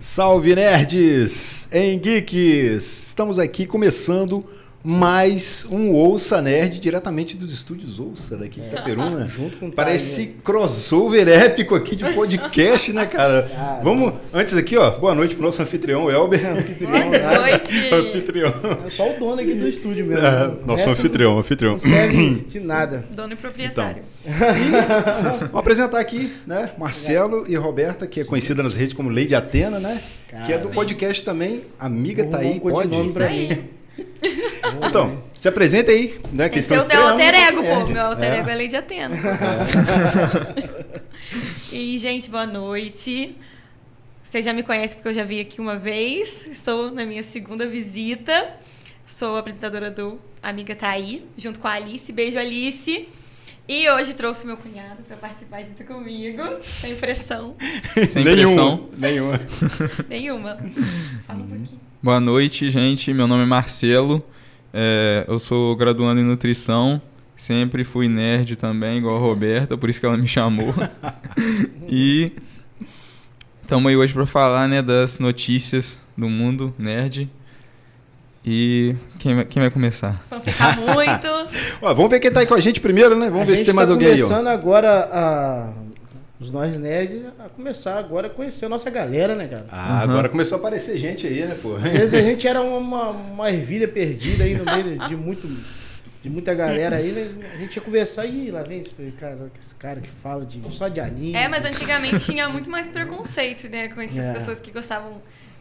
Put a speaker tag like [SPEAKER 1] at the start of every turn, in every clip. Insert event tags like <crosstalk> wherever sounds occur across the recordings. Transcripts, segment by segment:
[SPEAKER 1] Salve nerds em geeks! Estamos aqui começando mais um Ouça Nerd diretamente dos estúdios Ouça daqui de Itaperuna. <laughs>
[SPEAKER 2] Junto com o
[SPEAKER 1] Parece crossover épico aqui de podcast, né, cara?
[SPEAKER 2] Ah,
[SPEAKER 1] Vamos, antes aqui, ó, boa noite pro nosso anfitrião, Elber.
[SPEAKER 2] Anfitrião,
[SPEAKER 3] Boa noite. <laughs>
[SPEAKER 1] anfitrião.
[SPEAKER 2] É só o dono aqui do estúdio mesmo.
[SPEAKER 1] É, nosso anfitrião, anfitrião.
[SPEAKER 2] Não serve <clears throat> de nada.
[SPEAKER 3] Dono e proprietário. <laughs>
[SPEAKER 1] Vou apresentar aqui, né, Marcelo e Roberta, que é conhecida nas redes como Lady Atena, né? que é do
[SPEAKER 3] Sim.
[SPEAKER 1] podcast também Amiga
[SPEAKER 2] Vamos
[SPEAKER 1] Tá aí, pode?
[SPEAKER 2] pra
[SPEAKER 3] Isso
[SPEAKER 2] mim.
[SPEAKER 1] Então, se apresenta aí, né?
[SPEAKER 3] Que
[SPEAKER 1] estão
[SPEAKER 3] ser o teu alter ego, pô. Meu alter
[SPEAKER 1] É.
[SPEAKER 3] ego é Lady Atena. <laughs> e, gente, boa noite. Você já me conhece porque eu já vim aqui uma vez. Estou na minha segunda visita. Sou apresentadora do Amiga Tá Aí, junto com a Alice. Beijo, Alice. E hoje trouxe meu cunhado para participar junto comigo. Sem pressão
[SPEAKER 4] Sem
[SPEAKER 1] Nenhuma,
[SPEAKER 4] pressão.
[SPEAKER 1] nenhuma.
[SPEAKER 3] nenhuma. Fala um pouquinho.
[SPEAKER 4] Boa noite, gente. Meu nome é Marcelo. É, eu sou graduando em nutrição. Sempre fui nerd também, igual a Roberta, por isso que ela me chamou. <laughs> e estamos aí hoje para falar né, das notícias do mundo nerd. E quem vai, quem vai começar?
[SPEAKER 3] Muito. <laughs>
[SPEAKER 1] Ó, vamos ver quem tá aí com a gente primeiro, né? Vamos
[SPEAKER 2] A
[SPEAKER 1] ver se tem mais
[SPEAKER 2] tá
[SPEAKER 1] alguém aí,
[SPEAKER 2] começando agora a... Os nós nerds a começar agora a conhecer a nossa galera, né, cara?
[SPEAKER 1] Ah, agora começou a aparecer gente aí, né, pô?
[SPEAKER 2] Às vezes a gente era uma, uma ervilha perdida aí no meio de, muito, de muita galera aí, né? A gente ia conversar e lá vem esse cara, esse cara que fala de, só de anime.
[SPEAKER 3] É, mas antigamente tinha muito mais preconceito, né? Com essas
[SPEAKER 2] É.
[SPEAKER 3] pessoas que gostavam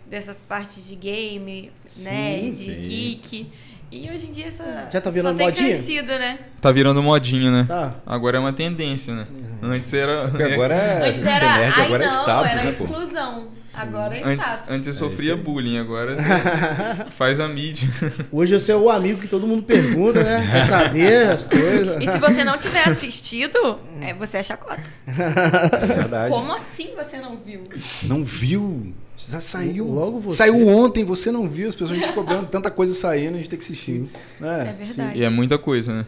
[SPEAKER 3] dessas partes de game,
[SPEAKER 2] Sim,
[SPEAKER 3] nerd,
[SPEAKER 1] sim.
[SPEAKER 3] geek. E hoje em dia essa.
[SPEAKER 2] Já tá virando modinha?
[SPEAKER 3] crescido, né?
[SPEAKER 4] Tá virando modinha, né?
[SPEAKER 2] Tá.
[SPEAKER 4] Agora é uma tendência, né? Antes era.
[SPEAKER 1] Porque agora é
[SPEAKER 3] Antes
[SPEAKER 1] ser
[SPEAKER 3] era.
[SPEAKER 1] nerd,
[SPEAKER 3] ai,
[SPEAKER 1] agora é
[SPEAKER 3] não,
[SPEAKER 1] status,
[SPEAKER 3] era
[SPEAKER 1] né, pô?
[SPEAKER 3] exclusão. Agora é
[SPEAKER 4] Antes,
[SPEAKER 3] status.
[SPEAKER 4] antes eu
[SPEAKER 1] É
[SPEAKER 4] sofria
[SPEAKER 1] aí.
[SPEAKER 4] bullying, agora <laughs> você faz a mídia.
[SPEAKER 2] Hoje você é o amigo que todo mundo pergunta, né? Quer <laughs> saber as coisas.
[SPEAKER 3] E se você não tiver assistido, é, você é chacota.
[SPEAKER 1] É verdade.
[SPEAKER 3] Como assim você não viu?
[SPEAKER 1] Não viu? Já saiu.
[SPEAKER 2] Logo você.
[SPEAKER 1] Saiu ontem, você não viu. As pessoas ficam cobrando tanta coisa saindo, a gente tem que assistir.
[SPEAKER 3] É
[SPEAKER 1] Né?
[SPEAKER 3] verdade.
[SPEAKER 4] E é muita coisa, né?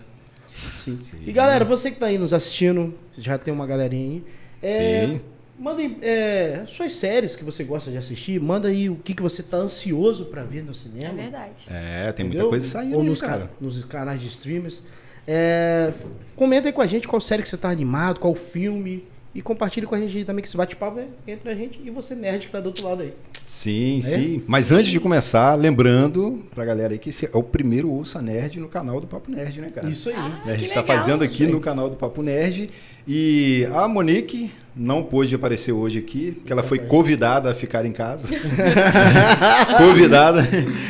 [SPEAKER 2] Sim. E galera, você que tá aí nos assistindo, já tem uma galerinha aí. É,
[SPEAKER 1] Sim.
[SPEAKER 2] Mandem é, suas séries que você gosta de assistir. Manda aí o que, que você tá ansioso pra ver no
[SPEAKER 3] É
[SPEAKER 2] cinema.
[SPEAKER 3] verdade.
[SPEAKER 1] É, tem muita
[SPEAKER 2] entendeu?
[SPEAKER 1] coisa saindo
[SPEAKER 2] Ou
[SPEAKER 1] aí,
[SPEAKER 2] nos, ca-
[SPEAKER 1] cara.
[SPEAKER 2] nos canais de streamers. É, comenta aí com a gente qual série que você tá animado, qual filme. E compartilhe com a gente aí também que esse bate-papo é entre a gente e você, nerd, que tá do outro lado aí.
[SPEAKER 1] Sim,
[SPEAKER 2] É?
[SPEAKER 1] sim. Mas antes de começar, lembrando pra galera aí que esse é o primeiro Ouça Nerd no canal do Papo Nerd, né, cara?
[SPEAKER 2] Isso aí.
[SPEAKER 3] Ah,
[SPEAKER 1] a gente tá
[SPEAKER 3] legal.
[SPEAKER 1] fazendo aqui no canal do Papo Nerd. E a Monique não pôde aparecer hoje aqui, porque ela foi convidada a ficar em casa. <laughs> convidada.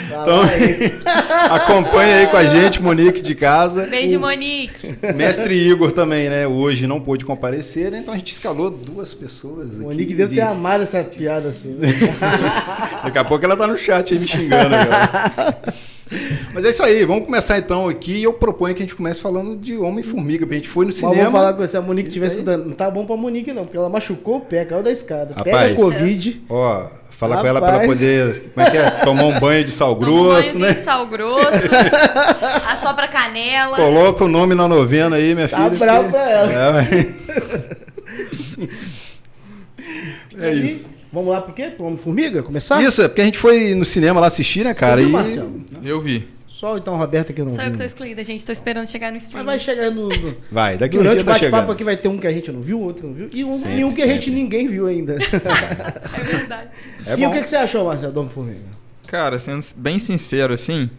[SPEAKER 1] Então, <laughs> acompanha aí com a gente, Monique de casa.
[SPEAKER 3] Beijo,
[SPEAKER 1] O
[SPEAKER 3] Monique.
[SPEAKER 1] mestre Igor também, né? Hoje não pôde comparecer, né? Então a gente escalou duas pessoas. Aqui
[SPEAKER 2] Monique deve
[SPEAKER 1] de-
[SPEAKER 2] ter amado essa piada assim. né? <laughs>
[SPEAKER 1] Daqui a pouco ela tá no chat aí me xingando. Agora. Mas é isso aí, vamos começar então aqui. Eu proponho que a gente comece falando de Homem-Formiga, porque a gente foi no
[SPEAKER 2] Mas vou
[SPEAKER 1] cinema.
[SPEAKER 2] falar com você, a Monique
[SPEAKER 1] E
[SPEAKER 2] estiver escutando. Não tá bom pra Monique, não, porque ela machucou o pé, caiu da escada.
[SPEAKER 1] Rapaz.
[SPEAKER 2] Pega Covid.
[SPEAKER 1] Ó, fala com ela pra ela
[SPEAKER 2] Rapaz.
[SPEAKER 1] poder. Como é que é? Tomar um banho de sal
[SPEAKER 3] Toma um
[SPEAKER 1] grosso,
[SPEAKER 3] banhozinho
[SPEAKER 1] né?
[SPEAKER 3] de sal grosso. <laughs> assopra canela.
[SPEAKER 1] Coloca o nome na novena aí, minha
[SPEAKER 2] Tá
[SPEAKER 1] filha.
[SPEAKER 2] bravo
[SPEAKER 1] porque-
[SPEAKER 2] pra ela.
[SPEAKER 1] É, mas- <laughs> <laughs> é isso.
[SPEAKER 2] Vamos lá pro quê? Pro Homem-Formiga? Começar?
[SPEAKER 1] Isso, é porque a gente foi no cinema lá assistir, né, cara?
[SPEAKER 2] Viu,
[SPEAKER 1] E...
[SPEAKER 2] Marcelo?
[SPEAKER 4] Eu vi.
[SPEAKER 2] Só então, Roberta, que eu não
[SPEAKER 3] Sou eu que tô
[SPEAKER 2] vi.
[SPEAKER 3] excluída, gente. Tô esperando chegar no
[SPEAKER 2] Mas
[SPEAKER 3] stream.
[SPEAKER 2] vai chegar no... no- <laughs>
[SPEAKER 1] Vai, daqui um
[SPEAKER 2] Durante
[SPEAKER 1] dia
[SPEAKER 2] o
[SPEAKER 1] tá
[SPEAKER 2] bate-papo
[SPEAKER 1] chegando.
[SPEAKER 2] aqui vai ter um que a gente não viu, outro não viu. E um,
[SPEAKER 1] Sempre,
[SPEAKER 2] e um que a gente
[SPEAKER 1] sempre.
[SPEAKER 2] ninguém viu ainda. <laughs>
[SPEAKER 3] É verdade.
[SPEAKER 1] É
[SPEAKER 2] e o que, que você achou, Marcelo, do Homem-Formiga?
[SPEAKER 4] Cara, sendo bem sincero assim,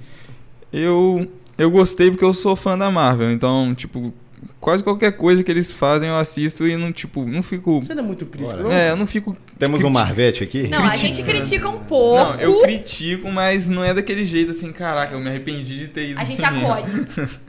[SPEAKER 4] eu eu gostei porque eu sou fã da Marvel, então, tipo, quase qualquer coisa que eles fazem eu assisto e não, tipo, não fico
[SPEAKER 2] Você não é muito crítico, não?
[SPEAKER 4] É, eu não fico
[SPEAKER 1] Temos um Marvete aqui?
[SPEAKER 3] Não, a gente critica um pouco.
[SPEAKER 4] Não, eu critico, mas não é daquele jeito assim, caraca, eu me arrependi de ter ido
[SPEAKER 3] A gente acolhe. <laughs>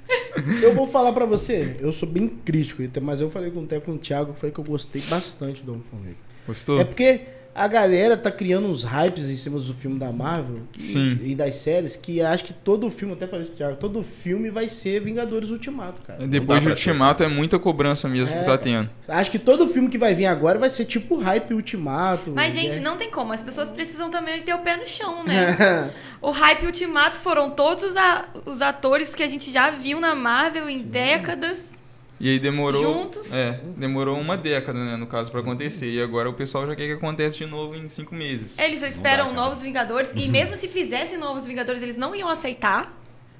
[SPEAKER 2] Eu vou falar pra você, eu sou bem crítico, mas eu falei com o Thiago, foi que eu gostei bastante do Homem-Formiga.
[SPEAKER 4] Gostou?
[SPEAKER 2] É porque a galera tá criando uns hypes em cima do filme da Marvel que-
[SPEAKER 4] Sim.
[SPEAKER 2] e das séries que acho que todo filme, até falei pro Thiago, todo filme vai ser Vingadores Ultimato, cara.
[SPEAKER 4] Depois de
[SPEAKER 1] pra ser.
[SPEAKER 4] Ultimato é muita cobrança mesmo
[SPEAKER 2] É,
[SPEAKER 4] que tá tendo.
[SPEAKER 2] Acho que todo filme que vai vir agora vai ser tipo hype Ultimato.
[SPEAKER 3] Mas, gente,
[SPEAKER 2] é.
[SPEAKER 3] não tem como. As pessoas precisam também ter o pé no chão, né? <laughs> O Hype Ultimato foram todos os, a- os atores que a gente já viu na Marvel em décadas.
[SPEAKER 4] E aí demorou.
[SPEAKER 3] Juntos?
[SPEAKER 4] É, demorou uma década, né, no caso, pra acontecer. E agora o pessoal já quer que aconteça de novo em cinco meses.
[SPEAKER 3] Eles esperam
[SPEAKER 1] dá,
[SPEAKER 3] novos Vingadores. E mesmo se fizessem novos Vingadores, eles não iam aceitar.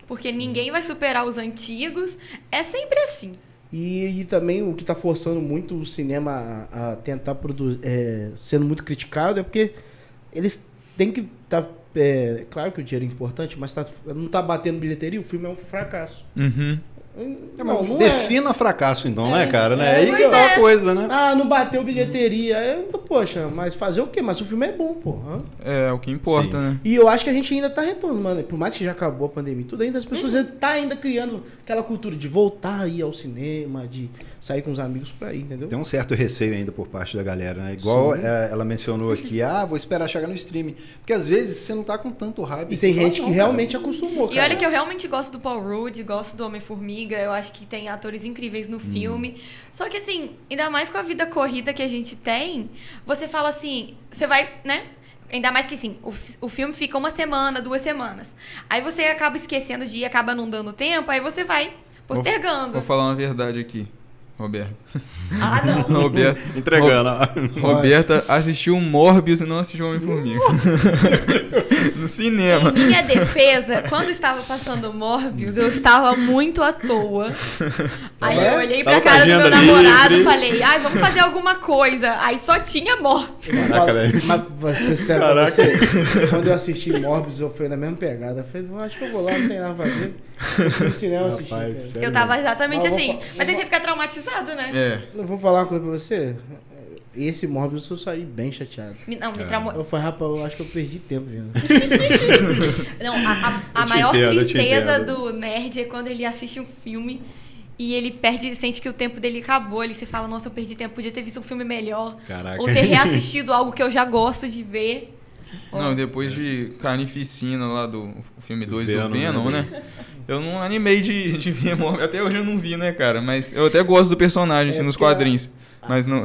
[SPEAKER 3] Porque ninguém vai superar os antigos. É sempre assim.
[SPEAKER 2] E, e também o que tá forçando muito o cinema a, a tentar produzir, é, sendo muito criticado, é porque eles têm que tá, é, claro que o dinheiro é importante, mas tá, não tá batendo bilheteria, o filme é um fracasso.
[SPEAKER 4] Uhum.
[SPEAKER 2] Não, não é.
[SPEAKER 1] Defina fracasso, então, né,
[SPEAKER 2] É,
[SPEAKER 1] cara? Né?
[SPEAKER 2] é,
[SPEAKER 1] Aí que é uma
[SPEAKER 3] é.
[SPEAKER 1] coisa, né?
[SPEAKER 2] Ah, não bateu bilheteria. É, poxa, mas fazer o quê? Mas o filme é bom, pô. hã?
[SPEAKER 4] É, o que importa,
[SPEAKER 1] Sim.
[SPEAKER 4] né?
[SPEAKER 2] E eu acho que a gente ainda tá retomando, por mais que já acabou a pandemia e tudo, ainda as pessoas ainda tá ainda criando aquela cultura de voltar a ir ao cinema, de sair com os amigos pra ir, entendeu?
[SPEAKER 1] Tem um certo receio ainda por parte da galera, né? Igual é, ela mencionou aqui, ah, vou esperar chegar no streaming. Porque às vezes você não tá com tanto hype.
[SPEAKER 2] E
[SPEAKER 1] você
[SPEAKER 2] tem gente
[SPEAKER 1] "Não,
[SPEAKER 2] que
[SPEAKER 1] cara,
[SPEAKER 2] realmente acostumou,
[SPEAKER 3] E
[SPEAKER 2] cara.
[SPEAKER 3] olha que eu realmente gosto do Paul Rudd, gosto do Homem-Formiga, eu acho que tem atores incríveis no filme. Só que assim, ainda mais com a vida corrida que a gente tem, você fala assim, você vai, né? Ainda mais que assim, o, o filme fica uma semana, duas semanas. Aí você acaba esquecendo de ir, acaba não dando tempo, aí você vai postergando.
[SPEAKER 4] Vou falar uma verdade aqui, Roberto.
[SPEAKER 3] Ah, não. <laughs>
[SPEAKER 4] Roberto.
[SPEAKER 1] Entregando. ó.
[SPEAKER 4] Roberta assistiu Morbius e não assistiu Homem-Formiga. <laughs> no cinema.
[SPEAKER 3] Em minha defesa, quando estava passando Morbius, eu estava muito à toa. Aí eu olhei pra
[SPEAKER 1] Tava
[SPEAKER 3] cara do meu namorado
[SPEAKER 1] livre.
[SPEAKER 3] e falei, ai, vamos fazer alguma coisa. Aí só tinha Morbius.
[SPEAKER 1] Caraca, velho.
[SPEAKER 2] Mas ser sério
[SPEAKER 1] Caraca.
[SPEAKER 2] você. Quando eu assisti Morbius, eu fui na mesma pegada. Eu falei, "Não, acho que eu vou lá, não tem nada a fazer. No cinema assistir.
[SPEAKER 1] Rapaz.
[SPEAKER 3] Eu tava exatamente assim.
[SPEAKER 2] vou
[SPEAKER 3] Mas aí você fica traumatizado, né?
[SPEAKER 4] É.
[SPEAKER 2] Eu vou falar uma coisa pra você. Esse Morbius eu saí bem chateado.
[SPEAKER 3] Me- Não, me
[SPEAKER 1] É.
[SPEAKER 3] traumou.
[SPEAKER 2] Eu falei, rapaz, eu acho que eu perdi tempo vendo. <laughs>
[SPEAKER 3] Não, a, a- a maior
[SPEAKER 1] entendo,
[SPEAKER 3] tristeza do nerd é quando ele assiste um filme e ele perde, sente que o tempo dele acabou. Ele se fala, nossa, eu perdi tempo, podia ter visto um filme melhor.
[SPEAKER 1] Caraca.
[SPEAKER 3] Ou ter reassistido algo que eu já gosto de ver.
[SPEAKER 4] Não, depois de Carnificina lá do filme 2 do
[SPEAKER 1] Venom,
[SPEAKER 4] Venom,
[SPEAKER 1] né?
[SPEAKER 4] né? Eu não animei de, de ver <laughs> Morbius. Até hoje eu não vi, né, cara? Mas eu até gosto do personagem, assim,
[SPEAKER 2] É
[SPEAKER 4] nos
[SPEAKER 2] a-
[SPEAKER 4] quadrinhos. Mas não.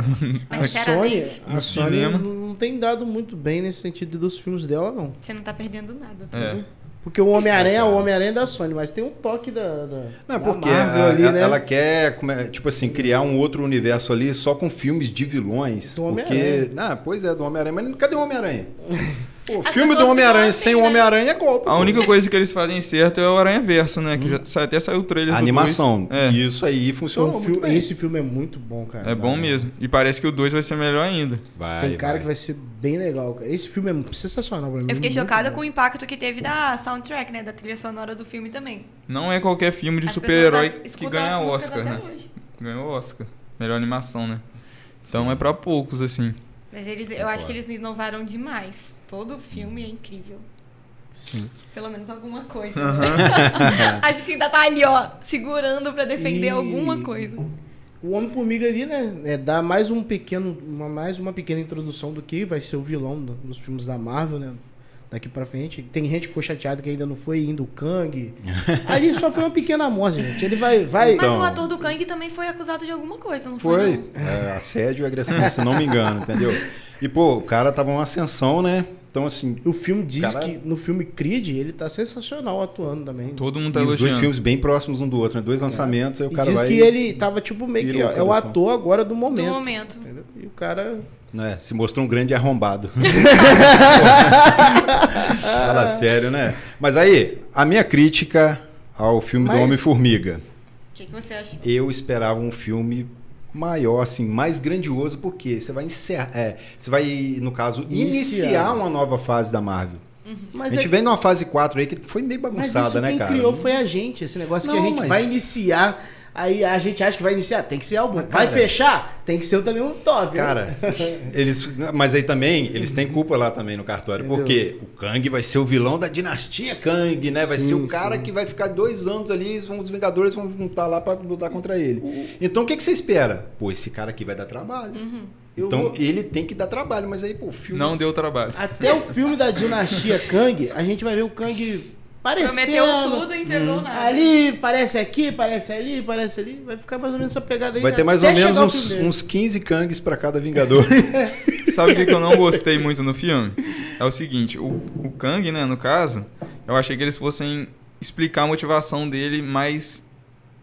[SPEAKER 3] Mas
[SPEAKER 2] a Sony, a
[SPEAKER 4] no
[SPEAKER 2] Sony
[SPEAKER 4] cinema.
[SPEAKER 2] não não tem dado muito bem nesse sentido dos filmes dela, não.
[SPEAKER 3] você não tá perdendo nada.
[SPEAKER 4] É.
[SPEAKER 2] Porque o Homem-Aranha é o Homem-Aranha da Sony, mas tem um toque da. da
[SPEAKER 1] Não, é porque a-
[SPEAKER 2] ali,
[SPEAKER 1] a-
[SPEAKER 2] né?
[SPEAKER 1] ela quer, é, tipo assim, criar um outro universo ali só com filmes de vilões.
[SPEAKER 2] Do
[SPEAKER 1] porque.
[SPEAKER 2] Homem-Aranha.
[SPEAKER 1] Ah, pois é, do Homem-Aranha. Mas cadê o Homem-Aranha? <laughs> O filme do Homem-Aranha
[SPEAKER 3] ficam
[SPEAKER 1] sem
[SPEAKER 3] assim,
[SPEAKER 1] o
[SPEAKER 3] né?
[SPEAKER 1] Homem-Aranha é golpe.
[SPEAKER 4] A
[SPEAKER 1] pô.
[SPEAKER 4] única coisa que eles fazem certo é o Aranha Verso, né? Que já até saiu o trailer
[SPEAKER 1] A
[SPEAKER 4] do
[SPEAKER 1] animação.
[SPEAKER 4] dois. É.
[SPEAKER 1] Isso aí funcionou
[SPEAKER 2] Então, filme-
[SPEAKER 1] bem.
[SPEAKER 2] esse filme é muito bom, cara.
[SPEAKER 4] É bom mesmo. E parece que o 2 vai ser melhor ainda.
[SPEAKER 1] Vai,
[SPEAKER 2] Tem cara que vai ser bem legal, cara. Esse filme é sensacional pra mim.
[SPEAKER 3] Eu fiquei chocada com o impacto que teve da soundtrack, né? Da trilha sonora do filme também.
[SPEAKER 4] Não é qualquer filme de super-herói que ganha Oscar, né?
[SPEAKER 3] hoje.
[SPEAKER 4] Ganhou Oscar. Melhor animação, né? Então é pra poucos, assim.
[SPEAKER 3] Mas eles, eu acho que eles inovaram demais. Todo filme é incrível.
[SPEAKER 2] Sim.
[SPEAKER 3] Pelo menos alguma coisa. né? <laughs> a gente ainda tá ali, ó, segurando pra defender
[SPEAKER 2] E-
[SPEAKER 3] alguma coisa.
[SPEAKER 2] O Homem-Formiga ali, né? É, dá mais um pequeno. Uma, mais uma pequena introdução do que vai ser o vilão do- dos filmes da Marvel, né? Daqui pra frente. Tem gente que ficou chateada que ainda não foi indo o Kang. <laughs> Ali só foi uma pequena amostra, gente. Ele vai. vai
[SPEAKER 3] Mas
[SPEAKER 1] Então-
[SPEAKER 3] o ator do Kang também foi acusado de alguma coisa, não foi?
[SPEAKER 1] Foi.
[SPEAKER 3] não?
[SPEAKER 1] É, assédio e agressão, se não me engano, entendeu? E, pô, o cara tava uma ascensão, né? Então, assim.
[SPEAKER 2] O filme diz
[SPEAKER 1] Cara-
[SPEAKER 2] que no filme Creed ele tá sensacional atuando também.
[SPEAKER 4] Todo mundo
[SPEAKER 1] E
[SPEAKER 4] tá
[SPEAKER 1] os dois
[SPEAKER 4] elogiando.
[SPEAKER 1] filmes bem próximos um do outro, né? Dois lançamentos, aí o
[SPEAKER 2] E
[SPEAKER 1] cara
[SPEAKER 2] diz
[SPEAKER 1] vai.
[SPEAKER 2] que ele tava tipo meio que. Ó, é o ator agora do
[SPEAKER 3] Do
[SPEAKER 2] momento.
[SPEAKER 3] momento.
[SPEAKER 2] entendeu? E o cara.
[SPEAKER 1] né, se mostrou um grande arrombado. <laughs> Fala sério, né? Mas aí, a minha crítica ao filme
[SPEAKER 2] Mas-
[SPEAKER 1] do Homem-Formiga.
[SPEAKER 3] O que, que você acha?
[SPEAKER 1] Eu esperava um filme maior, assim, mais grandioso, porque você vai encerrar. É, você vai, no caso,
[SPEAKER 2] Iniciar.
[SPEAKER 1] iniciar uma nova fase da Marvel.
[SPEAKER 2] Mas
[SPEAKER 1] a gente
[SPEAKER 2] é-
[SPEAKER 1] vem numa fase 4 aí que foi meio
[SPEAKER 2] Mas
[SPEAKER 1] bagunçada,
[SPEAKER 2] isso
[SPEAKER 1] né,
[SPEAKER 2] quem
[SPEAKER 1] cara?
[SPEAKER 2] criou foi a gente. Esse negócio que
[SPEAKER 1] Não,
[SPEAKER 2] a gente
[SPEAKER 1] mas-
[SPEAKER 2] vai iniciar. Aí a gente acha que vai iniciar, tem que ser álbum. Vai fechar, tem que ser também um top. né?
[SPEAKER 1] Cara, eles. Mas aí também, eles têm culpa lá também no cartório.
[SPEAKER 2] Entendeu?
[SPEAKER 1] Porque o Kang vai ser o vilão da dinastia Kang, né? Vai
[SPEAKER 2] Sim,
[SPEAKER 1] ser o cara
[SPEAKER 2] sim.
[SPEAKER 1] que vai ficar dois anos ali, os Vingadores vão juntar lá pra lutar contra ele. Então o que, que você espera? Pô, esse cara aqui vai dar trabalho.
[SPEAKER 2] Eu
[SPEAKER 1] Então
[SPEAKER 2] vou-
[SPEAKER 1] ele tem que dar trabalho, mas aí, pô, o filme.
[SPEAKER 4] Não deu trabalho.
[SPEAKER 2] Até o filme da dinastia Kang, a gente vai ver o Kang parecendo.
[SPEAKER 3] Prometeu tudo e entregou nada.
[SPEAKER 2] Ali, parece aqui, parece ali, parece ali. Vai ficar mais ou menos essa pegada aí.
[SPEAKER 1] Vai ter mais
[SPEAKER 2] até
[SPEAKER 1] ou menos uns, uns 15 Kangs pra cada Vingador. <laughs>
[SPEAKER 4] Sabe o que, que eu não gostei muito no filme? É o seguinte, o, o Kang, né, no caso, eu achei que eles fossem explicar a motivação dele mais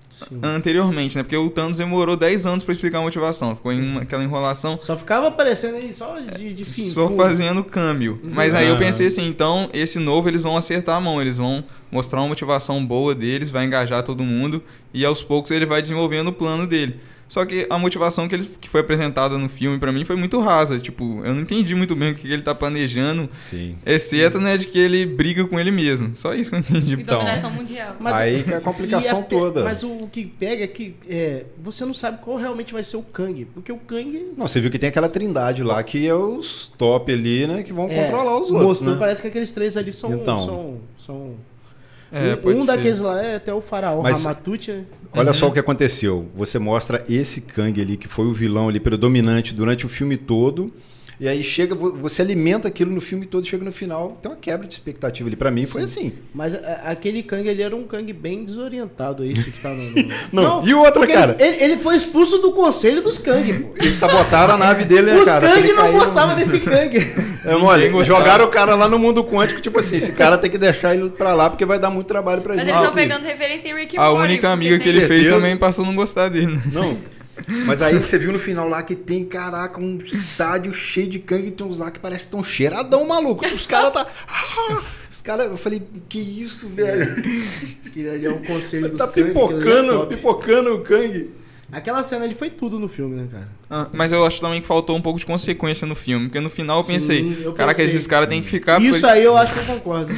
[SPEAKER 2] Sim.
[SPEAKER 4] anteriormente, né? Porque o Thanos demorou 10 anos pra explicar a motivação. Ficou em uma- aquela enrolação.
[SPEAKER 2] Só ficava aparecendo aí só de, de fim.
[SPEAKER 4] Só fazendo câmbio. Mas aí eu
[SPEAKER 1] Aham.
[SPEAKER 4] pensei assim, então esse novo eles vão acertar a mão, eles vão mostrar uma motivação boa deles, vai engajar todo mundo e aos poucos ele vai desenvolvendo o plano dele. Só que a motivação que, ele, que foi apresentada no filme pra mim foi muito rasa, tipo, eu não entendi muito bem o que ele tá planejando,
[SPEAKER 1] Sim.
[SPEAKER 4] exceto, né, de que ele briga com ele mesmo. Só isso que eu entendi.
[SPEAKER 3] E
[SPEAKER 1] Então.
[SPEAKER 3] dominação mundial.
[SPEAKER 1] Aí que é a complicação
[SPEAKER 2] até-
[SPEAKER 1] toda.
[SPEAKER 2] Mas o que pega é que é, você não sabe qual realmente vai ser o Kang. Porque o Kang.
[SPEAKER 1] Não, você viu que tem aquela trindade lá que é os top ali, né? Que vão
[SPEAKER 2] é,
[SPEAKER 1] controlar os outros,
[SPEAKER 2] mostrou,
[SPEAKER 1] né?
[SPEAKER 2] Parece que aqueles três ali são.
[SPEAKER 1] Então.
[SPEAKER 2] são, são
[SPEAKER 4] É,
[SPEAKER 2] um, um daqueles lá é até o faraó
[SPEAKER 1] Mas-
[SPEAKER 2] né?
[SPEAKER 1] Olha só o que aconteceu. Você mostra esse Kang ali, que foi o vilão ali predominante durante o filme todo. E aí chega, vo- você alimenta aquilo no filme todo, chega no final, tem uma quebra de expectativa ali. Pra mim foi assim.
[SPEAKER 2] Mas a- aquele Kang ele era um Kang bem desorientado, é isso que tá no. no- <laughs>
[SPEAKER 1] Não, e o outro, cara?
[SPEAKER 2] Ele, ele foi expulso do conselho dos Kang, pô. <laughs>
[SPEAKER 1] Eles sabotaram a nave dele, né,
[SPEAKER 2] Os
[SPEAKER 1] cara?
[SPEAKER 2] Kang
[SPEAKER 1] Ele
[SPEAKER 2] não gostavam desse Kang. <laughs>
[SPEAKER 1] É,
[SPEAKER 4] gostava.
[SPEAKER 1] jogaram o cara lá no mundo quântico, tipo assim, esse cara tem que deixar ele pra lá porque vai dar muito trabalho pra
[SPEAKER 3] Mas
[SPEAKER 1] gente.
[SPEAKER 3] eles estão pegando referência em Rick
[SPEAKER 4] A
[SPEAKER 3] Morty,
[SPEAKER 4] única amiga que ele fez
[SPEAKER 1] Certeza.
[SPEAKER 4] também passou a não gostar dele. né?
[SPEAKER 1] Não. Mas aí você viu no final lá que tem, caraca, um estádio cheio de Kang e tem uns lá que parece tão cheiradão, maluco. Os caras tá. <laughs> Os caras, eu falei, que isso, velho?
[SPEAKER 2] Que ele é o conselho dos
[SPEAKER 1] Tá
[SPEAKER 2] Kang, ali é
[SPEAKER 1] pipocando, pipocando o Kang.
[SPEAKER 2] Aquela cena ali foi tudo no filme, né, cara?
[SPEAKER 4] Ah, mas eu acho também que faltou um pouco de consequência no filme, porque no final eu
[SPEAKER 2] Sim,
[SPEAKER 4] pensei,
[SPEAKER 2] eu
[SPEAKER 4] caraca,
[SPEAKER 2] pensei.
[SPEAKER 4] esses caras têm que ficar...
[SPEAKER 2] Isso
[SPEAKER 4] porque-
[SPEAKER 2] aí eu acho que eu concordo.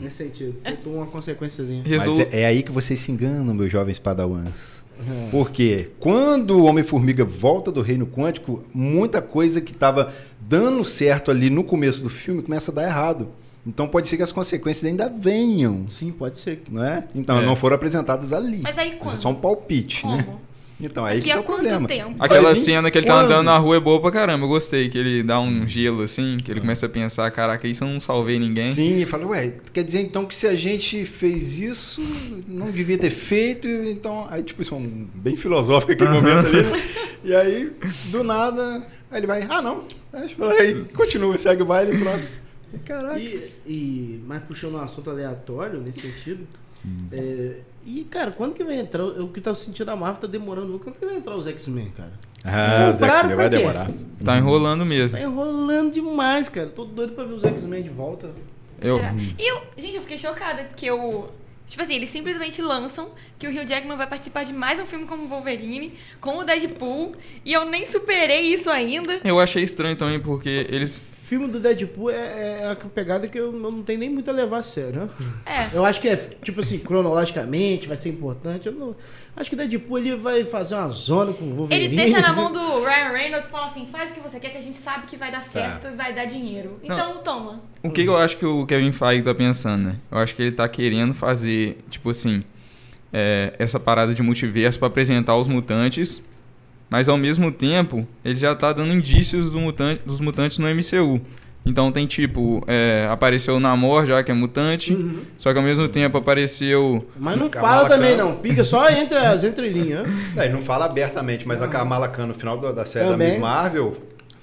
[SPEAKER 2] nesse sentido. Faltou uma consequênciazinha.
[SPEAKER 4] Resol-
[SPEAKER 1] Mas é, é aí que vocês se enganam, meus jovens padawans. Porque quando o Homem-Formiga volta do Reino Quântico, muita coisa que estava dando certo ali no começo do filme começa a dar errado. Então pode ser que as consequências ainda venham,
[SPEAKER 2] Sim, pode ser.
[SPEAKER 1] não é? Então
[SPEAKER 4] É.
[SPEAKER 1] não foram apresentadas ali.
[SPEAKER 3] Mas aí
[SPEAKER 1] É
[SPEAKER 3] quando?
[SPEAKER 1] só um palpite, né? Então aí que é
[SPEAKER 3] a
[SPEAKER 1] o
[SPEAKER 3] quanto
[SPEAKER 1] problema.
[SPEAKER 3] tempo?
[SPEAKER 4] Aquela cena que ele tá
[SPEAKER 1] quando?
[SPEAKER 4] andando na rua é boa pra caramba, eu gostei, que ele dá um gelo assim, que ele começa a pensar, caraca, isso eu não salvei ninguém.
[SPEAKER 1] Sim, e fala, ué, quer dizer então que se a gente fez isso, não devia ter feito, então. Aí, tipo, isso é um, bem filosófico aquele momento ali, né? <laughs> E aí, do nada, aí ele vai, ah não, aí continua, segue o baile e pronto. E, Caraca.
[SPEAKER 2] E, e, mas puxando um assunto aleatório nesse sentido.
[SPEAKER 1] Hum.
[SPEAKER 2] é, e, cara, quando que vai entrar? O que tá sentindo a Marvel tá demorando. Quando que vai entrar os X-Men, cara?
[SPEAKER 1] Ah, Zé,
[SPEAKER 2] Compraram
[SPEAKER 1] vai
[SPEAKER 2] pra quê?
[SPEAKER 1] demorar.
[SPEAKER 4] Tá enrolando mesmo.
[SPEAKER 2] Tá enrolando demais, cara. Tô doido pra ver os X-Men de volta.
[SPEAKER 4] Eu,
[SPEAKER 3] Será? E eu, gente, eu fiquei chocada porque eu. Tipo assim, eles simplesmente lançam que o Hugh Jackman vai participar de mais um filme como Wolverine, com o Deadpool, e eu nem superei isso ainda.
[SPEAKER 4] eu achei estranho também, porque eles.
[SPEAKER 2] O filme do Deadpool é, é a pegada que eu não tenho nem muito a levar a sério, né?
[SPEAKER 3] É.
[SPEAKER 2] Eu acho que é, tipo assim, cronologicamente vai ser importante. Eu não, acho que o Deadpool ele vai fazer uma zona com o Wolverine.
[SPEAKER 3] Ele deixa na mão do <laughs> Ryan Reynolds e fala assim: faz o que você quer, que a gente sabe que vai dar certo e vai dar dinheiro. Então toma.
[SPEAKER 4] O que, eu acho que o Kevin Feige tá pensando, né? Eu acho que ele tá querendo fazer, tipo assim, é, essa parada de multiverso pra apresentar os mutantes, mas ao mesmo tempo ele já tá dando indícios do mutante, dos mutantes no MCU. Então tem tipo, é, apareceu o Namor já que é mutante,
[SPEAKER 2] Uhum.
[SPEAKER 4] só que ao mesmo tempo apareceu
[SPEAKER 2] Mas não
[SPEAKER 1] Kamala
[SPEAKER 2] fala também,
[SPEAKER 1] Khan.
[SPEAKER 2] não. Fica só entre as entrelinhas. né? <laughs>
[SPEAKER 1] É, ele não fala abertamente, mas a Kamala Khan, no final da, da série
[SPEAKER 2] Também.
[SPEAKER 1] da Miss Marvel,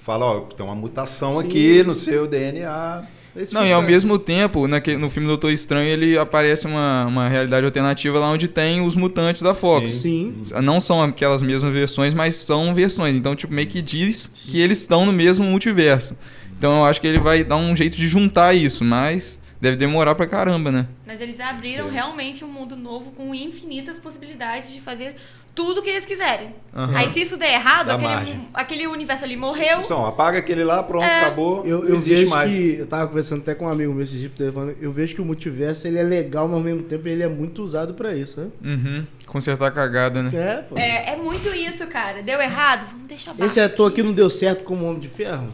[SPEAKER 1] fala, ó, tem uma mutação
[SPEAKER 2] Sim.
[SPEAKER 1] aqui no seu DNA.
[SPEAKER 2] Esse
[SPEAKER 4] Não, e ao mesmo tempo, naquele, no filme Doutor Estranho, ele aparece uma, uma realidade alternativa lá onde tem os mutantes da Fox.
[SPEAKER 2] Sim.
[SPEAKER 4] Não são aquelas mesmas versões, mas são versões. Então, tipo, meio que diz que eles estão no mesmo multiverso. Então, eu acho que ele vai dar um jeito de juntar isso, mas deve demorar pra caramba, né?
[SPEAKER 3] Mas eles abriram
[SPEAKER 1] Sim.
[SPEAKER 3] realmente um mundo novo com infinitas possibilidades de fazer tudo que eles quiserem.
[SPEAKER 4] Aham.
[SPEAKER 3] Aí se isso der errado, aquele, aquele universo ali morreu.
[SPEAKER 1] Então, apaga aquele lá, pronto,
[SPEAKER 3] É.
[SPEAKER 1] acabou,
[SPEAKER 2] Eu, eu
[SPEAKER 1] existe
[SPEAKER 2] vejo
[SPEAKER 1] mais.
[SPEAKER 2] que. Eu tava conversando até com um amigo meu esse dia telefone. Eu vejo que o multiverso ele é legal, mas ao mesmo tempo ele é muito usado pra isso, né?
[SPEAKER 4] Uhum. Consertar a cagada, né?
[SPEAKER 2] É, pô.
[SPEAKER 3] É, é muito isso, cara. Deu errado? Vamos deixar baixo.
[SPEAKER 2] Esse ator aqui não deu certo como Homem de Ferro.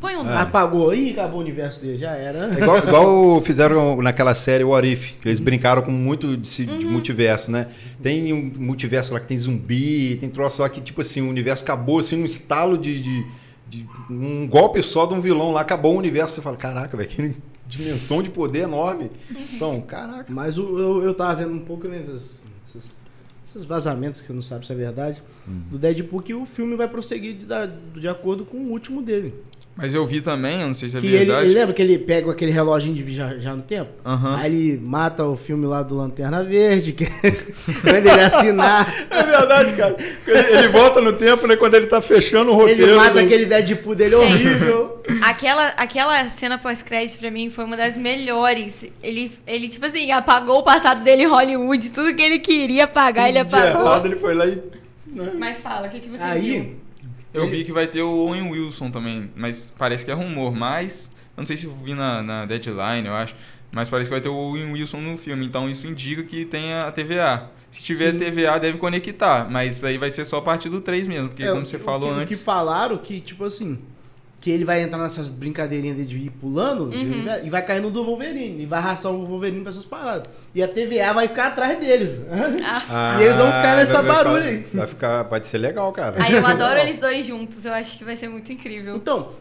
[SPEAKER 3] Põe um
[SPEAKER 2] Apagou aí, acabou o universo dele, já era.
[SPEAKER 1] É igual, igual fizeram naquela série What If, que eles brincaram com muito de, de multiverso, né? Tem um multiverso lá que tem zumbi, tem troço lá que, tipo assim, o universo acabou, assim, um estalo de, de- de um golpe só de um vilão lá, acabou o universo. Você fala, caraca, velho, que dimensão de poder enorme. Então, caraca.
[SPEAKER 2] Mas o- eu, eu tava vendo um pouco nesses, esses, esses vazamentos que eu não sabe se é verdade, do Deadpool, que o filme vai prosseguir de, de acordo com o último dele.
[SPEAKER 4] Mas eu vi também, eu não sei se é
[SPEAKER 2] Que ele,
[SPEAKER 4] verdade.
[SPEAKER 2] ele lembra que ele pega aquele reloginho de já, já no tempo?
[SPEAKER 4] Aham.
[SPEAKER 2] Aí ele mata o filme lá do Lanterna Verde, que <laughs> quando ele assinar,
[SPEAKER 1] É verdade, cara. Ele, ele volta no tempo, né? Quando ele tá fechando o roteiro.
[SPEAKER 2] ele mata
[SPEAKER 1] do-
[SPEAKER 2] aquele Deadpool dele
[SPEAKER 3] Gente.
[SPEAKER 2] horrível.
[SPEAKER 3] Aquela, aquela cena pós-crédito pra mim foi uma das melhores. Ele, ele, tipo assim, apagou o passado dele em Hollywood. Tudo que ele queria apagar, ele
[SPEAKER 1] de errado,
[SPEAKER 3] apagou.
[SPEAKER 1] ele foi lá e. né?
[SPEAKER 3] Mas fala, o que, que você viu?
[SPEAKER 4] Eu vi que vai ter o Owen Wilson também, mas parece que é rumor. Mas, eu não sei se eu vi na, na deadline, eu acho. Mas parece que vai ter o Owen Wilson no filme, então isso indica que tem a TVA. Se tiver
[SPEAKER 2] Sim.
[SPEAKER 4] TVA, deve conectar, mas aí vai ser só a partir do 3 mesmo, porque
[SPEAKER 2] é,
[SPEAKER 4] como você
[SPEAKER 2] o
[SPEAKER 4] falou
[SPEAKER 2] que,
[SPEAKER 4] antes.
[SPEAKER 2] que falaram que, tipo assim, que ele vai entrar nessas brincadeirinhas dele de ir pulando
[SPEAKER 3] Uhum.
[SPEAKER 2] e vai cair no do Wolverine. E vai arrastar o Wolverine pra essas paradas. E a TVA vai ficar atrás deles.
[SPEAKER 3] Ah, <laughs>
[SPEAKER 2] E eles vão ficar nessa
[SPEAKER 1] vai- vai-
[SPEAKER 2] barulho aí.
[SPEAKER 1] Vai ficar. Pode ser legal, cara.
[SPEAKER 3] aí eu adoro <laughs> eles dois juntos. Eu acho que vai ser muito incrível.
[SPEAKER 2] Então,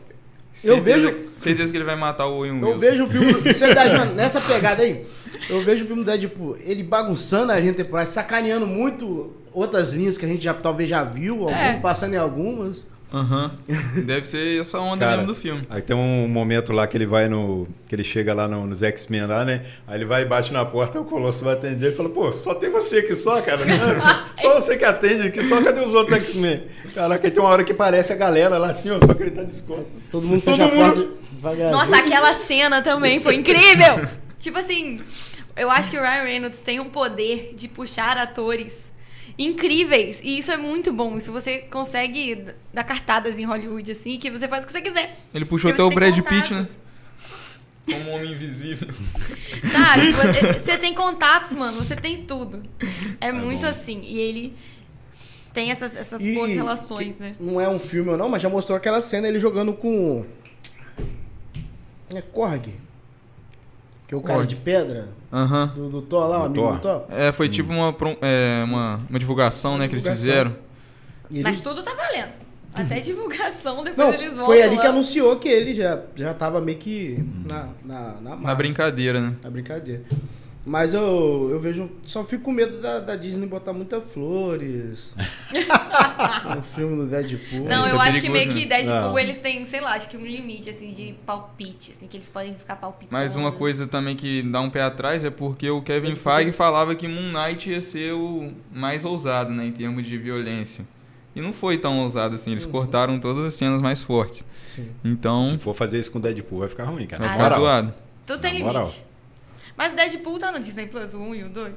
[SPEAKER 2] eu
[SPEAKER 4] certeza-
[SPEAKER 2] vejo-
[SPEAKER 4] Certeza que ele vai matar o Owen Wilson.
[SPEAKER 2] Eu vejo o filme. é verdade. <laughs> Nessa pegada aí, eu vejo o filme do Deadpool, ele bagunçando a linha temporal, sacaneando muito outras linhas que a gente já talvez já viu, algum,
[SPEAKER 3] É.
[SPEAKER 2] passando em algumas.
[SPEAKER 4] Aham. Deve ser essa onda
[SPEAKER 1] Cara,
[SPEAKER 4] mesmo do filme.
[SPEAKER 1] Aí tem um momento lá que ele vai no. que ele chega lá no- nos X-Men lá, né? Aí ele vai e bate na porta, o Colosso vai atender e fala, pô, só tem você aqui só, cara. <laughs> só você que atende aqui, só cadê os outros X-Men? Caraca, aí tem uma hora que parece a galera lá assim, ó, só que ele tá descosta.
[SPEAKER 2] Todo mundo
[SPEAKER 1] Todo
[SPEAKER 2] a
[SPEAKER 1] mundo-
[SPEAKER 2] porta.
[SPEAKER 3] Nossa, aquela cena também foi incrível! <laughs> tipo assim, eu acho que o Ryan Reynolds tem um poder de puxar atores incríveis. E isso é muito bom. Isso você consegue dar cartadas em Hollywood, assim, que você faz o que você quiser.
[SPEAKER 4] Ele puxou até o Brad Pitt, né? Como um homem invisível. <laughs>
[SPEAKER 3] Sabe? Você- tem contatos, mano. Você tem tudo. É, muito
[SPEAKER 1] bom.
[SPEAKER 3] assim. E ele tem essas, essas
[SPEAKER 2] E-
[SPEAKER 3] boas relações, né?
[SPEAKER 2] Não é um filme ou não, mas já mostrou aquela cena ele jogando com. É Korg. Que é o cara
[SPEAKER 4] Korg.
[SPEAKER 2] de pedra
[SPEAKER 4] Aham.
[SPEAKER 2] do, do Thor lá, o
[SPEAKER 1] Do
[SPEAKER 2] amigo
[SPEAKER 1] Thor.
[SPEAKER 2] do Thor.
[SPEAKER 4] É, foi tipo uma, é, uma, uma divulgação, né, que eles
[SPEAKER 2] Divulgação.
[SPEAKER 4] fizeram.
[SPEAKER 2] Ele-
[SPEAKER 3] Mas tudo tá valendo. Até divulgação, depois
[SPEAKER 2] Não,
[SPEAKER 3] eles voltam.
[SPEAKER 2] foi ali que
[SPEAKER 3] lá.
[SPEAKER 2] anunciou que ele já, já tava meio que na, na, na,
[SPEAKER 4] Na brincadeira, né?
[SPEAKER 2] Na brincadeira. Mas eu, eu vejo. Só fico com medo da, da Disney botar muitas flores. no <laughs> filme do Deadpool.
[SPEAKER 3] Não,
[SPEAKER 4] Isso
[SPEAKER 3] eu
[SPEAKER 4] é
[SPEAKER 3] acho que meio que
[SPEAKER 4] né?
[SPEAKER 3] Deadpool,
[SPEAKER 1] Não.
[SPEAKER 3] eles têm, sei lá, acho que um limite, assim, de palpite, assim, que eles podem ficar palpitando.
[SPEAKER 4] Mas uma coisa também que dá um pé atrás é porque o Kevin Feige falava que Moon Knight ia ser o mais ousado, né, em termos de violência. E não foi tão ousado assim, eles cortaram todas as cenas mais fortes.
[SPEAKER 2] Sim.
[SPEAKER 4] Então,
[SPEAKER 1] Se for fazer isso com o Deadpool, vai ficar ruim, cara.
[SPEAKER 4] vai ficar zoado.
[SPEAKER 3] Tudo tem limite. Mas o Deadpool tá no Disney Plus, o 1 e o 2.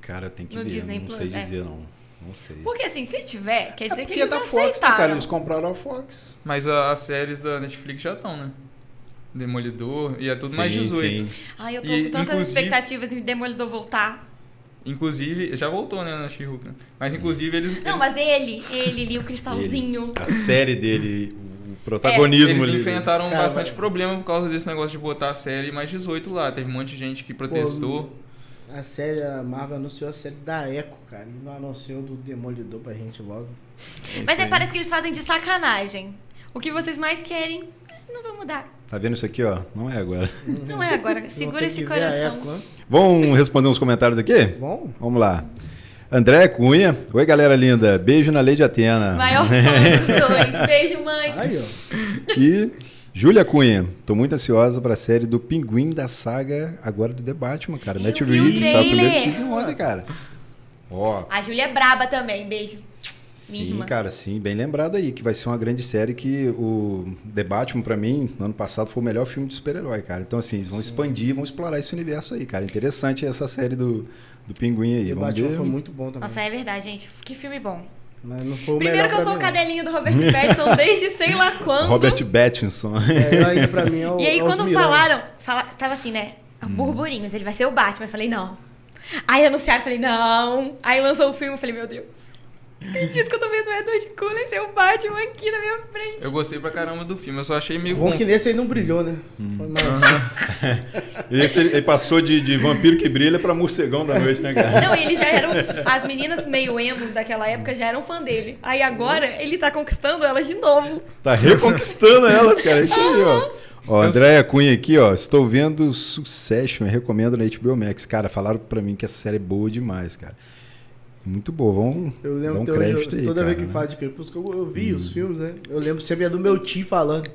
[SPEAKER 1] Cara, tem que
[SPEAKER 3] No
[SPEAKER 1] ver.
[SPEAKER 3] Disney
[SPEAKER 1] não
[SPEAKER 3] Plus,
[SPEAKER 1] sei
[SPEAKER 3] é.
[SPEAKER 1] dizer, não. Não sei.
[SPEAKER 3] Porque assim, se tiver, quer dizer
[SPEAKER 1] é
[SPEAKER 3] que
[SPEAKER 1] porque é
[SPEAKER 3] eles
[SPEAKER 1] da Fox, né,
[SPEAKER 3] aceitaram.
[SPEAKER 1] cara? Eles compraram a Fox.
[SPEAKER 4] Mas a- as séries da Netflix já estão, né? Demolidor, e é tudo mais
[SPEAKER 1] Sim,
[SPEAKER 4] 18.
[SPEAKER 1] sim.
[SPEAKER 3] Ai, eu tô
[SPEAKER 4] E,
[SPEAKER 3] com tantas expectativas em Demolidor voltar.
[SPEAKER 4] Inclusive, já voltou, né, na She-Hulk. né? Mas inclusive eles.
[SPEAKER 3] Não,
[SPEAKER 4] eles-
[SPEAKER 3] mas ele, ele ali, o cristalzinho.
[SPEAKER 1] A série dele, <laughs> protagonismo
[SPEAKER 4] Eles
[SPEAKER 1] ali.
[SPEAKER 4] enfrentaram
[SPEAKER 2] Cara,
[SPEAKER 4] bastante
[SPEAKER 2] vai-
[SPEAKER 4] problema por causa desse negócio de botar a série mais 18 lá. Teve um monte de gente que protestou.
[SPEAKER 2] A série, a Marvel anunciou a série da Echo, cara. E não anunciou do Demolidor pra gente logo.
[SPEAKER 3] Mas
[SPEAKER 1] Isso
[SPEAKER 3] é,
[SPEAKER 1] aí.
[SPEAKER 3] parece que eles fazem de sacanagem. O que vocês mais querem, não vai mudar.
[SPEAKER 1] Tá vendo isso aqui, ó? Não é agora. <laughs>
[SPEAKER 3] Não é agora. Segura esse coração.
[SPEAKER 2] Echo, né?
[SPEAKER 1] Vamos responder uns comentários aqui?
[SPEAKER 2] Bom,
[SPEAKER 1] Vamos lá. André Cunha. Oi, galera linda. Beijo na Lady Atena.
[SPEAKER 3] Maior <laughs> fã dos dois. Beijo, mãe.
[SPEAKER 2] aí, ó.
[SPEAKER 1] E Júlia Cunha. Tô muito ansiosa pra série do Pinguim da saga agora do The Batman, cara.
[SPEAKER 3] Eu
[SPEAKER 1] Matt
[SPEAKER 3] o
[SPEAKER 1] Reeves, saiu o primeiro
[SPEAKER 3] trailer.
[SPEAKER 1] teaser ontem, cara. Ó,
[SPEAKER 3] A Júlia é braba também. Beijo.
[SPEAKER 1] Sim,
[SPEAKER 3] irmã.
[SPEAKER 1] cara, sim. Bem lembrado aí, que vai ser uma grande série que o The Batman, pra mim, no ano passado, foi o melhor filme de super-herói, cara. Então, assim, eles vão expandir, vão explorar esse universo aí, cara. Interessante essa série do, do Pinguim aí. Vamos
[SPEAKER 2] Batman
[SPEAKER 1] ver.
[SPEAKER 2] foi muito bom também.
[SPEAKER 3] Nossa, é verdade, gente. Que filme bom.
[SPEAKER 2] Mas não foi o
[SPEAKER 3] Primeiro que eu sou o cadelinho do Robert Pattinson desde sei lá <laughs> quando.
[SPEAKER 1] Robert Pattinson.
[SPEAKER 2] É, ainda pra mim é o
[SPEAKER 3] E aí,
[SPEAKER 2] é
[SPEAKER 3] quando falaram, fala, tava assim, né? Burburinhos, ele vai ser o Batman. Eu falei, não. Aí anunciaram, eu falei, não. Aí lançou o filme, eu falei, meu Deus. Acredito que eu tô vendo o Edward Cullen ser o Batman aqui na minha frente.
[SPEAKER 4] Eu gostei pra caramba do filme, eu só achei meio
[SPEAKER 2] Bom que
[SPEAKER 4] confuso.
[SPEAKER 2] nesse aí não brilhou, né?
[SPEAKER 1] Hum.
[SPEAKER 2] Foi mais... <laughs>
[SPEAKER 1] Esse ele, ele passou de, de vampiro que brilha pra morcegão da noite, né, cara?
[SPEAKER 3] Não, e eles já eram. As meninas meio emos daquela época já eram fã dele. Aí agora ele tá conquistando elas de novo.
[SPEAKER 1] Tá reconquistando elas, cara. É isso aí, ó. Ó, Andréia Cunha aqui, ó. Estou vendo Succession recomendo na HBO Max. Cara, falaram pra mim que essa série é boa demais, cara. Muito boa, vamos
[SPEAKER 2] Eu lembro
[SPEAKER 1] um crédito
[SPEAKER 2] hoje,
[SPEAKER 1] aí,
[SPEAKER 2] toda
[SPEAKER 1] cara,
[SPEAKER 2] vez que
[SPEAKER 1] né?
[SPEAKER 2] fala de Crepúsculo, eu, eu vi os filmes, né? Eu lembro sempre é do meu tio falando.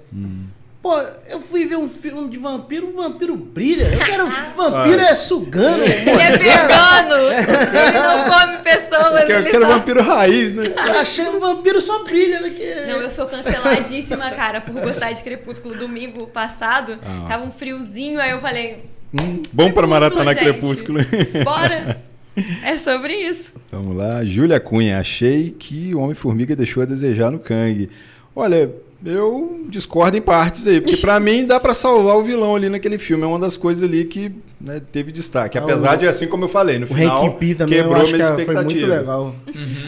[SPEAKER 2] Pô, eu fui ver um filme de vampiro, o vampiro brilha. Eu quero <laughs> vampiro é sugando.
[SPEAKER 3] Ele é vegano. ele não come pessoas.
[SPEAKER 1] Eu quero,
[SPEAKER 3] ele
[SPEAKER 1] quero
[SPEAKER 3] só-
[SPEAKER 1] vampiro raiz, né?
[SPEAKER 2] Eu achei o vampiro só brilha. Porque...
[SPEAKER 3] Não, eu sou canceladíssima, cara, por gostar de Crepúsculo. Domingo passado,
[SPEAKER 1] Ah.
[SPEAKER 3] tava um friozinho, aí eu falei,
[SPEAKER 1] Hum, bom para maratonar. Crepúsculo.
[SPEAKER 3] bora. <laughs> É sobre isso.
[SPEAKER 1] Vamos lá, Júlia Cunha. Achei que o Homem-Formiga deixou a desejar no Kang. Olha, eu discordo em partes aí, porque <laughs> pra mim dá pra salvar o vilão ali naquele filme. É uma das coisas ali que né, teve destaque.
[SPEAKER 2] Ah,
[SPEAKER 1] Apesar
[SPEAKER 2] o-
[SPEAKER 1] de, assim como eu falei, no
[SPEAKER 2] O
[SPEAKER 1] final
[SPEAKER 2] também eu
[SPEAKER 1] quebrou
[SPEAKER 2] acho que
[SPEAKER 1] minha
[SPEAKER 2] foi muito
[SPEAKER 1] expectativa.
[SPEAKER 2] legal.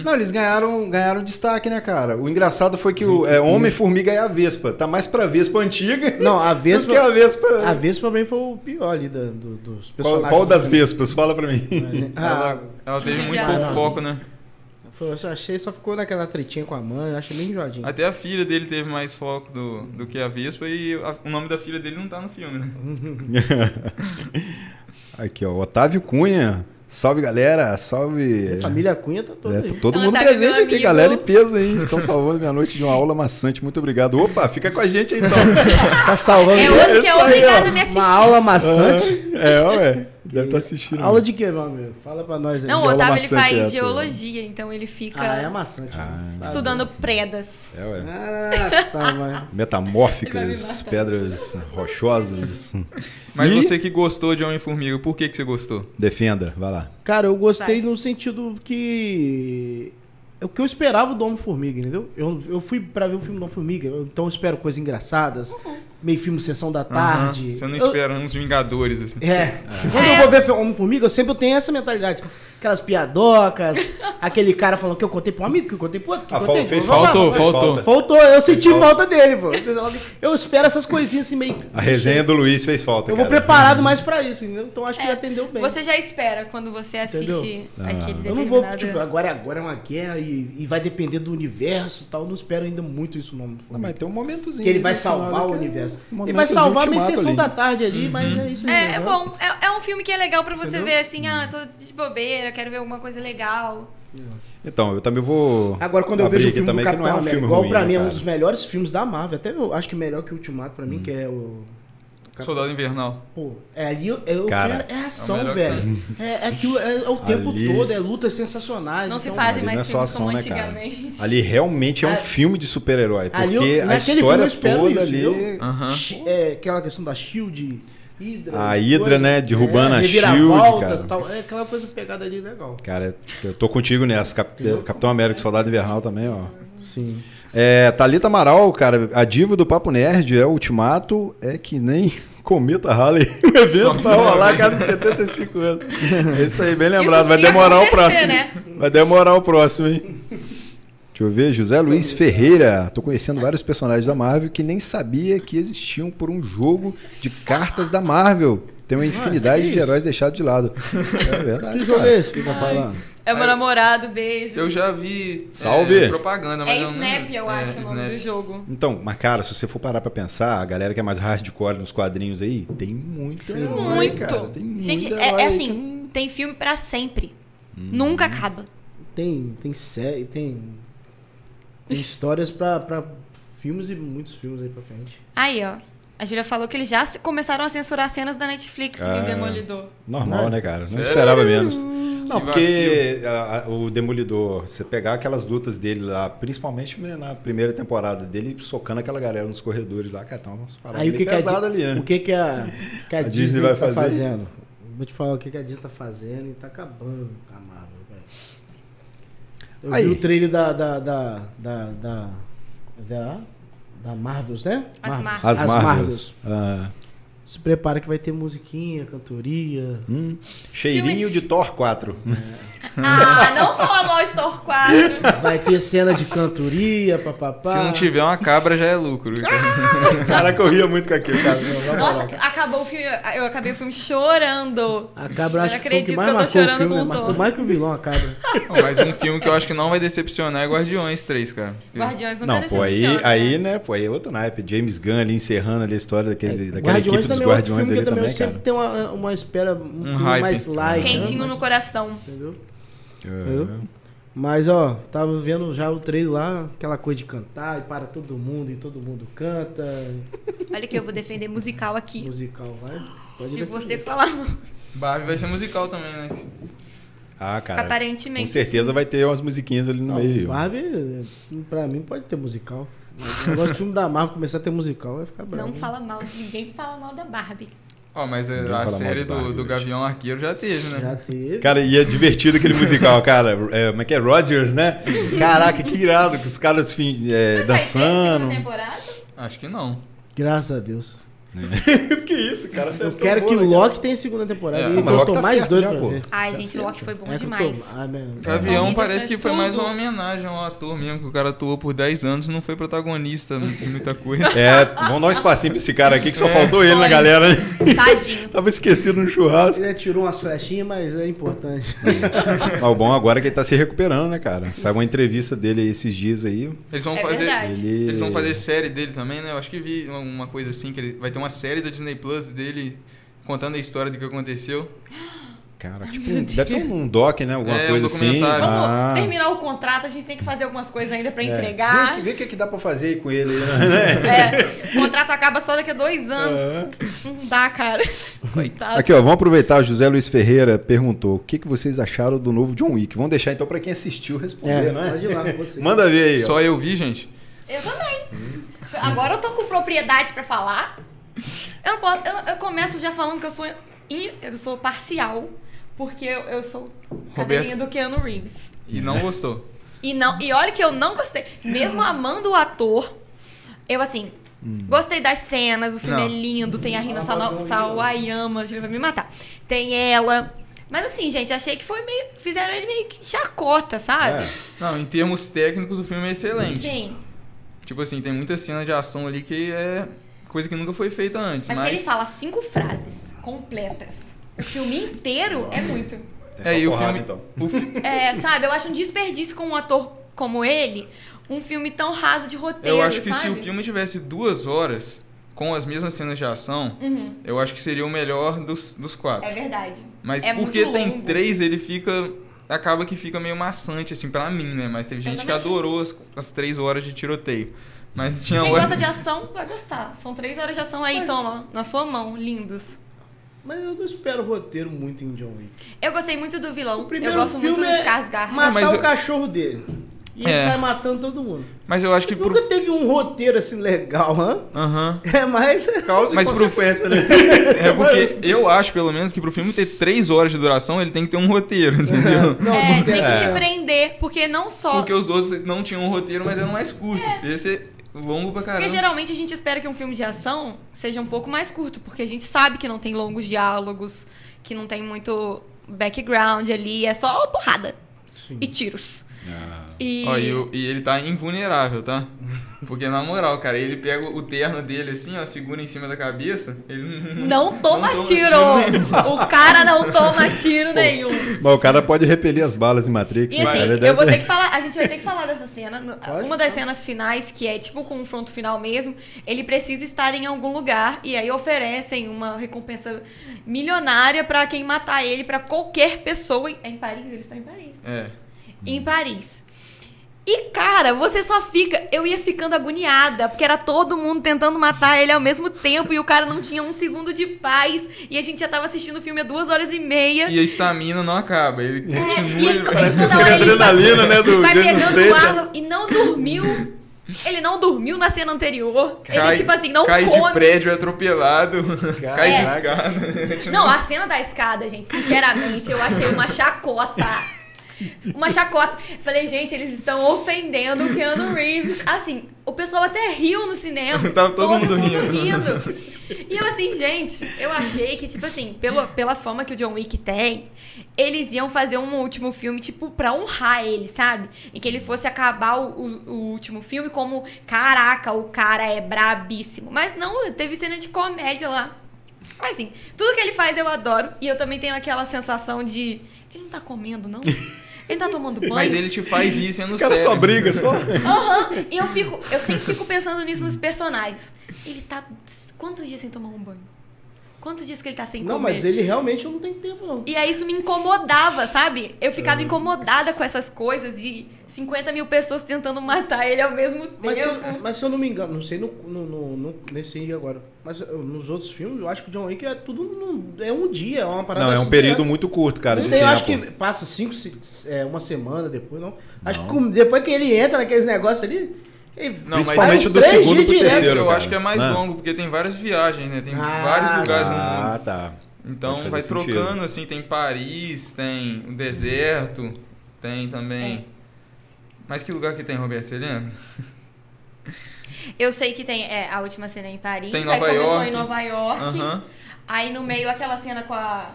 [SPEAKER 1] Não, eles ganharam, ganharam destaque, né, cara? O engraçado foi que o é, Homem-Formiga é a Vespa. Tá mais pra Vespa antiga
[SPEAKER 2] Não, a <laughs>
[SPEAKER 1] do
[SPEAKER 2] Vespa,
[SPEAKER 1] que a Vespa...
[SPEAKER 2] a Vespa pra mim foi o pior ali da- do- dos
[SPEAKER 1] Qual,
[SPEAKER 2] personagens.
[SPEAKER 1] qual
[SPEAKER 2] do
[SPEAKER 1] das. Vespas? Fala pra mim.
[SPEAKER 2] Ah, <laughs>
[SPEAKER 4] Ela, ela teve muito
[SPEAKER 3] Já.
[SPEAKER 4] pouco foco, né?
[SPEAKER 2] Foi- eu só achei, só ficou naquela tretinha com a mãe, eu achei meio enjoadinho.
[SPEAKER 4] Até a filha dele teve mais foco do, do que a Vespa e a- o nome da filha dele não tá no filme, né? <laughs>
[SPEAKER 1] Aqui, ó. Otávio Cunha. Salve, galera. Salve.
[SPEAKER 2] A família Cunha tá toda
[SPEAKER 1] É,
[SPEAKER 2] aí.
[SPEAKER 1] tá todo
[SPEAKER 3] Ela
[SPEAKER 1] mundo
[SPEAKER 3] tá
[SPEAKER 1] presente aqui,
[SPEAKER 3] amigo.
[SPEAKER 1] galera em peso aí. Estão salvando minha noite de uma aula maçante. Muito obrigado. Opa, fica com a gente aí, então. <laughs>
[SPEAKER 2] Tá salvando.
[SPEAKER 3] É outro que é
[SPEAKER 1] aí,
[SPEAKER 3] obrigado
[SPEAKER 1] ó.
[SPEAKER 3] a me assistir.
[SPEAKER 2] Uma aula maçante.
[SPEAKER 1] é, ué. Deve estar assistindo.
[SPEAKER 2] Aula de quê, meu amigo? Fala pra nós aí.
[SPEAKER 3] Não, o Otávio ele faz
[SPEAKER 1] essa,
[SPEAKER 3] geologia, então ele fica
[SPEAKER 2] Ah, é maçante.
[SPEAKER 1] Ah.
[SPEAKER 2] né? Tá
[SPEAKER 3] estudando predas.
[SPEAKER 1] É, ué.
[SPEAKER 2] Ah, tá, <laughs> mãe.
[SPEAKER 1] Metamórficas, pedras rochosas.
[SPEAKER 4] Mas
[SPEAKER 1] E-
[SPEAKER 4] você que gostou de Homem-Formiga, por que, que você gostou?
[SPEAKER 1] Defenda, vai lá.
[SPEAKER 2] Cara, eu gostei
[SPEAKER 3] Vai.
[SPEAKER 2] no sentido que. É o que eu esperava do Homem-Formiga, entendeu? Eu, eu fui pra ver o filme do Homem-Formiga, eu- então eu espero coisas engraçadas, meio filme Sessão da Tarde.
[SPEAKER 4] Aham, Você não
[SPEAKER 2] Eu-
[SPEAKER 4] espera uns Vingadores, assim.
[SPEAKER 2] É. Quando eu vou ver Homem-Formiga, eu sempre tenho essa mentalidade. Aquelas piadocas, <laughs> aquele cara falando que eu contei pro um amigo, que eu contei pro outro, que
[SPEAKER 1] Ah,
[SPEAKER 2] contei
[SPEAKER 1] fez
[SPEAKER 4] faltou, faltou.
[SPEAKER 1] falta.
[SPEAKER 2] Faltou, eu senti
[SPEAKER 1] falta.
[SPEAKER 2] falta dele, pô. Eu espero essas coisinhas assim meio.
[SPEAKER 1] A resenha do Luiz fez falta,
[SPEAKER 2] Eu vou
[SPEAKER 1] cara.
[SPEAKER 2] preparado mais pra isso, entendeu? Então acho que
[SPEAKER 3] É,
[SPEAKER 2] atendeu bem.
[SPEAKER 3] Você já espera quando você assiste
[SPEAKER 2] Entendeu?
[SPEAKER 1] Ah.
[SPEAKER 3] aquele
[SPEAKER 2] Eu não vou,
[SPEAKER 3] determinado...
[SPEAKER 2] tipo, agora, agora é uma guerra e, e vai depender do universo e tal. Eu não espero ainda muito isso no
[SPEAKER 1] Não,
[SPEAKER 2] Homem-Formiga.
[SPEAKER 1] mas tem um momentozinho.
[SPEAKER 2] Que ele vai salvar o
[SPEAKER 1] é
[SPEAKER 2] universo.
[SPEAKER 1] um
[SPEAKER 2] Ele vai salvar
[SPEAKER 1] ultimato
[SPEAKER 2] sessão
[SPEAKER 1] ali.
[SPEAKER 2] da tarde ali, mas é isso aí.
[SPEAKER 3] É, é bom. É, é um filme que é legal pra você
[SPEAKER 2] Entendeu?
[SPEAKER 3] ver assim, ah, tô de bobeira, quero ver alguma coisa legal.
[SPEAKER 1] Então, eu também vou.
[SPEAKER 2] Agora, quando eu vejo o filme do Capitão
[SPEAKER 1] não é um
[SPEAKER 2] América,
[SPEAKER 1] filme
[SPEAKER 2] igual
[SPEAKER 1] ruim,
[SPEAKER 2] pra
[SPEAKER 1] né,
[SPEAKER 2] mim é um
[SPEAKER 1] cara?
[SPEAKER 2] dos melhores filmes da Marvel, até eu acho que melhor que o Ultimato pra mim, que é o...
[SPEAKER 4] Soldado Invernal.
[SPEAKER 2] Pô, é ali, eu, eu
[SPEAKER 1] Cara,
[SPEAKER 2] quero, é ação,
[SPEAKER 4] é o melhor
[SPEAKER 2] velho. É, é, aquilo, é, é o tempo
[SPEAKER 1] Ali-
[SPEAKER 2] todo, é lutas sensacionais.
[SPEAKER 3] Não se
[SPEAKER 2] então-
[SPEAKER 3] fazem
[SPEAKER 1] ali não
[SPEAKER 3] mais
[SPEAKER 1] é
[SPEAKER 3] filmes
[SPEAKER 1] ação,
[SPEAKER 3] como
[SPEAKER 1] né, cara?
[SPEAKER 3] antigamente.
[SPEAKER 1] Ali realmente é um filme de super-herói.
[SPEAKER 2] ali eu-
[SPEAKER 1] Porque a história toda
[SPEAKER 2] isso,
[SPEAKER 1] ali.
[SPEAKER 4] Aham.
[SPEAKER 2] Shi- É, aquela questão da Shield, Hydra.
[SPEAKER 1] A Hydra,
[SPEAKER 2] coisa.
[SPEAKER 1] né, derrubando a
[SPEAKER 2] reviravoltas,
[SPEAKER 1] Shield, cara.
[SPEAKER 2] Tal, é aquela coisa pegada ali legal.
[SPEAKER 1] Cara, eu tô contigo nessa. Cap- Capitão América, Soldado Invernal também, ó.
[SPEAKER 2] Sim.
[SPEAKER 1] É, Thalita Amaral, cara, a diva do Papo Nerd é o Ultimato, é que nem <laughs> Cometa Halley. <laughs> O evento vai
[SPEAKER 4] uma
[SPEAKER 1] rolar a cada 75 anos. É isso aí, bem lembrado.
[SPEAKER 3] Isso
[SPEAKER 1] Vai demorar o próximo.
[SPEAKER 3] né?
[SPEAKER 1] Vai demorar o próximo, hein? Deixa eu ver, José Luiz Ferreira. Tô conhecendo vários personagens da Marvel que nem sabia que existiam por um jogo de cartas da Marvel. Tem uma infinidade
[SPEAKER 2] que
[SPEAKER 1] de heróis deixados de lado. É verdade.
[SPEAKER 2] Que jogo é esse que tá falando?
[SPEAKER 3] É meu namorado, beijo.
[SPEAKER 4] Eu já vi
[SPEAKER 1] Salve.
[SPEAKER 4] é, propaganda, mas
[SPEAKER 3] É
[SPEAKER 4] não-
[SPEAKER 3] Snap, eu
[SPEAKER 4] é,
[SPEAKER 3] acho, o nome
[SPEAKER 4] Snap.
[SPEAKER 3] do jogo.
[SPEAKER 1] Então, mas cara, se você for parar pra pensar, a galera que é mais hardcore nos quadrinhos aí, tem muito herói,
[SPEAKER 3] Muito.
[SPEAKER 1] cara. Tem muito
[SPEAKER 3] Gente,
[SPEAKER 1] herói
[SPEAKER 3] é, é
[SPEAKER 1] aí
[SPEAKER 3] assim,
[SPEAKER 1] não-
[SPEAKER 3] tem filme pra sempre.
[SPEAKER 1] Uhum.
[SPEAKER 3] Nunca acaba.
[SPEAKER 2] Tem, tem série, tem, tem histórias pra, pra filmes e muitos filmes aí pra frente.
[SPEAKER 3] Aí, ó. A Julia falou que eles já começaram a censurar cenas da Netflix
[SPEAKER 1] Ah.
[SPEAKER 3] no Demolidor.
[SPEAKER 1] Normal,
[SPEAKER 2] Não.
[SPEAKER 1] né, cara? Não
[SPEAKER 4] Sério?
[SPEAKER 1] esperava menos. Não,
[SPEAKER 4] Que
[SPEAKER 1] porque a- a- o Demolidor, você pegar aquelas lutas dele lá, principalmente né, na primeira temporada dele, socando aquela galera nos corredores lá, cara, tá umas paradas
[SPEAKER 2] Aí o que, que, a,
[SPEAKER 1] ali, né?
[SPEAKER 2] o que, que a, <laughs> que a,
[SPEAKER 1] A
[SPEAKER 2] Disney,
[SPEAKER 1] Disney vai
[SPEAKER 2] tá
[SPEAKER 1] fazer?
[SPEAKER 2] fazendo? Vou te falar o que, que a Disney tá fazendo e tá acabando com a Marvel. Eu
[SPEAKER 1] Aí.
[SPEAKER 2] vi o trailer da. da. da. da. da, da, da Marvels, né?
[SPEAKER 3] As
[SPEAKER 2] Mar-
[SPEAKER 1] As
[SPEAKER 2] As
[SPEAKER 1] Marvels. Ah,
[SPEAKER 2] Se prepara que vai ter musiquinha, cantoria.
[SPEAKER 1] hum, cheirinho de Thor 4. <laughs>
[SPEAKER 3] Ah, não fala mal de Thor 4.
[SPEAKER 2] Vai ter cena de cantoria, papapá.
[SPEAKER 4] Se não tiver uma cabra, já é lucro. <laughs>
[SPEAKER 1] Caraca, eu ria muito com aquilo, cara.
[SPEAKER 3] Nossa, acabou o filme. Eu acabei o filme chorando.
[SPEAKER 2] A cabra
[SPEAKER 3] Eu
[SPEAKER 2] acho
[SPEAKER 3] não
[SPEAKER 2] que que
[SPEAKER 3] acredito
[SPEAKER 2] mais
[SPEAKER 3] que eu tô
[SPEAKER 2] marcou o
[SPEAKER 3] chorando
[SPEAKER 2] filme,
[SPEAKER 3] com
[SPEAKER 2] né?
[SPEAKER 3] o
[SPEAKER 2] Marcou
[SPEAKER 3] Thor.
[SPEAKER 2] mais que o vilão, a cabra.
[SPEAKER 4] Não, mas um filme que eu acho que não vai decepcionar é Guardiões 3, cara.
[SPEAKER 3] Guardiões nunca
[SPEAKER 1] Não, pô, aí, aí,
[SPEAKER 3] né?
[SPEAKER 1] né, pô, aí é outro naipe. James Gunn ali encerrando ali a história daquele, daquela
[SPEAKER 2] Guardiões
[SPEAKER 1] equipe dos
[SPEAKER 2] também é outro filme que
[SPEAKER 1] também,
[SPEAKER 2] eu sempre
[SPEAKER 1] cara.
[SPEAKER 2] tenho uma, uma espera um, filme
[SPEAKER 4] hype.
[SPEAKER 2] mais light. né?
[SPEAKER 3] Quentinho
[SPEAKER 2] Mas-
[SPEAKER 3] no coração.
[SPEAKER 2] Entendeu? Eu? Mas, ó, tava vendo já o trailer lá, aquela coisa de cantar e para todo mundo e todo mundo canta.
[SPEAKER 3] Olha que eu vou defender musical aqui.
[SPEAKER 2] Musical, vai. Pode
[SPEAKER 3] Se
[SPEAKER 2] defender.
[SPEAKER 3] você falar
[SPEAKER 4] Barbie vai ser musical também, né?
[SPEAKER 1] Ah, cara.
[SPEAKER 3] aparentemente.
[SPEAKER 1] Com certeza vai ter umas musiquinhas ali no
[SPEAKER 2] Não,
[SPEAKER 1] meio.
[SPEAKER 2] Barbie, pra mim, pode ter musical. Mas O filme da Marvel começar a ter musical vai ficar bravo.
[SPEAKER 3] Não fala mal, ninguém fala mal da Barbie.
[SPEAKER 4] Ó, mas
[SPEAKER 1] Ninguém
[SPEAKER 4] a, série
[SPEAKER 1] Barbie
[SPEAKER 4] do, do. Gavião Arqueiro já teve, né?
[SPEAKER 2] Já teve.
[SPEAKER 1] Cara, e é divertido aquele musical, cara. É, como é que é? Rogers, né? Caraca, que irado, que os caras é,
[SPEAKER 3] Mas vai ter segunda
[SPEAKER 1] dançando.
[SPEAKER 3] temporada?
[SPEAKER 4] Acho que não.
[SPEAKER 2] Graças a Deus. <laughs>
[SPEAKER 1] que isso, cara? Você
[SPEAKER 2] Eu
[SPEAKER 1] é
[SPEAKER 2] quero
[SPEAKER 1] bom,
[SPEAKER 2] que
[SPEAKER 1] né, cara?
[SPEAKER 2] Loki tenha segunda temporada.
[SPEAKER 4] É,
[SPEAKER 2] e
[SPEAKER 1] mas
[SPEAKER 2] eu
[SPEAKER 1] Loki
[SPEAKER 2] tô
[SPEAKER 1] tá
[SPEAKER 2] mais
[SPEAKER 1] certo
[SPEAKER 2] doido
[SPEAKER 1] já,
[SPEAKER 2] pra
[SPEAKER 1] pô.
[SPEAKER 2] ver.
[SPEAKER 3] Ai,
[SPEAKER 1] Tá
[SPEAKER 3] gente,
[SPEAKER 1] certo.
[SPEAKER 3] Loki foi bom
[SPEAKER 2] É eu tô-
[SPEAKER 3] demais.
[SPEAKER 2] Ah,
[SPEAKER 4] Gavião
[SPEAKER 3] Não,
[SPEAKER 4] parece que foi mais
[SPEAKER 3] tudo.
[SPEAKER 4] uma homenagem ao ator mesmo, que o cara atuou por 10 anos e não foi protagonista em muita coisa. <laughs>
[SPEAKER 1] É, vamos dar um espacinho pra esse cara aqui que só
[SPEAKER 4] É.
[SPEAKER 1] faltou ele na
[SPEAKER 3] Foi.
[SPEAKER 1] galera. né?
[SPEAKER 3] Tadinho. <laughs>
[SPEAKER 1] Tava esquecido no churrasco.
[SPEAKER 2] Ele tirou umas flechinhas, mas é importante.
[SPEAKER 1] Mas o bom agora é que ele tá se recuperando, né, cara? Saiu uma entrevista dele aí esses dias aí.
[SPEAKER 4] Eles vão
[SPEAKER 3] É
[SPEAKER 4] fazer.
[SPEAKER 3] verdade.
[SPEAKER 1] Ele...
[SPEAKER 4] Eles vão fazer série dele também, né? Eu acho que vi uma- uma coisa assim, que ele vai ter uma série da Disney Plus dele contando a história do que aconteceu.
[SPEAKER 1] Cara, tipo, deve ser um doc, né? Alguma
[SPEAKER 4] É, um
[SPEAKER 1] coisa assim.
[SPEAKER 4] documentário.
[SPEAKER 3] Vamos
[SPEAKER 1] Ah.
[SPEAKER 3] terminar o contrato, a gente tem que fazer algumas coisas ainda pra
[SPEAKER 1] É.
[SPEAKER 3] entregar.
[SPEAKER 1] Vê, vê o que, que dá pra fazer aí com ele, né? <laughs>
[SPEAKER 3] É, o contrato acaba só daqui a dois anos. Não dá, cara. <laughs> Coitado.
[SPEAKER 1] Aqui, ó, vamos aproveitar. O José Luiz Ferreira perguntou: o que, que vocês acharam do novo John Wick? Vamos deixar então pra quem assistiu responder,
[SPEAKER 2] É,
[SPEAKER 1] né?
[SPEAKER 2] pode ir lá você.
[SPEAKER 1] Manda ver aí. ó.
[SPEAKER 4] Só eu vi, gente.
[SPEAKER 3] Eu também. Agora eu tô com propriedade pra falar. Eu não posso. Eu, eu começo já falando que eu sou, in- eu sou parcial, porque eu, eu sou cadeirinha do Keanu Reeves.
[SPEAKER 4] E não gostou.
[SPEAKER 3] E, não, e olha que eu não gostei. Mesmo amando o ator, eu assim. Gostei das cenas, o filme
[SPEAKER 4] Não.
[SPEAKER 3] é lindo, tem a Rina Sawayama, ele vai me matar. Tem ela. Mas assim, gente, achei que foi meio. Fizeram ele meio que chacota, sabe?
[SPEAKER 1] É.
[SPEAKER 4] Não, em termos técnicos, o filme é excelente.
[SPEAKER 3] Sim.
[SPEAKER 4] Tipo assim, tem muita cena de ação ali que é coisa que nunca foi feita antes.
[SPEAKER 3] Mas,
[SPEAKER 4] Mas,
[SPEAKER 3] se ele fala cinco frases completas, o filme inteiro é muito.
[SPEAKER 4] É, e o
[SPEAKER 1] porrada,
[SPEAKER 4] filme.
[SPEAKER 1] então.
[SPEAKER 4] o fi- <laughs>
[SPEAKER 3] É, sabe? Eu acho um desperdício com um ator como ele, um filme tão raso de roteiro.
[SPEAKER 4] Eu acho que se
[SPEAKER 3] sabe?
[SPEAKER 4] o filme tivesse duas horas com as mesmas cenas de ação,
[SPEAKER 3] Uhum.
[SPEAKER 4] eu acho que seria o melhor dos, dos quatro.
[SPEAKER 3] É verdade.
[SPEAKER 4] Mas
[SPEAKER 3] é
[SPEAKER 4] porque
[SPEAKER 3] muito
[SPEAKER 4] tem
[SPEAKER 3] longo.
[SPEAKER 4] três, ele fica. Acaba que fica meio maçante, assim, pra mim, né? Mas teve gente que adorou as, as três horas de tiroteio. Mas tinha
[SPEAKER 3] Quem
[SPEAKER 4] hora.
[SPEAKER 3] gosta de ação vai gostar. São três horas de ação aí,
[SPEAKER 2] Mas-
[SPEAKER 3] toma, na sua mão, lindos.
[SPEAKER 2] Mas eu não espero roteiro muito em John Wick.
[SPEAKER 3] Eu gostei muito do vilão.
[SPEAKER 2] O
[SPEAKER 3] Eu
[SPEAKER 2] primeiro
[SPEAKER 3] gosto muito
[SPEAKER 2] filme
[SPEAKER 3] dos
[SPEAKER 2] é
[SPEAKER 3] Skarsgård.
[SPEAKER 2] matar
[SPEAKER 4] mas
[SPEAKER 2] o
[SPEAKER 4] eu-
[SPEAKER 2] cachorro dele. E
[SPEAKER 4] É.
[SPEAKER 2] ele sai matando todo mundo.
[SPEAKER 4] Mas eu acho que pro.
[SPEAKER 2] Nunca teve um roteiro assim legal, hã?
[SPEAKER 4] Aham.
[SPEAKER 2] É mais. <laughs>
[SPEAKER 1] Causa
[SPEAKER 4] Mas
[SPEAKER 1] e
[SPEAKER 4] pro-
[SPEAKER 1] consequência, né? <laughs>
[SPEAKER 4] É porque eu acho, pelo menos, que pro filme ter três horas de duração, ele tem que ter um roteiro, entendeu?
[SPEAKER 2] Não,
[SPEAKER 3] é,
[SPEAKER 2] não
[SPEAKER 3] tem que te
[SPEAKER 1] É.
[SPEAKER 3] prender, porque não só.
[SPEAKER 4] Porque os outros não tinham um roteiro, mas eram mais curtos. Esse é longo pra
[SPEAKER 3] Porque
[SPEAKER 4] caramba.
[SPEAKER 3] geralmente a gente espera que um filme de ação seja um pouco mais curto, porque a gente sabe que não tem longos diálogos, que não tem muito background ali, é só porrada
[SPEAKER 2] Sim.
[SPEAKER 3] e tiros.
[SPEAKER 1] Ah.
[SPEAKER 3] E,
[SPEAKER 4] Ó, e, e ele tá invulnerável, tá? Porque, na moral, cara, ele pega o terno dele assim, ó, segura em cima da cabeça, ele
[SPEAKER 3] não toma
[SPEAKER 4] toma
[SPEAKER 3] tiro!
[SPEAKER 4] nenhum.
[SPEAKER 3] o cara não toma tiro nenhum.
[SPEAKER 1] Mas o cara pode repelir as balas em Matrix.
[SPEAKER 3] E
[SPEAKER 1] né?
[SPEAKER 3] assim, eu
[SPEAKER 1] verdade,
[SPEAKER 3] vou ter que falar, a gente vai ter que falar dessa cena.
[SPEAKER 2] Pode,
[SPEAKER 3] Uma das cenas finais, que é tipo o confronto final mesmo, ele precisa estar em algum lugar e aí oferecem uma recompensa milionária pra quem matar ele, pra qualquer pessoa. em- É em Paris? Ele está em Paris.
[SPEAKER 4] É.
[SPEAKER 3] Em Paris. E, cara, você só fica. Eu ia ficando agoniada, porque era todo mundo tentando matar ele ao mesmo tempo e o cara não tinha um segundo de paz. E a gente já tava assistindo o filme há duas horas e meia.
[SPEAKER 4] E a estamina não acaba, ele
[SPEAKER 3] É,
[SPEAKER 4] continua...
[SPEAKER 3] e
[SPEAKER 4] ele
[SPEAKER 3] ele-
[SPEAKER 4] parece-
[SPEAKER 3] toda hora ele
[SPEAKER 1] adrenalina,
[SPEAKER 3] vai-
[SPEAKER 1] né, do
[SPEAKER 3] vai pegando o ar e não dormiu. Ele não dormiu na cena anterior.
[SPEAKER 4] Cai,
[SPEAKER 3] ele, tipo assim, não
[SPEAKER 4] cai
[SPEAKER 3] come.
[SPEAKER 4] de prédio atropelado, <laughs> cai
[SPEAKER 3] É.
[SPEAKER 4] de escada.
[SPEAKER 3] Não, a cena da escada, gente, sinceramente, eu achei uma chacota. <laughs> Uma chacota. Falei, gente, eles estão ofendendo o Keanu Reeves. Assim, o pessoal até riu no cinema. <laughs>
[SPEAKER 4] Tava todo mundo rindo.
[SPEAKER 3] rindo. E eu assim, gente, eu achei que, tipo assim, pela, pela fama que o John Wick tem, eles iam fazer um último filme, tipo, pra honrar ele, sabe? Em que ele fosse acabar o, o- o último filme como, caraca, o cara é brabíssimo. Mas não, teve cena de comédia lá. Mas assim, tudo que ele faz eu adoro. E eu também tenho aquela sensação de. Ele não tá comendo, não? <laughs> Ele tá tomando banho?
[SPEAKER 4] Mas ele te faz isso sendo
[SPEAKER 1] Esse cara
[SPEAKER 4] sério.
[SPEAKER 1] só briga, só.
[SPEAKER 3] Aham. E eu fico. Eu sempre fico pensando nisso nos personagens. Ele tá. Quantos dias sem tomar um banho? Quantos dias que ele tá sem
[SPEAKER 2] Não,
[SPEAKER 3] comer?
[SPEAKER 2] mas ele realmente não tem tempo, não.
[SPEAKER 3] E aí isso me incomodava, sabe? Eu ficava incomodada com essas coisas e 50 mil pessoas tentando matar ele ao mesmo
[SPEAKER 2] Mas se,
[SPEAKER 3] tempo.
[SPEAKER 2] mas se eu não me engano, não sei no, no, no- no- nesse aí agora, mas eu- nos outros filmes, eu acho que o John Wick é tudo. num- é um dia, é uma parada
[SPEAKER 1] Não, é um
[SPEAKER 2] assim,
[SPEAKER 1] período
[SPEAKER 2] né?
[SPEAKER 1] muito curto, cara,
[SPEAKER 2] Não tem, eu
[SPEAKER 1] tempo.
[SPEAKER 2] acho que passa cinco, se- é, uma semana depois, não. Acho
[SPEAKER 1] Não.
[SPEAKER 2] que com- depois que ele entra naqueles negócios ali.
[SPEAKER 4] Não, mas
[SPEAKER 1] Principalmente
[SPEAKER 2] uns
[SPEAKER 1] do segundo pro
[SPEAKER 2] direto.
[SPEAKER 1] terceiro,
[SPEAKER 4] eu
[SPEAKER 1] cara.
[SPEAKER 4] acho que é mais
[SPEAKER 1] Né?
[SPEAKER 4] longo, porque tem várias viagens, né? Tem
[SPEAKER 2] Ah,
[SPEAKER 4] vários lugares no mundo.
[SPEAKER 1] Ah, tá.
[SPEAKER 4] Então vai
[SPEAKER 1] fazer
[SPEAKER 4] trocando,
[SPEAKER 1] sentido.
[SPEAKER 4] assim, tem Paris, tem o deserto, tem também. Mas que lugar que tem, Roberto? Você lembra? <laughs>
[SPEAKER 3] Eu sei que tem é, a última cena em Paris,
[SPEAKER 4] Tem
[SPEAKER 3] aí
[SPEAKER 4] Nova
[SPEAKER 3] começou
[SPEAKER 4] York.
[SPEAKER 3] em Nova York.
[SPEAKER 4] Aham.
[SPEAKER 3] Aí no meio aquela cena com a.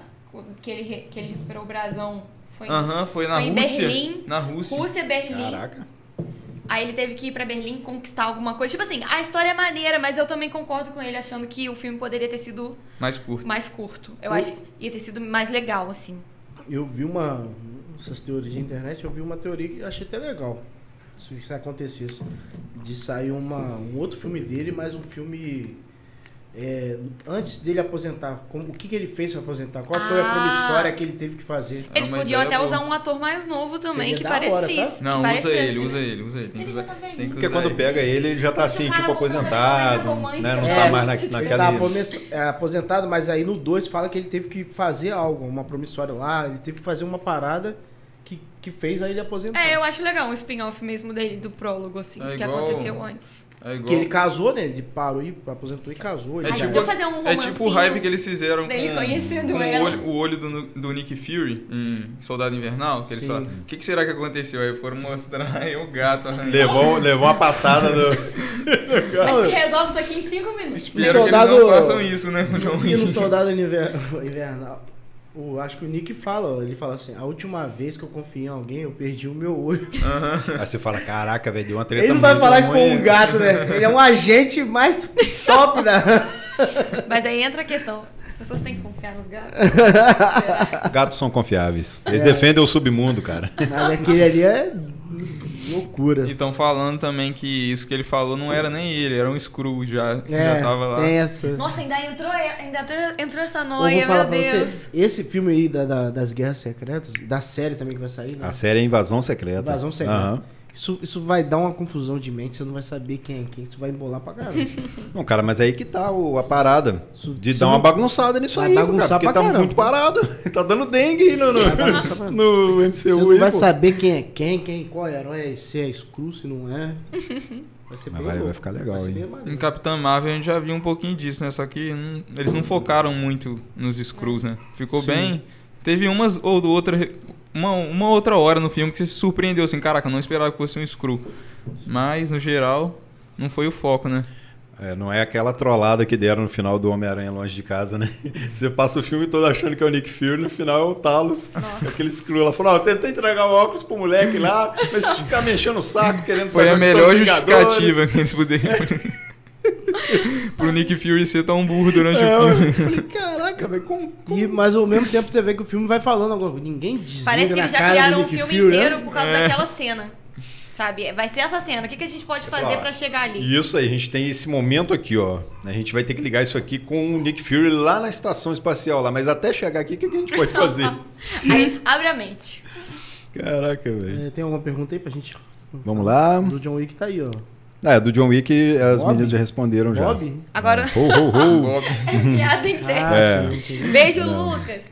[SPEAKER 3] que, ele, que ele recuperou o brasão. Foi em
[SPEAKER 4] Aham, foi na
[SPEAKER 3] Foi em
[SPEAKER 4] Rússia.
[SPEAKER 3] Berlim.
[SPEAKER 4] Na Rússia.
[SPEAKER 3] Rússia, Berlim.
[SPEAKER 1] Caraca.
[SPEAKER 3] Aí ele teve que ir pra Berlim conquistar alguma coisa. Tipo assim, a história é maneira, mas eu também concordo com ele, achando que o filme poderia ter sido
[SPEAKER 4] Mais curto.
[SPEAKER 3] mais curto. Eu
[SPEAKER 2] O-
[SPEAKER 3] acho que ia ter sido mais legal, assim.
[SPEAKER 2] Eu vi uma. Essas teorias de internet, eu vi uma teoria que eu achei até legal. Se isso acontecesse. De sair uma, um outro filme dele, mas um filme. É, antes dele aposentar, como, o que, que ele fez para aposentar? Qual foi a
[SPEAKER 3] Ah.
[SPEAKER 2] promissória que ele teve que fazer?
[SPEAKER 3] Eles
[SPEAKER 4] uma
[SPEAKER 3] podiam
[SPEAKER 4] ideia
[SPEAKER 3] até
[SPEAKER 4] boa.
[SPEAKER 3] usar um ator mais novo também, que
[SPEAKER 2] hora,
[SPEAKER 3] parecesse.
[SPEAKER 2] tá?
[SPEAKER 4] Não,
[SPEAKER 3] que
[SPEAKER 4] usa
[SPEAKER 3] parecesse,
[SPEAKER 4] ele,
[SPEAKER 3] né?
[SPEAKER 4] usa ele, usa ele. Tem que
[SPEAKER 3] Ele
[SPEAKER 4] usar,
[SPEAKER 3] tá
[SPEAKER 4] tem que
[SPEAKER 1] Porque
[SPEAKER 4] usar
[SPEAKER 1] quando
[SPEAKER 4] ele.
[SPEAKER 1] pega ele, ele já tá assim, tipo, aposentado, né? Não
[SPEAKER 2] É,
[SPEAKER 1] tá mais na,
[SPEAKER 2] Ele
[SPEAKER 1] naquela...
[SPEAKER 2] tava promess- é, aposentado, mas aí no 2 fala que ele teve que fazer algo, uma promissória lá, ele teve que fazer uma parada que, que fez aí ele aposentar.
[SPEAKER 3] É, eu acho legal um spin-off mesmo dele, do prólogo, assim,
[SPEAKER 4] É
[SPEAKER 3] do que
[SPEAKER 4] igual-
[SPEAKER 3] aconteceu antes.
[SPEAKER 4] É igual...
[SPEAKER 2] Que ele casou, né? Ele parou e aposentou e casou.
[SPEAKER 4] É
[SPEAKER 2] já-
[SPEAKER 4] tipo,
[SPEAKER 3] podia fazer um
[SPEAKER 4] é tipo o hype que eles fizeram
[SPEAKER 3] dele
[SPEAKER 4] com,
[SPEAKER 3] conhecendo
[SPEAKER 4] com
[SPEAKER 3] ela.
[SPEAKER 4] o olho, o olho do, do Nick Fury em Soldado Invernal. Que eles
[SPEAKER 2] Sim.
[SPEAKER 4] falaram, o que, que será que aconteceu? Aí foram mostrar <laughs> aí o gato.
[SPEAKER 1] Levou, levou uma patada do...
[SPEAKER 3] A gente resolve isso aqui em cinco minutos.
[SPEAKER 4] Espero
[SPEAKER 2] soldado-
[SPEAKER 4] que eles não façam isso, né,
[SPEAKER 2] E no. Soldado Inver- <laughs> Invernal, o, acho que o Nick fala, ele fala assim, a última vez que eu confiei em alguém, eu perdi o meu olho.
[SPEAKER 1] Aí você fala, caraca, velho, deu uma treta
[SPEAKER 2] Ele não vai falar que foi um gato, né? Ele é um agente mais top da...
[SPEAKER 3] Mas aí entra a questão. As pessoas têm que confiar nos gatos. Será?
[SPEAKER 1] Gatos são confiáveis. Eles
[SPEAKER 2] É.
[SPEAKER 1] defendem o submundo, cara.
[SPEAKER 2] Mas aquele ali é loucura.
[SPEAKER 4] E estão falando também que isso que ele falou não era nem ele, era um Screw já,
[SPEAKER 2] É,
[SPEAKER 4] já tava lá.
[SPEAKER 2] tem essa.
[SPEAKER 3] Nossa, ainda entrou, ainda entrou, essa noia,
[SPEAKER 2] falar
[SPEAKER 3] meu
[SPEAKER 2] pra
[SPEAKER 3] Deus.
[SPEAKER 2] você, esse filme aí da, da- das Guerras Secretas, da série também que vai sair, né?
[SPEAKER 1] A série é Invasão Secreta.
[SPEAKER 2] Invasão Secreta.
[SPEAKER 1] Aham.
[SPEAKER 2] Isso, isso vai dar uma confusão de mente, você não vai saber quem é quem, isso vai embolar pra caramba. <laughs>
[SPEAKER 1] Não, cara, mas aí que tá o- a parada.
[SPEAKER 2] Isso-
[SPEAKER 1] De
[SPEAKER 2] isso
[SPEAKER 1] dar uma bagunçada nisso
[SPEAKER 2] vai
[SPEAKER 1] aí, cara.
[SPEAKER 2] bagunçar
[SPEAKER 1] Porque
[SPEAKER 2] pra
[SPEAKER 1] tá
[SPEAKER 2] caramba.
[SPEAKER 1] muito parado. <laughs> tá dando dengue aí no, no,
[SPEAKER 2] Vai
[SPEAKER 1] no MCU
[SPEAKER 2] Você não
[SPEAKER 1] aí,
[SPEAKER 2] vai
[SPEAKER 1] pô.
[SPEAKER 2] saber quem é quem, quem, qual herói é, se é Screw, se não é. <laughs> Vai ser
[SPEAKER 1] Mas
[SPEAKER 2] bem
[SPEAKER 1] vai- vai ficar legal,
[SPEAKER 2] ser
[SPEAKER 1] hein?
[SPEAKER 4] Em Capitã Marvel a gente já viu um pouquinho disso, né? Só que não- eles não focaram muito nos Screws, né? Ficou
[SPEAKER 2] Sim.
[SPEAKER 4] bem. Teve umas ou do outra. Uma, uma outra hora no filme que você se surpreendeu assim, caraca, eu não esperava que fosse um Screw. Mas, no geral, não foi o foco, né?
[SPEAKER 1] É, não é aquela trollada que deram no final do Homem-Aranha Longe de Casa, né? <laughs> Você passa o filme todo achando que é o Nick Fury, no final é o Talos. Aquele screw lá. Falou, ó, eu tentei entregar o óculos pro moleque lá, mas ficar mexendo o saco, querendo
[SPEAKER 4] Foi a
[SPEAKER 1] saber onde
[SPEAKER 4] melhor justificativa que eles poderiam. <laughs> <laughs> <laughs> pro Nick Fury ser tão burro durante
[SPEAKER 1] É,
[SPEAKER 4] o
[SPEAKER 1] eu
[SPEAKER 4] filme.
[SPEAKER 1] falei, caraca, velho, como... como-
[SPEAKER 2] E, mas ao mesmo tempo você vê que o filme vai falando agora. Ninguém desliga
[SPEAKER 3] Parece que eles já criaram
[SPEAKER 2] do
[SPEAKER 3] um filme
[SPEAKER 2] Fury,
[SPEAKER 3] inteiro
[SPEAKER 2] né?
[SPEAKER 3] por causa
[SPEAKER 4] É.
[SPEAKER 3] daquela cena. Sabe? Vai ser essa cena. O que, que a gente pode fazer pra chegar ali?
[SPEAKER 1] Isso aí, a gente tem esse momento aqui, ó. A gente vai ter que ligar isso aqui com o Nick Fury lá na estação espacial lá. Mas até chegar aqui, o que, que a gente pode fazer? <laughs>
[SPEAKER 3] Aí, abre a mente.
[SPEAKER 1] Caraca, velho.
[SPEAKER 2] É, tem alguma pergunta aí pra gente?
[SPEAKER 1] Vamos lá.
[SPEAKER 2] Do John Wick tá aí, ó.
[SPEAKER 1] É, do John Wick, as
[SPEAKER 2] Bob?
[SPEAKER 1] meninas já responderam já.
[SPEAKER 2] Bob?
[SPEAKER 3] Agora,
[SPEAKER 1] Ho, ho, ho. <laughs>
[SPEAKER 4] Bob.
[SPEAKER 3] é piada interna.
[SPEAKER 2] Ah,
[SPEAKER 1] É.
[SPEAKER 3] Beijo, Lucas.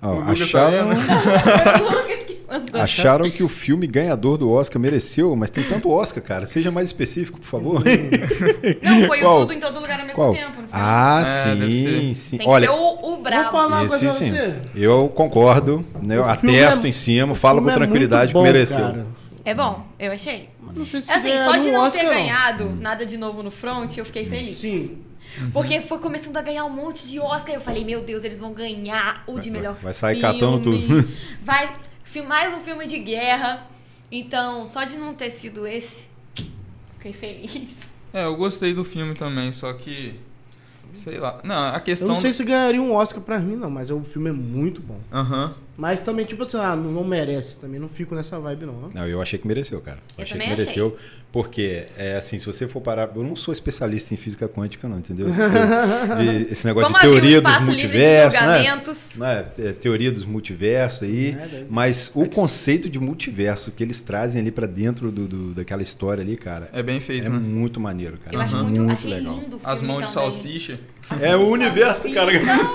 [SPEAKER 4] Tá
[SPEAKER 1] acharam,
[SPEAKER 4] vendo?
[SPEAKER 3] Foi <laughs> o Lucas que mandou.
[SPEAKER 1] acharam que o filme ganhador do Oscar mereceu, mas tem tanto Oscar, cara. Seja mais específico, por favor. <laughs>
[SPEAKER 3] Não, foi
[SPEAKER 1] Qual?
[SPEAKER 3] o tudo em todo lugar ao mesmo
[SPEAKER 1] Qual?
[SPEAKER 3] tempo. Não foi?
[SPEAKER 1] Ah,
[SPEAKER 4] É,
[SPEAKER 1] sim, sim.
[SPEAKER 3] Tem
[SPEAKER 1] Olha,
[SPEAKER 3] que ser o, o
[SPEAKER 2] Vou
[SPEAKER 3] brabo.
[SPEAKER 2] falar uma coisa
[SPEAKER 1] sim.
[SPEAKER 2] você.
[SPEAKER 1] Eu concordo, né? Eu atesto
[SPEAKER 2] é-
[SPEAKER 1] em cima, falo com
[SPEAKER 2] é
[SPEAKER 1] tranquilidade que
[SPEAKER 2] bom,
[SPEAKER 1] mereceu.
[SPEAKER 2] cara.
[SPEAKER 3] É bom, eu achei.
[SPEAKER 2] Não sei se
[SPEAKER 3] Assim,
[SPEAKER 2] ganhar
[SPEAKER 3] só de não
[SPEAKER 2] Oscar,
[SPEAKER 3] ter
[SPEAKER 2] não.
[SPEAKER 3] ganhado nada de novo no front, eu fiquei feliz.
[SPEAKER 2] Sim.
[SPEAKER 3] Porque foi começando a ganhar um monte de Oscar. Eu falei, meu Deus, eles vão ganhar o de melhor
[SPEAKER 1] vai sair
[SPEAKER 3] filme.
[SPEAKER 1] catando tudo. <laughs>
[SPEAKER 3] Vai, mais um filme de guerra. Então, só de não ter sido esse, fiquei feliz.
[SPEAKER 4] É, eu gostei do filme também, só que. Sei lá. Não, a
[SPEAKER 2] Eu
[SPEAKER 4] questão.
[SPEAKER 2] não sei se ganharia um Oscar pra mim, não, mas o filme é muito bom.
[SPEAKER 4] Aham.
[SPEAKER 2] Mas também, tipo assim, ah, não, não merece. Também não fico nessa vibe, não.
[SPEAKER 1] Não, eu achei que mereceu, cara.
[SPEAKER 3] Eu
[SPEAKER 1] achei
[SPEAKER 3] também
[SPEAKER 1] que mereceu. Porque, é assim, se você for parar. Eu não sou especialista em física quântica, não, entendeu? <laughs> De- esse negócio
[SPEAKER 3] Como
[SPEAKER 1] de
[SPEAKER 3] abrir um
[SPEAKER 1] teoria dos
[SPEAKER 3] de
[SPEAKER 1] multiversos, né?
[SPEAKER 3] julgamentos.
[SPEAKER 1] né? É, teoria dos multiversos aí.
[SPEAKER 2] É,
[SPEAKER 1] mas o conceito de multiverso que eles trazem ali pra dentro do, do- daquela história ali, cara,
[SPEAKER 4] É bem feito,
[SPEAKER 1] é
[SPEAKER 4] né?
[SPEAKER 1] muito maneiro, cara.
[SPEAKER 3] Eu acho
[SPEAKER 1] Aham.
[SPEAKER 3] muito, achei
[SPEAKER 1] legal.
[SPEAKER 3] lindo o filme
[SPEAKER 4] As mãos de
[SPEAKER 3] também.
[SPEAKER 4] salsicha.
[SPEAKER 3] As
[SPEAKER 1] É o
[SPEAKER 3] de
[SPEAKER 1] universo,
[SPEAKER 3] salsicha.
[SPEAKER 1] cara.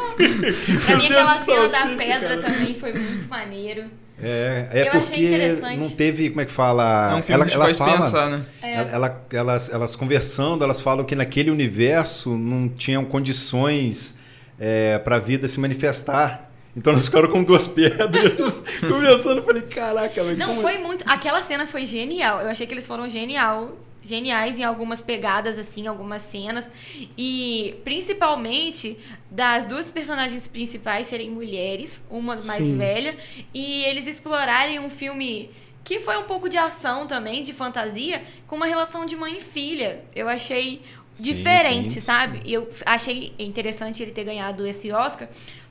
[SPEAKER 3] Pra mim, aquela <laughs> cena da pedra
[SPEAKER 1] cara.
[SPEAKER 3] também foi muito maneiro.
[SPEAKER 1] É, é
[SPEAKER 3] Eu achei
[SPEAKER 1] porque
[SPEAKER 3] interessante.
[SPEAKER 1] não teve, como é que fala?
[SPEAKER 4] É um filme que te faz
[SPEAKER 1] fala,
[SPEAKER 4] pensar, né?
[SPEAKER 3] É.
[SPEAKER 1] Ela, ela- elas, elas conversando, elas falam que naquele universo não tinham condições é, para a vida se manifestar. Então elas ficaram com duas <laughs> pedras conversando. Eu falei, caraca, mas
[SPEAKER 3] Não,
[SPEAKER 1] como
[SPEAKER 3] foi
[SPEAKER 1] assim?
[SPEAKER 3] muito. Aquela cena foi genial. Eu achei que eles foram genial, geniais em algumas pegadas, assim, algumas cenas. E principalmente das duas personagens principais serem mulheres, uma mais
[SPEAKER 2] Sim.
[SPEAKER 3] velha, e eles explorarem um filme que foi um pouco de ação também, de fantasia, com uma relação de mãe e filha. Eu achei
[SPEAKER 1] Sim,
[SPEAKER 3] diferente,
[SPEAKER 1] sim.
[SPEAKER 3] sabe? E eu achei interessante ele ter ganhado esse Oscar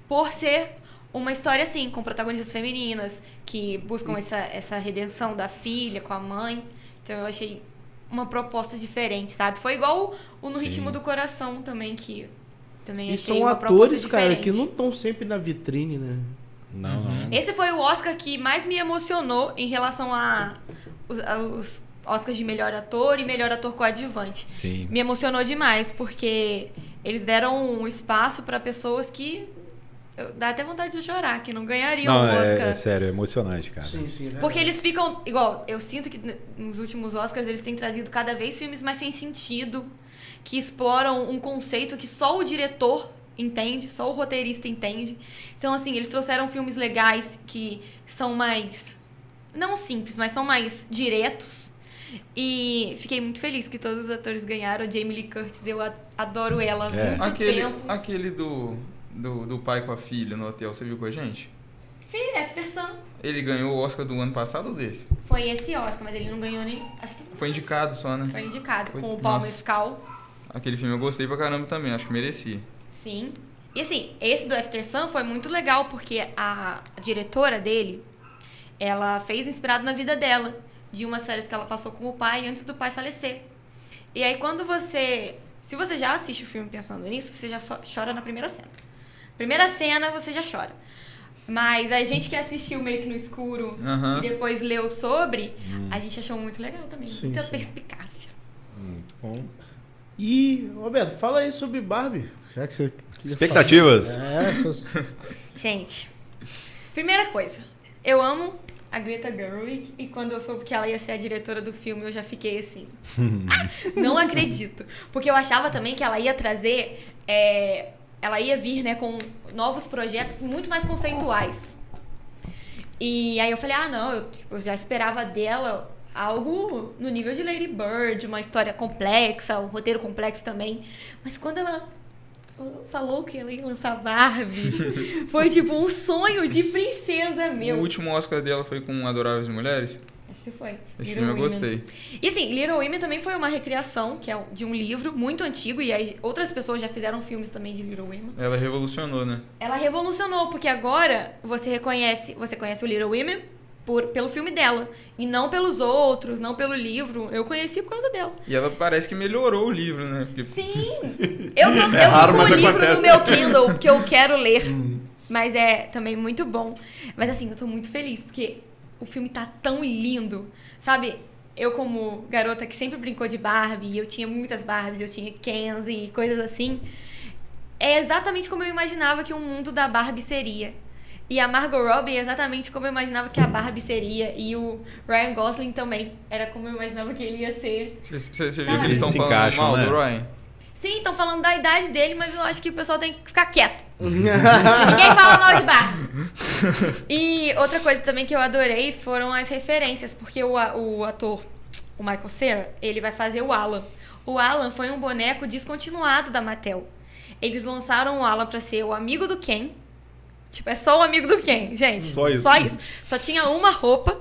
[SPEAKER 3] por ser uma história assim, com protagonistas femininas que buscam essa, essa redenção da filha com a mãe. Então eu achei uma proposta diferente, sabe? Foi igual o No
[SPEAKER 1] Sim.
[SPEAKER 3] Ritmo do Coração também, que também
[SPEAKER 2] E
[SPEAKER 3] achei
[SPEAKER 2] são
[SPEAKER 3] uma proposta
[SPEAKER 2] atores, cara, que não estão sempre na vitrine, né?
[SPEAKER 1] Não, não.
[SPEAKER 3] Esse foi o Oscar que mais me emocionou em relação a os, aos Oscars de melhor ator e melhor ator coadjuvante.
[SPEAKER 1] Sim.
[SPEAKER 3] Me emocionou demais, porque eles deram um espaço para pessoas que dá até vontade de chorar, que não ganhariam
[SPEAKER 1] Não,
[SPEAKER 3] o Oscar.
[SPEAKER 1] é, é sério, é emocionante, cara.
[SPEAKER 2] Sim, sim. é
[SPEAKER 3] Porque eles ficam. Igual, eu sinto que nos últimos Oscars eles têm trazido cada vez filmes mais sem sentido, que exploram um conceito que só o diretor entende, só o roteirista entende. Então, assim, eles trouxeram filmes legais que são mais. Não simples, mas são mais diretos. E fiquei muito feliz que todos os atores ganharam. A Jamie Lee Curtis, eu adoro ela há
[SPEAKER 1] É.
[SPEAKER 3] muito
[SPEAKER 4] Aquele,
[SPEAKER 3] tempo.
[SPEAKER 4] aquele do, do, do pai com a filha no hotel, você viu com a gente?
[SPEAKER 3] Sim, After Sun.
[SPEAKER 4] Ele ganhou o Oscar do ano passado ou desse?
[SPEAKER 3] Foi esse Oscar, mas ele não ganhou nem. Acho que não
[SPEAKER 4] Foi indicado só, né?
[SPEAKER 3] foi indicado,
[SPEAKER 4] Foi-
[SPEAKER 3] com o Paul
[SPEAKER 4] nossa.
[SPEAKER 3] Mescal.
[SPEAKER 4] Aquele filme eu gostei pra caramba também, acho que merecia.
[SPEAKER 3] Sim. E assim, esse do After Sun foi muito legal, porque a diretora dele, ela fez inspirado na vida dela, de umas férias que ela passou com o pai antes do pai falecer. E aí quando você. Se você já assiste o filme pensando nisso, você já chora na primeira cena. Primeira cena, você já chora. Mas a gente que assistiu meio que no escuro e depois leu sobre, a gente achou muito legal também.
[SPEAKER 2] Sim,
[SPEAKER 3] muita
[SPEAKER 2] sim.
[SPEAKER 3] perspicácia.
[SPEAKER 1] Muito bom.
[SPEAKER 2] E, Roberto, fala aí sobre Barbie. Já que você.
[SPEAKER 1] Expectativas.
[SPEAKER 2] falar. É, essas... <laughs>
[SPEAKER 3] Gente, primeira coisa, eu amo a Greta Gerwig e quando eu soube que ela ia ser a diretora do filme, eu já fiquei assim. "Ah, <laughs> não acredito. Porque eu achava também que ela ia trazer. é, ela ia vir né, com novos projetos muito mais conceituais. E aí eu falei, ah, não, eu, tipo, eu já esperava dela algo no nível de Lady Bird, uma história complexa, um roteiro complexo também. Mas quando ela falou que ela ia lançar Barbie, <laughs> foi tipo um sonho de princesa meu.
[SPEAKER 4] O último Oscar dela foi com Adoráveis Mulheres.
[SPEAKER 3] Acho que foi.
[SPEAKER 4] Esse
[SPEAKER 3] Little
[SPEAKER 4] filme eu
[SPEAKER 3] Women.
[SPEAKER 4] gostei.
[SPEAKER 3] E assim, Little Women também foi uma recriação, que é de um livro muito antigo, e aí outras pessoas já fizeram filmes também de Little Women.
[SPEAKER 4] Ela revolucionou, né?
[SPEAKER 3] Ela revolucionou, porque agora você reconhece, você conhece o Little Women por, pelo filme dela, e não pelos outros, não pelo livro. Eu conheci por causa dela.
[SPEAKER 4] E ela parece que melhorou o livro, né? Porque
[SPEAKER 3] Sim! <laughs> Eu tô,
[SPEAKER 1] É
[SPEAKER 3] eu
[SPEAKER 1] raro,
[SPEAKER 3] tô com o livro
[SPEAKER 1] acontece.
[SPEAKER 3] no meu Kindle, porque eu quero ler. Mas é também muito bom. Mas assim, eu tô muito feliz, porque o filme tá tão lindo. Sabe, eu como garota que sempre brincou de Barbie, eu tinha muitas Barbies, eu tinha Kens e coisas assim. É exatamente como eu imaginava que o mundo da Barbie seria. E a Margot Robbie é exatamente como eu imaginava que a Barbie seria. E o Ryan Gosling também. Era como eu imaginava que ele ia ser.
[SPEAKER 4] você, viu que eles estão falando
[SPEAKER 1] encaixam,
[SPEAKER 4] mal
[SPEAKER 1] né?
[SPEAKER 4] do Ryan?
[SPEAKER 3] Sim, estão falando da idade dele, mas eu acho que o pessoal tem que ficar quieto. <laughs> Ninguém fala mal de Barbie. E outra coisa também que eu adorei foram as referências, porque o, o ator, o Michael Cera, ele vai fazer o Alan. O Alan foi um boneco descontinuado da Mattel. Eles lançaram o Alan pra ser o amigo do Ken. Tipo, é só o amigo do Ken, gente.
[SPEAKER 1] Só isso.
[SPEAKER 3] Só isso. Só tinha uma roupa.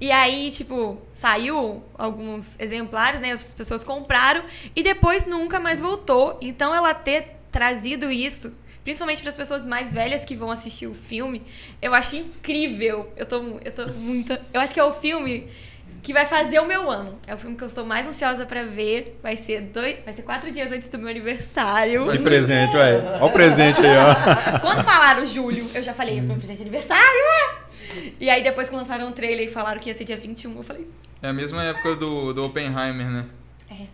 [SPEAKER 3] E aí, tipo, saiu alguns exemplares, né? As pessoas compraram. E depois nunca mais voltou. Então, ela ter trazido isso principalmente para as pessoas mais velhas que vão assistir o filme, eu acho incrível. Eu tô, eu tô muito. Eu acho que é o filme que vai fazer o meu ano. É o filme que eu estou mais ansiosa para ver. Vai ser dois, vai ser quatro dias antes do meu aniversário.
[SPEAKER 1] Olha o presente, ué. Olha o presente aí, ó. <laughs>
[SPEAKER 3] Quando falaram julho, eu já falei, meu presente de aniversário, é! E aí depois que lançaram o trailer e falaram que ia ser dia 21, eu falei,
[SPEAKER 4] É a mesma época do, do Oppenheimer, né?
[SPEAKER 3] é.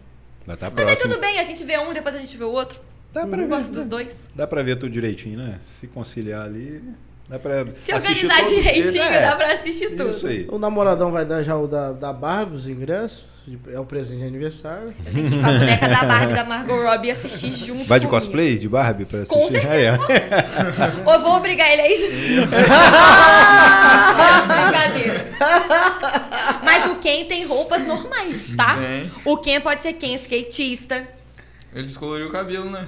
[SPEAKER 1] Mas tá
[SPEAKER 3] Mas aí
[SPEAKER 1] próximo.
[SPEAKER 3] tudo bem, a gente vê um, depois a gente vê o outro.
[SPEAKER 1] Dá pra
[SPEAKER 3] Eu
[SPEAKER 1] ver,
[SPEAKER 3] gosto dos dois.
[SPEAKER 1] Dá pra ver tudo direitinho, né? Se conciliar ali, dá pra
[SPEAKER 3] Se organizar direitinho.
[SPEAKER 1] É,
[SPEAKER 3] dá pra assistir tudo.
[SPEAKER 1] Isso aí.
[SPEAKER 2] O namoradão vai dar já o da, da Barbie, os ingressos. É o presente de aniversário.
[SPEAKER 3] Eu tenho que ir pra boneca da Barbie da Margot Robbie e assistir junto
[SPEAKER 1] Vai de
[SPEAKER 3] comigo.
[SPEAKER 1] cosplay de Barbie pra assistir?
[SPEAKER 3] Com certeza.
[SPEAKER 1] Ó. <laughs>
[SPEAKER 3] Ou eu vou obrigar ele a isso. <laughs> Brincadeira. Mas o Ken tem roupas normais, tá? O Ken pode ser Ken skatista.
[SPEAKER 4] Ele descoloriu o cabelo, né?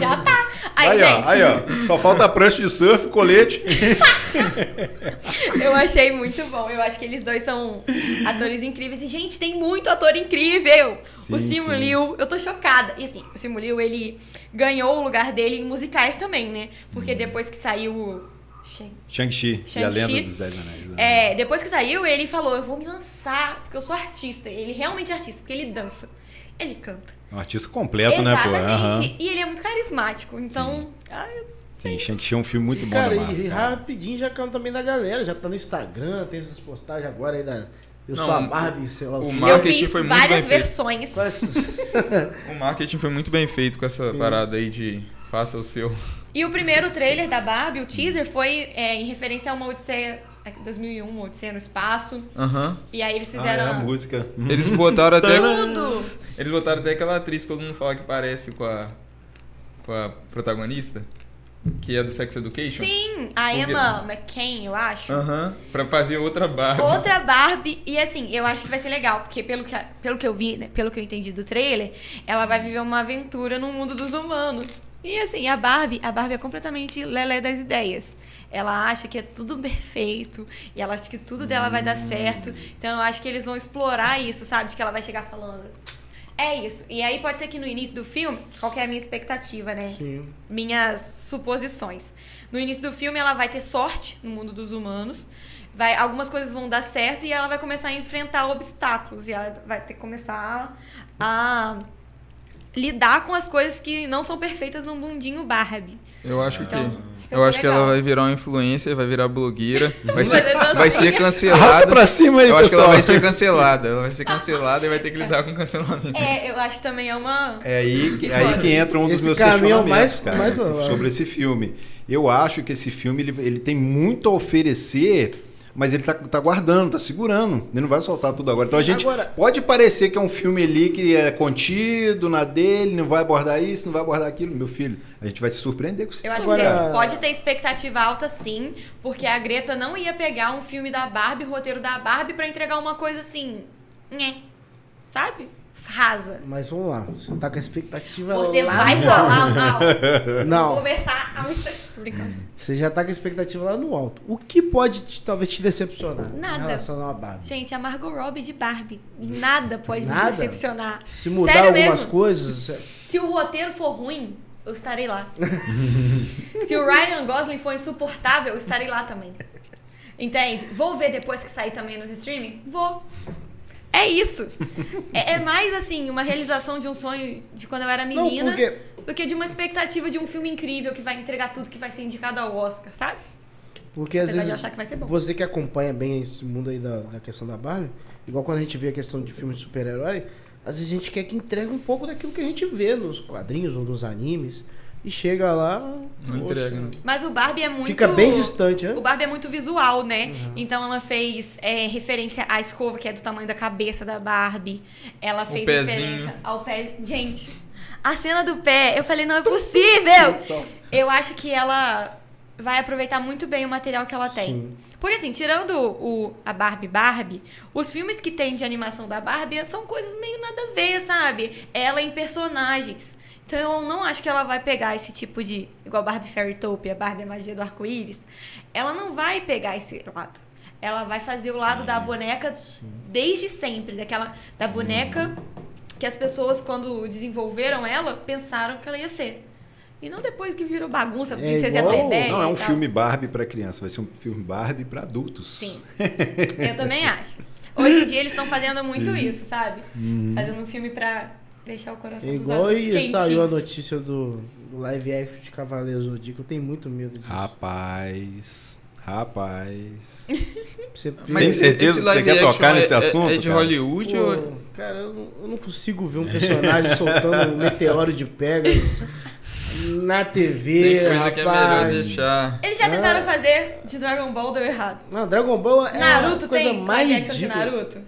[SPEAKER 3] Já tá. Aí,
[SPEAKER 1] Aí,
[SPEAKER 3] gente,
[SPEAKER 1] ó, aí, ó. Só falta a prancha de surf, colete. <laughs>
[SPEAKER 3] eu achei muito bom. Eu acho que eles dois são atores incríveis. E, gente, tem muito ator incrível. o
[SPEAKER 1] Sim,
[SPEAKER 3] Simu
[SPEAKER 1] sim.
[SPEAKER 3] Liu, eu tô chocada. E assim, o Simu Liu, ele ganhou o lugar dele em musicais também, né? Porque depois que saiu o... Shang-
[SPEAKER 1] Shang-Chi e a
[SPEAKER 3] Shang-Chi.
[SPEAKER 1] Lenda dos Dez Anéis. né?
[SPEAKER 3] É, depois que saiu, ele falou, eu vou me lançar, porque eu sou artista. Ele realmente é artista, porque ele dança. Ele canta.
[SPEAKER 1] É um artista completo, né, pô?
[SPEAKER 3] Exatamente.
[SPEAKER 1] Aham.
[SPEAKER 3] E ele é muito carismático. Então,
[SPEAKER 1] Sim, Shang-Chi é um filme muito bom
[SPEAKER 2] Cara,
[SPEAKER 1] da
[SPEAKER 2] e,
[SPEAKER 1] Marvel.
[SPEAKER 2] e
[SPEAKER 1] cara.
[SPEAKER 2] rapidinho já caiu também da galera. Já tá no Instagram, tem essas postagens agora aí da. Eu
[SPEAKER 4] Não,
[SPEAKER 2] sou a Barbie, sei lá
[SPEAKER 4] o
[SPEAKER 2] o
[SPEAKER 4] marketing
[SPEAKER 3] fiz
[SPEAKER 4] foi muito
[SPEAKER 3] várias
[SPEAKER 4] bem feito.
[SPEAKER 3] versões.
[SPEAKER 2] Quais- <laughs>
[SPEAKER 4] O marketing foi muito bem feito com essa parada aí de faça o seu.
[SPEAKER 3] E o primeiro trailer da Barbie, o teaser, foi é, em referência a uma Odisseia... é, 2001, uma Odisseia no Espaço.
[SPEAKER 4] Aham.
[SPEAKER 3] E aí eles
[SPEAKER 1] Ah,
[SPEAKER 3] fizeram...
[SPEAKER 1] é a música.
[SPEAKER 4] Eles botaram até. <laughs>
[SPEAKER 3] Tudo!
[SPEAKER 4] Eles botaram até aquela atriz que todo mundo fala que parece com a. com a protagonista. Que é do Sex Education.
[SPEAKER 3] Sim, a? Emma McCain, eu acho.
[SPEAKER 4] Aham. Pra fazer outra Barbie.
[SPEAKER 3] Outra Barbie, e assim, eu acho que vai ser legal, porque pelo que, pelo que eu vi, né, pelo que eu entendi do trailer, ela vai viver uma aventura no mundo dos humanos. E assim, a Barbie, a Barbie é completamente lelé das ideias. Ela acha que é tudo perfeito, e ela acha que tudo dela vai dar certo. Então eu acho que eles vão explorar isso, sabe? De que ela vai chegar falando. É isso. E aí pode ser que no início do filme, qual que é a minha expectativa, né?
[SPEAKER 2] Sim.
[SPEAKER 3] minhas suposições. No início do filme, ela vai ter sorte no mundo dos humanos. Vai, algumas coisas vão dar certo e ela vai começar a enfrentar obstáculos. E ela vai ter que começar a lidar com as coisas que não são perfeitas no mundinho Barbie.
[SPEAKER 4] Eu acho
[SPEAKER 3] Então,
[SPEAKER 4] que. Eu
[SPEAKER 3] ser
[SPEAKER 4] acho que
[SPEAKER 3] legal.
[SPEAKER 4] ela vai virar uma influencer, vai virar blogueira, vai ser, vai ser
[SPEAKER 1] Arrasta
[SPEAKER 4] cancelada.
[SPEAKER 1] pra cima aí,
[SPEAKER 4] Eu acho que ela
[SPEAKER 1] pessoal.
[SPEAKER 4] vai ser cancelada. Ela vai ser cancelada e vai ter que lidar com cancelamento.
[SPEAKER 3] É, eu acho que também é uma.
[SPEAKER 1] É aí, que- aí que entra um dos
[SPEAKER 2] Esse
[SPEAKER 1] meus
[SPEAKER 2] é
[SPEAKER 1] questionamentos,
[SPEAKER 2] mais-
[SPEAKER 1] cara,
[SPEAKER 2] mais
[SPEAKER 1] esse- sobre esse filme. Eu acho que esse filme ele, ele tem muito a oferecer, mas ele tá, tá guardando, tá segurando. Ele não vai soltar tudo agora. Então a gente
[SPEAKER 2] agora-
[SPEAKER 1] pode parecer que é um filme ali que é contido na dele, não vai abordar isso, não vai abordar aquilo, meu filho. A gente vai se surpreender com isso.
[SPEAKER 3] Eu acho
[SPEAKER 2] Agora-
[SPEAKER 3] que você pode ter expectativa alta sim, porque a Greta não ia pegar um filme da Barbie, roteiro da Barbie, pra entregar uma coisa assim. Né? Sabe? Rasa.
[SPEAKER 2] Mas vamos lá, você tá com a expectativa
[SPEAKER 3] Você
[SPEAKER 2] lá
[SPEAKER 3] vai
[SPEAKER 2] no
[SPEAKER 3] falar,
[SPEAKER 2] alto. <laughs>
[SPEAKER 3] não. Vou conversar a muito. Tô brincando.
[SPEAKER 2] você já tá com a expectativa lá no alto. O que pode te- talvez te decepcionar
[SPEAKER 3] Nada.
[SPEAKER 2] em relação a Barbie?
[SPEAKER 3] Gente, a Margot Robbie de Barbie. Nada pode
[SPEAKER 2] Nada?
[SPEAKER 3] me decepcionar.
[SPEAKER 2] Se mudar
[SPEAKER 3] Sério
[SPEAKER 2] algumas
[SPEAKER 3] mesmo?
[SPEAKER 2] coisas,
[SPEAKER 3] Se o roteiro for ruim, eu estarei lá. <laughs> Se o Ryan Gosling for insuportável, eu estarei lá também. Entende? Vou ver depois que sair também nos streamings? Vou. É isso. É, é mais assim, uma realização de um sonho de quando eu era
[SPEAKER 2] Não,
[SPEAKER 3] menina
[SPEAKER 2] porque
[SPEAKER 3] do que de uma expectativa de um filme incrível que vai entregar tudo que vai ser indicado ao Oscar, sabe?
[SPEAKER 2] Porque às
[SPEAKER 3] Apesar
[SPEAKER 2] vezes
[SPEAKER 3] que
[SPEAKER 2] você que acompanha bem esse mundo aí da, da questão da Barbie, igual quando a gente vê a questão de filmes de super-herói, às vezes a gente quer que entregue um pouco daquilo que a gente vê nos quadrinhos ou nos animes e chega lá,
[SPEAKER 4] Não
[SPEAKER 2] poxa,
[SPEAKER 4] entrega, né?
[SPEAKER 3] Mas o Barbie é muito.
[SPEAKER 2] Fica bem distante, né?
[SPEAKER 3] O Barbie é muito visual, né?
[SPEAKER 2] Uhum.
[SPEAKER 3] Então ela fez é, referência à escova, que é do tamanho da cabeça da Barbie. Ela fez referência ao pé. Gente, a cena do pé, eu falei, não é possível! Eu acho que ela vai aproveitar muito bem o material que ela tem.
[SPEAKER 2] Sim.
[SPEAKER 3] Porque assim, tirando o, a Barbie Barbie, os filmes que tem de animação da Barbie são coisas meio nada a ver, sabe? Ela em personagens. Então eu não acho que ela vai pegar esse tipo de. Igual Barbie Fairytopia, Barbie a Magia do Arco-Íris. Ela não vai pegar esse lado. Ela vai fazer o lado da boneca desde sempre. Daquela. Da boneca que as pessoas, quando desenvolveram ela, pensaram que ela ia ser. E não depois que virou bagunça,
[SPEAKER 2] É
[SPEAKER 3] princesa
[SPEAKER 2] igual-
[SPEAKER 3] é Playboy
[SPEAKER 1] Não, é um filme Barbie pra criança, vai ser um filme Barbie pra adultos.
[SPEAKER 3] Sim. <laughs> Eu também acho. Hoje em dia eles estão fazendo muito
[SPEAKER 1] Sim.
[SPEAKER 3] isso, sabe? Fazendo um filme pra deixar o coração
[SPEAKER 2] É
[SPEAKER 3] dos
[SPEAKER 2] igual e saiu a notícia do, do live action de Cavaleiros do Zodíaco. Eu tenho muito medo disso.
[SPEAKER 1] Rapaz, rapaz. <laughs>
[SPEAKER 2] Você
[SPEAKER 1] Mas Tem certeza que você quer tocar
[SPEAKER 4] é-
[SPEAKER 1] nesse
[SPEAKER 4] é-
[SPEAKER 1] assunto,
[SPEAKER 4] É de
[SPEAKER 1] cara?
[SPEAKER 4] Hollywood
[SPEAKER 2] Pô,
[SPEAKER 4] ou...
[SPEAKER 2] cara, eu não, eu não consigo ver um personagem <laughs> soltando um meteoro de Pegasus na TV,
[SPEAKER 4] Tem coisa que é melhor
[SPEAKER 2] rapaz.
[SPEAKER 4] deixar...
[SPEAKER 3] Eles já tentaram fazer de Dragon Ball, deu errado.
[SPEAKER 2] Não, Dragon Ball é
[SPEAKER 3] Naruto
[SPEAKER 2] a coisa
[SPEAKER 3] tem
[SPEAKER 2] mais
[SPEAKER 3] live action de
[SPEAKER 2] ridícula.
[SPEAKER 3] Naruto?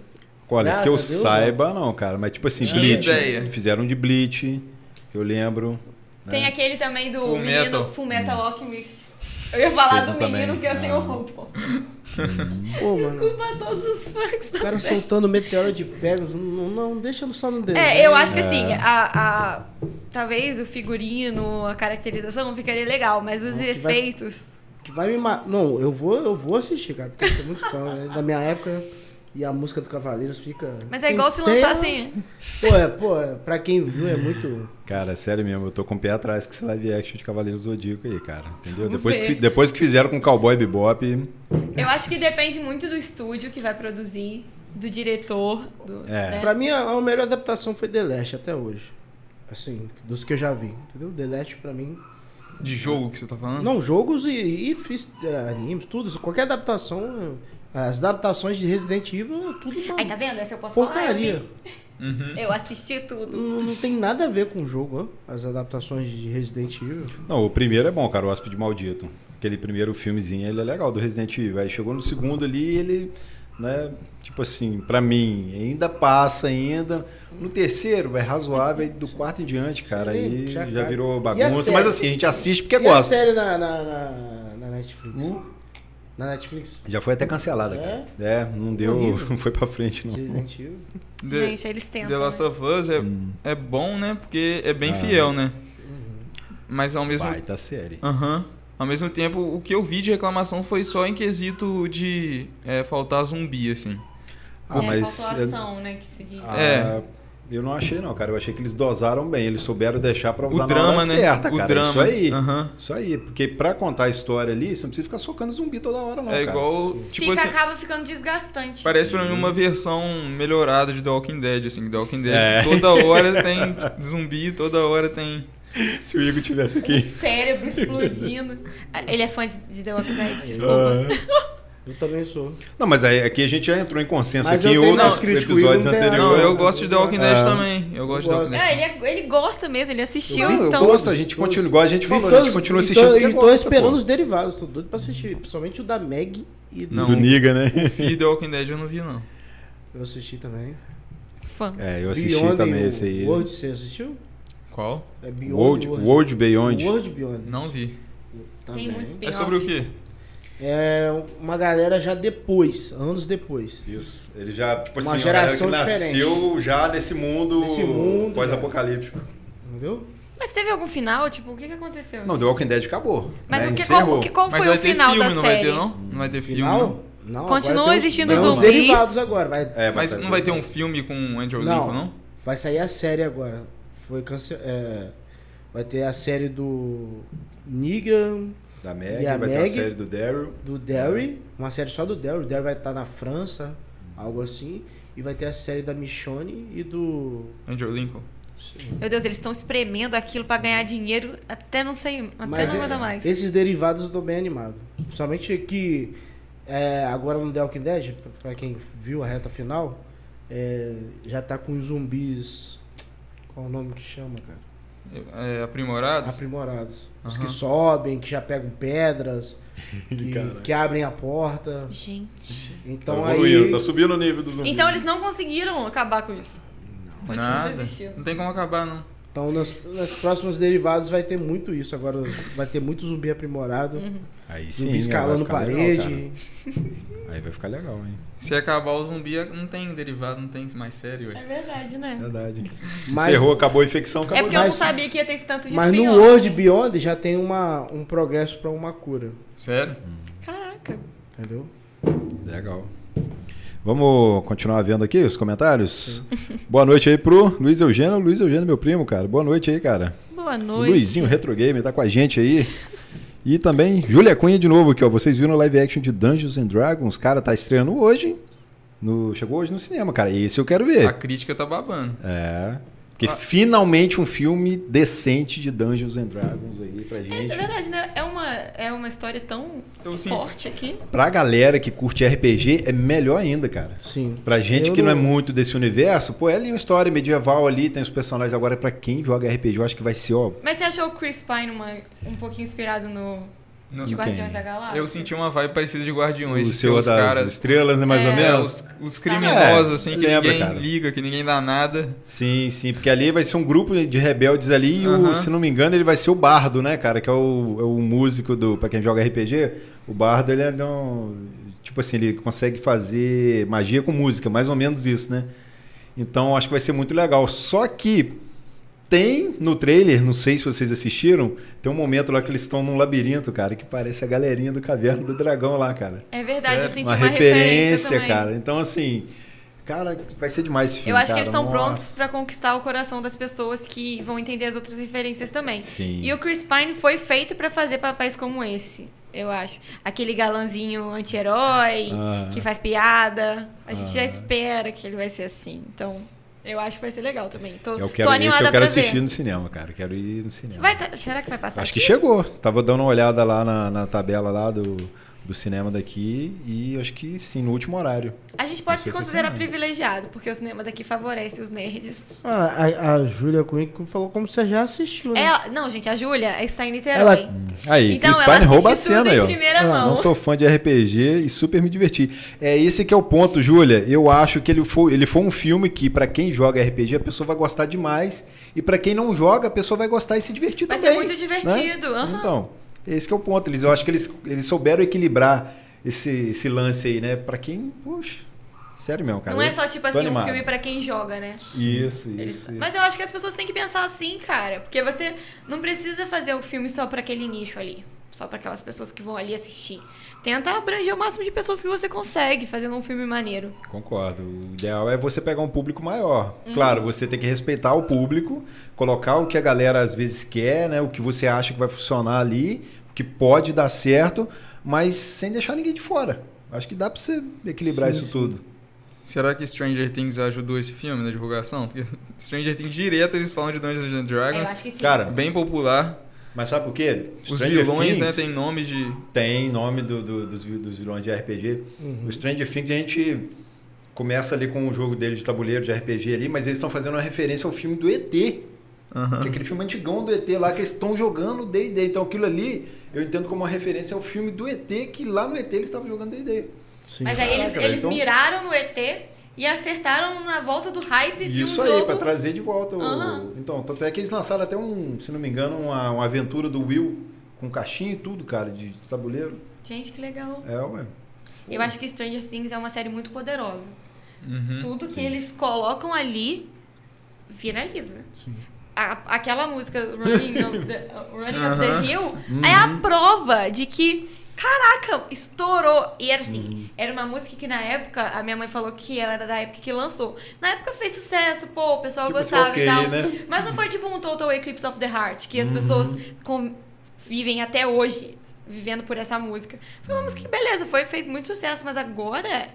[SPEAKER 1] Olha,
[SPEAKER 2] Graças
[SPEAKER 1] que eu
[SPEAKER 2] Deus,
[SPEAKER 1] saiba, não, cara. Mas tipo assim, Bleach.
[SPEAKER 4] ideia.
[SPEAKER 1] Fizeram de Bleach, eu lembro. né?
[SPEAKER 3] Tem aquele também do
[SPEAKER 4] Full
[SPEAKER 3] menino
[SPEAKER 4] Metal.
[SPEAKER 3] Full Metal Alchemist. Eu ia falar do
[SPEAKER 1] também.
[SPEAKER 3] menino que eu tenho
[SPEAKER 1] Ah.
[SPEAKER 3] robô.
[SPEAKER 2] Pô, mano.
[SPEAKER 3] Desculpa a todos os fãs
[SPEAKER 2] O cara
[SPEAKER 3] série.
[SPEAKER 2] soltando meteoro de Pegasus, não, não deixa só no desenho.
[SPEAKER 3] É, eu acho que
[SPEAKER 1] É.
[SPEAKER 3] assim, a, a- talvez o figurino, a caracterização ficaria legal, mas os
[SPEAKER 2] Não, que vai-
[SPEAKER 3] efeitos.
[SPEAKER 2] Que vai me ma... Não, eu vou, eu vou assistir, cara, porque eu sou muito fã né, da minha época e a música do Cavaleiros fica.
[SPEAKER 3] Mas é igual se
[SPEAKER 2] cena-
[SPEAKER 3] lançassem.
[SPEAKER 2] Pô, é, pô, é, pra quem viu é muito.
[SPEAKER 1] Cara, sério mesmo, eu tô com o pé atrás com esse live action de Cavaleiros Zodíaco aí, cara. Entendeu?
[SPEAKER 3] Vamos
[SPEAKER 1] Depois
[SPEAKER 3] ver.
[SPEAKER 1] que, depois que fizeram com Cowboy Bebop.
[SPEAKER 3] Eu acho que depende muito do estúdio que vai produzir, do diretor. Do,
[SPEAKER 1] É.
[SPEAKER 3] né?
[SPEAKER 2] Pra mim, a, a melhor adaptação foi The Last até hoje. Assim, dos que eu já vi, entendeu? The Last pra mim.
[SPEAKER 4] De jogo que você tá falando?
[SPEAKER 2] Não, jogos e, e fiz, é, animes, tudo. Qualquer adaptação. é, As adaptações de Resident Evil, tudo uma
[SPEAKER 3] Aí tá vendo? Essa eu posso
[SPEAKER 2] porcaria.
[SPEAKER 3] falar. Eu,
[SPEAKER 4] Uhum.
[SPEAKER 3] eu assisti tudo.
[SPEAKER 2] Não, não tem nada a ver com o jogo, ó, as adaptações de Resident Evil.
[SPEAKER 1] Não, o primeiro é bom, cara, o Hóspede Maldito. Aquele primeiro filmezinho, ele é legal, do Resident Evil. Aí chegou no segundo ali, ele, né, tipo assim, pra mim, ainda passa ainda. No terceiro, é razoável, aí do quarto em diante, cara,
[SPEAKER 2] Sim,
[SPEAKER 1] aí
[SPEAKER 2] já
[SPEAKER 1] já virou
[SPEAKER 2] a
[SPEAKER 1] bagunça. Mas assim, a gente assiste porque
[SPEAKER 2] e a
[SPEAKER 1] gosta.
[SPEAKER 2] série na, na, na, na Netflix?
[SPEAKER 1] Hum?
[SPEAKER 2] Na Netflix?
[SPEAKER 1] Já foi até cancelada, cara. É, não deu,
[SPEAKER 2] Horrível.
[SPEAKER 1] não <laughs> foi pra frente, não.
[SPEAKER 2] Resident Evil.
[SPEAKER 4] The,
[SPEAKER 3] Gente, eles tentam.
[SPEAKER 4] The Last
[SPEAKER 3] né?
[SPEAKER 4] of Us é,
[SPEAKER 1] Hum.
[SPEAKER 4] é bom, né? Porque é bem
[SPEAKER 1] Ah.
[SPEAKER 4] fiel, né? Mas ao mesmo
[SPEAKER 1] Baita série.
[SPEAKER 4] Aham. Ao mesmo tempo, o que eu vi de reclamação foi só em quesito de é, faltar zumbi, assim.
[SPEAKER 1] Ah,
[SPEAKER 3] é,
[SPEAKER 1] mas.
[SPEAKER 3] faltou ação, né, que se diz.
[SPEAKER 1] Ah,
[SPEAKER 4] É.
[SPEAKER 1] Eu não achei, não, cara. Eu achei que eles dosaram bem. Eles souberam deixar pra usar
[SPEAKER 4] O drama,
[SPEAKER 1] na hora
[SPEAKER 4] né?
[SPEAKER 1] certa,
[SPEAKER 4] o
[SPEAKER 1] cara.
[SPEAKER 4] drama.
[SPEAKER 1] Isso aí.
[SPEAKER 4] Aham.
[SPEAKER 1] Isso aí. Porque pra contar a história ali, você não precisa ficar socando zumbi toda hora, não.
[SPEAKER 4] É
[SPEAKER 1] cara.
[SPEAKER 4] igual, tipo
[SPEAKER 3] Fica,
[SPEAKER 4] assim,
[SPEAKER 3] acaba ficando desgastante.
[SPEAKER 4] parece pra mim uma versão melhorada de The Walking Dead, assim. The Walking Dead
[SPEAKER 1] É.
[SPEAKER 4] toda hora tem zumbi, toda hora tem... <laughs>
[SPEAKER 1] Se o Igor tivesse
[SPEAKER 3] O
[SPEAKER 1] aqui.
[SPEAKER 3] cérebro <laughs> explodindo. Ele é fã de- de The Walking Dead, desculpa.
[SPEAKER 1] Ah. <laughs>
[SPEAKER 2] Eu também sou.
[SPEAKER 1] Não, mas aí, aqui a gente já entrou em consenso
[SPEAKER 2] Mas
[SPEAKER 1] aqui
[SPEAKER 2] eu
[SPEAKER 1] em outros
[SPEAKER 2] crítico,
[SPEAKER 1] episódios anteriores.
[SPEAKER 4] Não,
[SPEAKER 2] Eu-
[SPEAKER 4] eu gosto de The Walking Dead
[SPEAKER 1] Ah.
[SPEAKER 4] também. Eu gosto de The
[SPEAKER 2] Eu
[SPEAKER 4] Walking Dead.
[SPEAKER 3] É, ele, é- ele gosta mesmo, ele assistiu,
[SPEAKER 1] Não, eu
[SPEAKER 3] então.
[SPEAKER 1] gosto, a gente continua, igual a gente falou, a
[SPEAKER 2] todos-
[SPEAKER 1] gente continua
[SPEAKER 2] e
[SPEAKER 1] assistindo.
[SPEAKER 2] tô-
[SPEAKER 1] porque
[SPEAKER 2] E tô esperando
[SPEAKER 1] pô.
[SPEAKER 2] os derivados, tô doido pra assistir. Principalmente o da Meg e do...
[SPEAKER 4] Não.
[SPEAKER 1] Do Niga, né?
[SPEAKER 4] O Fear The Walking Dead eu não vi, não.
[SPEAKER 2] Eu assisti também.
[SPEAKER 3] Fã.
[SPEAKER 1] É, eu assisti
[SPEAKER 2] Beyond
[SPEAKER 1] também esse aí.
[SPEAKER 2] World, você assistiu?
[SPEAKER 4] Qual?
[SPEAKER 2] É Beyond
[SPEAKER 1] World, World Beyond.
[SPEAKER 2] World Beyond.
[SPEAKER 4] Não vi.
[SPEAKER 3] Tem muitos
[SPEAKER 4] É sobre o quê?
[SPEAKER 2] É uma galera já depois, anos depois.
[SPEAKER 1] Isso. Ele já, tipo
[SPEAKER 2] Uma
[SPEAKER 1] assim, uma galera que
[SPEAKER 2] geração
[SPEAKER 1] nasceu já nesse mundo,
[SPEAKER 2] Nesse mundo,
[SPEAKER 1] pós-apocalíptico.
[SPEAKER 2] Entendeu?
[SPEAKER 3] Mas teve algum final? Tipo, o que, que aconteceu?
[SPEAKER 1] Não, The Walking Dead acabou.
[SPEAKER 3] Mas
[SPEAKER 1] né?
[SPEAKER 3] o que, qual, o que, qual
[SPEAKER 4] Mas
[SPEAKER 3] foi o final
[SPEAKER 4] filme,
[SPEAKER 3] da
[SPEAKER 4] não
[SPEAKER 3] série?
[SPEAKER 4] vai ter, não? Não vai ter filme,
[SPEAKER 2] Final?
[SPEAKER 4] não?
[SPEAKER 2] Não, tem
[SPEAKER 3] existindo
[SPEAKER 2] tem
[SPEAKER 3] os zumbis.
[SPEAKER 2] derivados agora. Vai,
[SPEAKER 1] É,
[SPEAKER 4] Mas não vai ter um filme com o Andrew
[SPEAKER 2] Não.
[SPEAKER 4] Lincoln, não?
[SPEAKER 2] vai sair a série agora. Foi cance... é, vai ter a série do Negan,
[SPEAKER 1] Da Meg,
[SPEAKER 2] E
[SPEAKER 1] vai ter
[SPEAKER 2] Meg?
[SPEAKER 1] a série do Daryl.
[SPEAKER 2] do Derry, uma série só do Derry. O Derry vai estar na França, algo assim. E vai ter a série da Michonne e do.
[SPEAKER 4] Andrew Lincoln.
[SPEAKER 3] Meu Deus, eles estão espremendo aquilo pra ganhar dinheiro até não sei, até
[SPEAKER 2] Mas
[SPEAKER 3] não
[SPEAKER 2] é-
[SPEAKER 3] manda mais.
[SPEAKER 2] esses derivados eu tô bem animado. Principalmente que é, agora no The Walking Dead, pra- pra quem viu a reta final, é, já tá com os zumbis. Qual o nome que chama, cara?
[SPEAKER 4] É, aprimorados?
[SPEAKER 2] Aprimorados. Os
[SPEAKER 4] Aham.
[SPEAKER 2] que sobem, que já pegam pedras, <laughs> que, que abrem a porta.
[SPEAKER 3] Gente.
[SPEAKER 2] Então
[SPEAKER 1] tá evoluindo,
[SPEAKER 2] aí.
[SPEAKER 1] tá subindo o nível dos zumbis.
[SPEAKER 3] Então eles não conseguiram acabar com isso. Continua
[SPEAKER 4] Nada. Não tem como acabar, não.
[SPEAKER 2] Então nas, nas próximas derivados vai ter muito isso. Agora vai ter muito zumbi aprimorado.
[SPEAKER 3] Uhum.
[SPEAKER 1] Aí sim,
[SPEAKER 2] Zumbi escalando
[SPEAKER 1] legal,
[SPEAKER 2] parede.
[SPEAKER 1] cara. Aí vai ficar legal, hein?
[SPEAKER 4] Se acabar o zumbi, não tem derivado, não tem mais sério,
[SPEAKER 3] É
[SPEAKER 4] ué.
[SPEAKER 3] verdade, né?
[SPEAKER 1] Verdade.
[SPEAKER 2] mas,
[SPEAKER 1] Encerrou, acabou a infecção,
[SPEAKER 3] É
[SPEAKER 1] acabou.
[SPEAKER 3] porque eu não
[SPEAKER 2] Mas-
[SPEAKER 3] sabia que ia ter esse tanto de
[SPEAKER 2] mas no World
[SPEAKER 3] né?
[SPEAKER 2] Beyond já tem uma, um progresso pra uma cura.
[SPEAKER 4] Sério?
[SPEAKER 3] Caraca.
[SPEAKER 2] Entendeu?
[SPEAKER 1] Legal. Vamos continuar vendo aqui os comentários? <laughs> Boa noite aí pro Luiz Eugênio. Luiz Eugênio, meu primo, cara. Boa noite aí, cara.
[SPEAKER 3] Boa Boa noite.
[SPEAKER 1] Luizinho Retro Gamer tá com a gente aí. E também Júlia Cunha de novo aqui, ó. Vocês viram o live action de Dungeons and Dragons? Cara, tá estreando hoje. No, chegou hoje no cinema, cara. Esse eu quero ver.
[SPEAKER 4] A crítica tá babando.
[SPEAKER 1] É. Porque
[SPEAKER 4] Ah.
[SPEAKER 1] finalmente um filme decente de Dungeons and Dragons aí pra
[SPEAKER 3] É,
[SPEAKER 1] gente.
[SPEAKER 3] é verdade, né? É uma, é uma história tão
[SPEAKER 4] Eu sim.
[SPEAKER 3] forte aqui.
[SPEAKER 1] Pra galera que curte RPG, é melhor ainda, cara.
[SPEAKER 2] Sim.
[SPEAKER 1] Pra gente
[SPEAKER 2] Eu
[SPEAKER 1] que não é
[SPEAKER 2] não-
[SPEAKER 1] muito desse universo, pô, é ali uma história medieval ali, tem os personagens. Agora, pra quem joga RPG, eu acho que vai ser, ó.
[SPEAKER 3] Mas você achou o Chris Pine uma- um pouquinho inspirado no
[SPEAKER 4] No-
[SPEAKER 3] de
[SPEAKER 1] quem?
[SPEAKER 3] Guardiões da Galáxia?
[SPEAKER 4] Eu senti uma vibe parecida de Guardiões.
[SPEAKER 1] O
[SPEAKER 4] de
[SPEAKER 1] Senhor
[SPEAKER 4] os
[SPEAKER 1] das
[SPEAKER 4] caras,
[SPEAKER 1] Estrelas, né, mais ou
[SPEAKER 3] É,
[SPEAKER 4] É,
[SPEAKER 1] menos?
[SPEAKER 4] os, os criminosos,
[SPEAKER 1] É,
[SPEAKER 4] assim, que
[SPEAKER 1] lembra,
[SPEAKER 4] ninguém
[SPEAKER 1] cara.
[SPEAKER 4] liga, que ninguém dá nada.
[SPEAKER 1] Sim, sim, porque ali vai ser um grupo de rebeldes ali e, o, se não me engano, ele vai ser o bardo, né, cara? Que é o, é o músico do. Pra quem joga RPG, o bardo, ele é um. Tipo assim, ele consegue fazer magia com música, mais ou menos isso, né? Então acho que vai ser muito legal. Só que tem no trailer, não sei se vocês assistiram, tem um momento lá que eles estão num labirinto, cara, que parece a galerinha do Caverna do Dragão lá, cara.
[SPEAKER 3] É verdade, eu senti
[SPEAKER 1] uma,
[SPEAKER 3] uma,
[SPEAKER 1] referência,
[SPEAKER 3] também.
[SPEAKER 1] cara. Então, assim, cara, vai ser demais esse filme.
[SPEAKER 3] Eu acho que
[SPEAKER 1] cara.
[SPEAKER 3] eles estão prontos pra conquistar o coração das pessoas que vão entender as outras referências também.
[SPEAKER 1] Sim.
[SPEAKER 3] E o Chris Pine foi feito pra fazer papéis como esse, eu acho. Aquele galanzinho anti-herói,
[SPEAKER 1] Ah.
[SPEAKER 3] que faz piada. A gente já
[SPEAKER 1] Ah.
[SPEAKER 3] espera que ele vai ser assim. Então, eu acho que vai ser legal também. Tô,
[SPEAKER 1] Eu
[SPEAKER 3] tô
[SPEAKER 1] quero, esse
[SPEAKER 3] animada
[SPEAKER 1] eu quero assistir
[SPEAKER 3] ver.
[SPEAKER 1] no cinema, cara. Quero ir no cinema.
[SPEAKER 3] Vai tá- será que vai passar
[SPEAKER 1] Acho que
[SPEAKER 3] aqui?
[SPEAKER 1] chegou. Tava dando uma olhada lá na, na tabela lá do, do cinema daqui e acho que sim, no último horário.
[SPEAKER 3] A gente pode
[SPEAKER 1] Não
[SPEAKER 3] se considerar privilegiado, porque o cinema daqui favorece os nerds.
[SPEAKER 2] Ah, a, a Júlia Cunha falou como você já assistiu, né?
[SPEAKER 3] Ela, não, gente, a Júlia está em Niterói.
[SPEAKER 2] Ela-
[SPEAKER 1] Aí,
[SPEAKER 3] Então,
[SPEAKER 1] Chris
[SPEAKER 3] ela
[SPEAKER 1] Pine rouba a
[SPEAKER 3] assistiu
[SPEAKER 1] cena
[SPEAKER 3] tudo
[SPEAKER 1] aí,
[SPEAKER 3] em
[SPEAKER 1] ó.
[SPEAKER 3] primeira
[SPEAKER 2] Ah,
[SPEAKER 3] mão.
[SPEAKER 1] Não sou fã de RPG e super me diverti. É esse que é o ponto, Júlia. Eu acho que ele foi, ele foi um filme que, pra quem joga RPG, a pessoa vai gostar demais. E pra quem não joga, a pessoa vai gostar e se divertir
[SPEAKER 3] Vai ser
[SPEAKER 1] também.
[SPEAKER 3] muito
[SPEAKER 1] né?
[SPEAKER 3] divertido, aham.
[SPEAKER 1] Então, esse que é o ponto. Eles, eu acho que eles, eles souberam equilibrar esse, esse lance aí, né? Pra quem, puxa, sério mesmo, cara.
[SPEAKER 3] Não é só, tipo assim, um
[SPEAKER 1] animado.
[SPEAKER 3] filme pra quem joga, né?
[SPEAKER 1] Isso,
[SPEAKER 3] Eles-
[SPEAKER 1] isso.
[SPEAKER 3] Mas eu acho que as pessoas têm que pensar assim, cara. Porque você não precisa fazer o filme só pra aquele nicho ali. Só pra aquelas pessoas que vão ali assistir. Tenta abranger o máximo de pessoas que você consegue fazendo um filme maneiro.
[SPEAKER 1] Concordo. O ideal é você pegar um público maior.
[SPEAKER 3] Uhum.
[SPEAKER 1] Claro, você tem que respeitar o público, colocar o que a galera às vezes quer, né? O que você acha que vai funcionar ali, o que pode dar certo, mas sem deixar ninguém de fora. Acho que dá pra você equilibrar
[SPEAKER 2] Sim,
[SPEAKER 1] isso
[SPEAKER 2] sim.
[SPEAKER 1] tudo.
[SPEAKER 4] Será que Stranger Things ajudou esse filme na divulgação? Porque <laughs> Stranger Things direto eles falam de Dungeons and
[SPEAKER 3] Eu
[SPEAKER 4] Dragons.
[SPEAKER 3] acho que sim.
[SPEAKER 1] Cara,
[SPEAKER 4] Bem popular.
[SPEAKER 1] Mas sabe por quê?
[SPEAKER 4] Os
[SPEAKER 1] Stranger
[SPEAKER 4] vilões, né,
[SPEAKER 1] Things
[SPEAKER 4] tem nome de.
[SPEAKER 1] Tem nome do- do- dos, dos vilões de RPG. O Stranger Things a gente começa ali com o jogo dele de tabuleiro de RPG ali, mas eles estão fazendo uma referência ao filme do ET.
[SPEAKER 4] Aham.
[SPEAKER 1] Que é aquele filme antigão do ET lá que eles estão jogando D&D. Então aquilo ali eu entendo como uma referência ao filme do ET, que lá no ET eles estavam jogando D&D.
[SPEAKER 2] Sim.
[SPEAKER 3] Mas aí eles,
[SPEAKER 1] Caraca,
[SPEAKER 3] eles
[SPEAKER 1] então-
[SPEAKER 3] miraram no ET e acertaram na volta do hype de
[SPEAKER 1] Isso
[SPEAKER 3] um
[SPEAKER 1] aí,
[SPEAKER 3] jogo.
[SPEAKER 1] pra trazer de volta o...
[SPEAKER 3] Aham.
[SPEAKER 1] Então, tanto é que eles lançaram até um, se não me engano, uma, uma aventura do Will com caixinha e tudo, cara, de, de tabuleiro.
[SPEAKER 3] Gente, que legal.
[SPEAKER 1] É, ué.
[SPEAKER 3] Eu acho que Stranger Things é uma série muito poderosa.
[SPEAKER 4] Uhum.
[SPEAKER 3] Tudo que eles colocam ali viraliza. A- aquela música Running Up the, Running Up the. Hill é a prova de que, caraca, estourou. E era assim, era uma música que na época, a minha mãe falou que ela era da época que lançou. Na época fez sucesso, pô, o pessoal
[SPEAKER 1] Tipo
[SPEAKER 3] gostava
[SPEAKER 1] ok,
[SPEAKER 3] e tal.
[SPEAKER 1] né?
[SPEAKER 3] Mas não foi tipo um Total Eclipse of the Heart, que as pessoas com- vivem até hoje vivendo por essa música. Foi uma música que, beleza, foi, fez muito sucesso, mas agora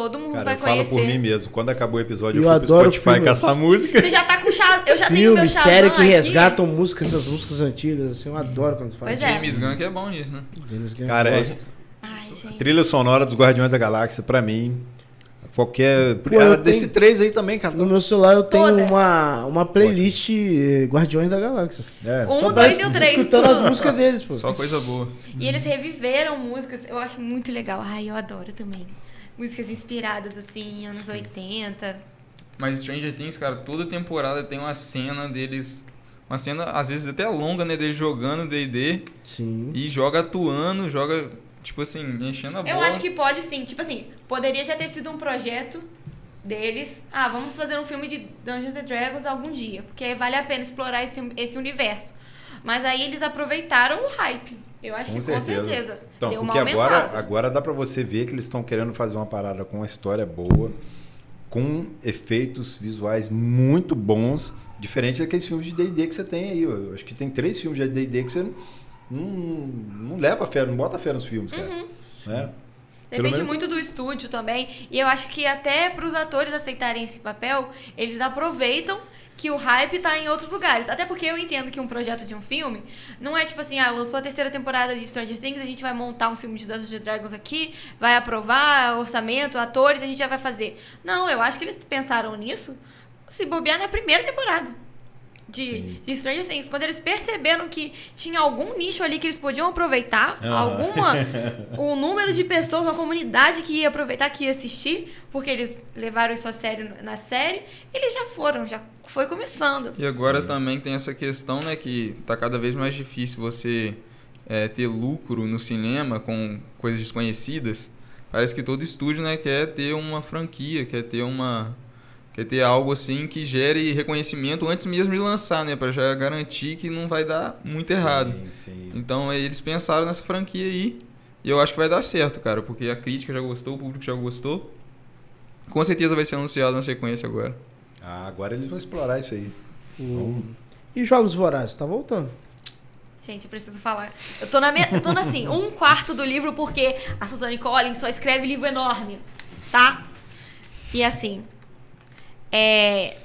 [SPEAKER 3] todo mundo
[SPEAKER 1] Cara,
[SPEAKER 3] vai
[SPEAKER 1] eu falo
[SPEAKER 3] conhecer.
[SPEAKER 1] por mim mesmo. Quando acabou o episódio, eu,
[SPEAKER 2] Eu
[SPEAKER 1] fui pro
[SPEAKER 2] adoro
[SPEAKER 1] Spotify
[SPEAKER 2] filme.
[SPEAKER 1] com essa música.
[SPEAKER 3] Você já tá com chá. Eu já tenho meu Shazam
[SPEAKER 2] série que
[SPEAKER 3] aqui.
[SPEAKER 2] resgatam músicas, essas músicas antigas, assim, eu adoro quando faz.
[SPEAKER 3] Pois é.
[SPEAKER 4] James Gunn que é bom nisso, né?
[SPEAKER 2] James Gunn
[SPEAKER 1] Cara, é-.
[SPEAKER 3] Ai, gente.
[SPEAKER 1] Trilha sonora dos Guardiões da Galáxia, pra mim, qualquer...
[SPEAKER 2] Pô,
[SPEAKER 1] Ah, desse
[SPEAKER 2] tenho-
[SPEAKER 1] três aí também, cara.
[SPEAKER 2] No meu celular eu tenho
[SPEAKER 3] Todas.
[SPEAKER 2] uma, uma playlist eh, Guardiões da Galáxia.
[SPEAKER 1] É.
[SPEAKER 3] Um,
[SPEAKER 2] Só
[SPEAKER 3] dois e o três.
[SPEAKER 2] Escutando as músicas deles, pô.
[SPEAKER 4] Só coisa boa.
[SPEAKER 3] E eles reviveram músicas, eu acho muito legal. Ai, eu adoro também. Músicas inspiradas, assim, anos 80.
[SPEAKER 4] Mas Stranger Things, cara, toda temporada tem uma cena deles. Uma cena, às vezes, até longa, né? Deles jogando DD
[SPEAKER 2] Sim.
[SPEAKER 4] e joga atuando, joga, tipo assim, enchendo a bola.
[SPEAKER 3] Eu acho que pode sim. Tipo assim, poderia já ter sido um projeto deles. Ah, vamos fazer um filme de Dungeons and Dragons algum dia. Porque vale a pena explorar esse, esse universo. Mas aí eles aproveitaram o hype. Eu acho
[SPEAKER 1] Com
[SPEAKER 3] que
[SPEAKER 1] certeza.
[SPEAKER 3] com certeza.
[SPEAKER 1] Então,
[SPEAKER 3] deu uma
[SPEAKER 1] porque agora, agora dá pra você ver que eles estão querendo fazer uma parada com uma história boa, com efeitos visuais muito bons Diferente daqueles filmes de D&D que você tem aí. Eu acho que tem três filmes de D&D que você não, não leva fé, não bota fé nos filmes, cara.
[SPEAKER 3] Uhum.
[SPEAKER 1] Né?
[SPEAKER 3] Depende
[SPEAKER 1] menos-
[SPEAKER 3] muito do estúdio também. E eu acho que até para os atores aceitarem esse papel, eles aproveitam que o hype tá em outros lugares. Até porque eu entendo que um projeto de um filme não é tipo assim, ah, lançou a terceira temporada de Stranger Things, a gente vai montar um filme de Dungeons and Dragons aqui, vai aprovar orçamento, atores, a gente já vai fazer. Não, eu acho que eles pensaram nisso se bobear na primeira temporada. De, de Stranger Things. Quando eles perceberam que tinha algum nicho ali que eles podiam aproveitar,
[SPEAKER 1] Ah.
[SPEAKER 3] alguma o <laughs> número de pessoas, uma comunidade que ia aproveitar, que ia assistir, porque eles levaram isso a sério na série, eles já foram, já foi começando.
[SPEAKER 4] E agora
[SPEAKER 1] Sim.
[SPEAKER 4] também tem essa questão, né, que tá cada vez mais difícil você é, ter lucro no cinema com coisas desconhecidas. Parece que todo estúdio, né, quer ter uma franquia, quer ter uma quer ter algo assim que gere reconhecimento antes mesmo de lançar, né, para já garantir que não vai dar muito errado.
[SPEAKER 1] Sim, sim.
[SPEAKER 4] Então aí eles pensaram nessa franquia aí e eu acho que vai dar certo, cara, porque a crítica já gostou, o público já gostou. Com certeza vai ser anunciado na sequência agora.
[SPEAKER 1] Ah, agora eles vão explorar isso aí.
[SPEAKER 2] O- E Jogos Vorazes, tá voltando?
[SPEAKER 3] Gente, eu preciso falar. Eu tô na me... eu tô na, assim, um quarto do livro porque a Suzanne Collins só escreve livro enorme, tá? E assim, é,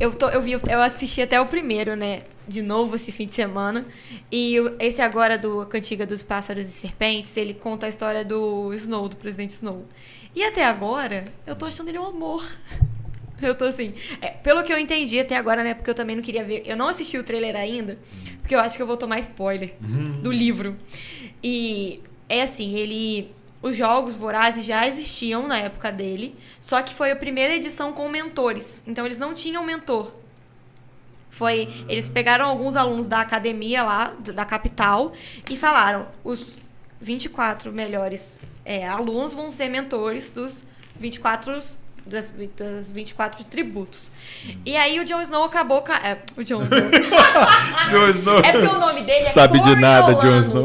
[SPEAKER 3] eu, tô, eu, vi, eu assisti até o primeiro, né? De novo esse fim de semana. E esse agora do Cantiga dos Pássaros e Serpentes, ele conta a história do Snow, do presidente Snow. E até agora, eu tô achando ele um amor. <laughs> Eu tô assim. é, pelo que eu entendi até agora, né? Porque eu também não queria ver. Eu não assisti o trailer ainda, porque eu acho que eu vou tomar spoiler do livro. E é assim, ele. Os jogos vorazes já existiam na época dele, só que foi a primeira edição com mentores. Então eles não tinham mentor. Foi, eles pegaram alguns alunos da academia lá, da capital, e falaram: os 24 melhores é, alunos vão ser mentores dos 24 das, das 24 tributos. E aí o Jon Snow acabou. ca- É, o Jon Snow. <laughs>
[SPEAKER 1] Jon Snow.
[SPEAKER 3] É porque o nome dele é
[SPEAKER 1] Sabe de nada, Jon. Snow.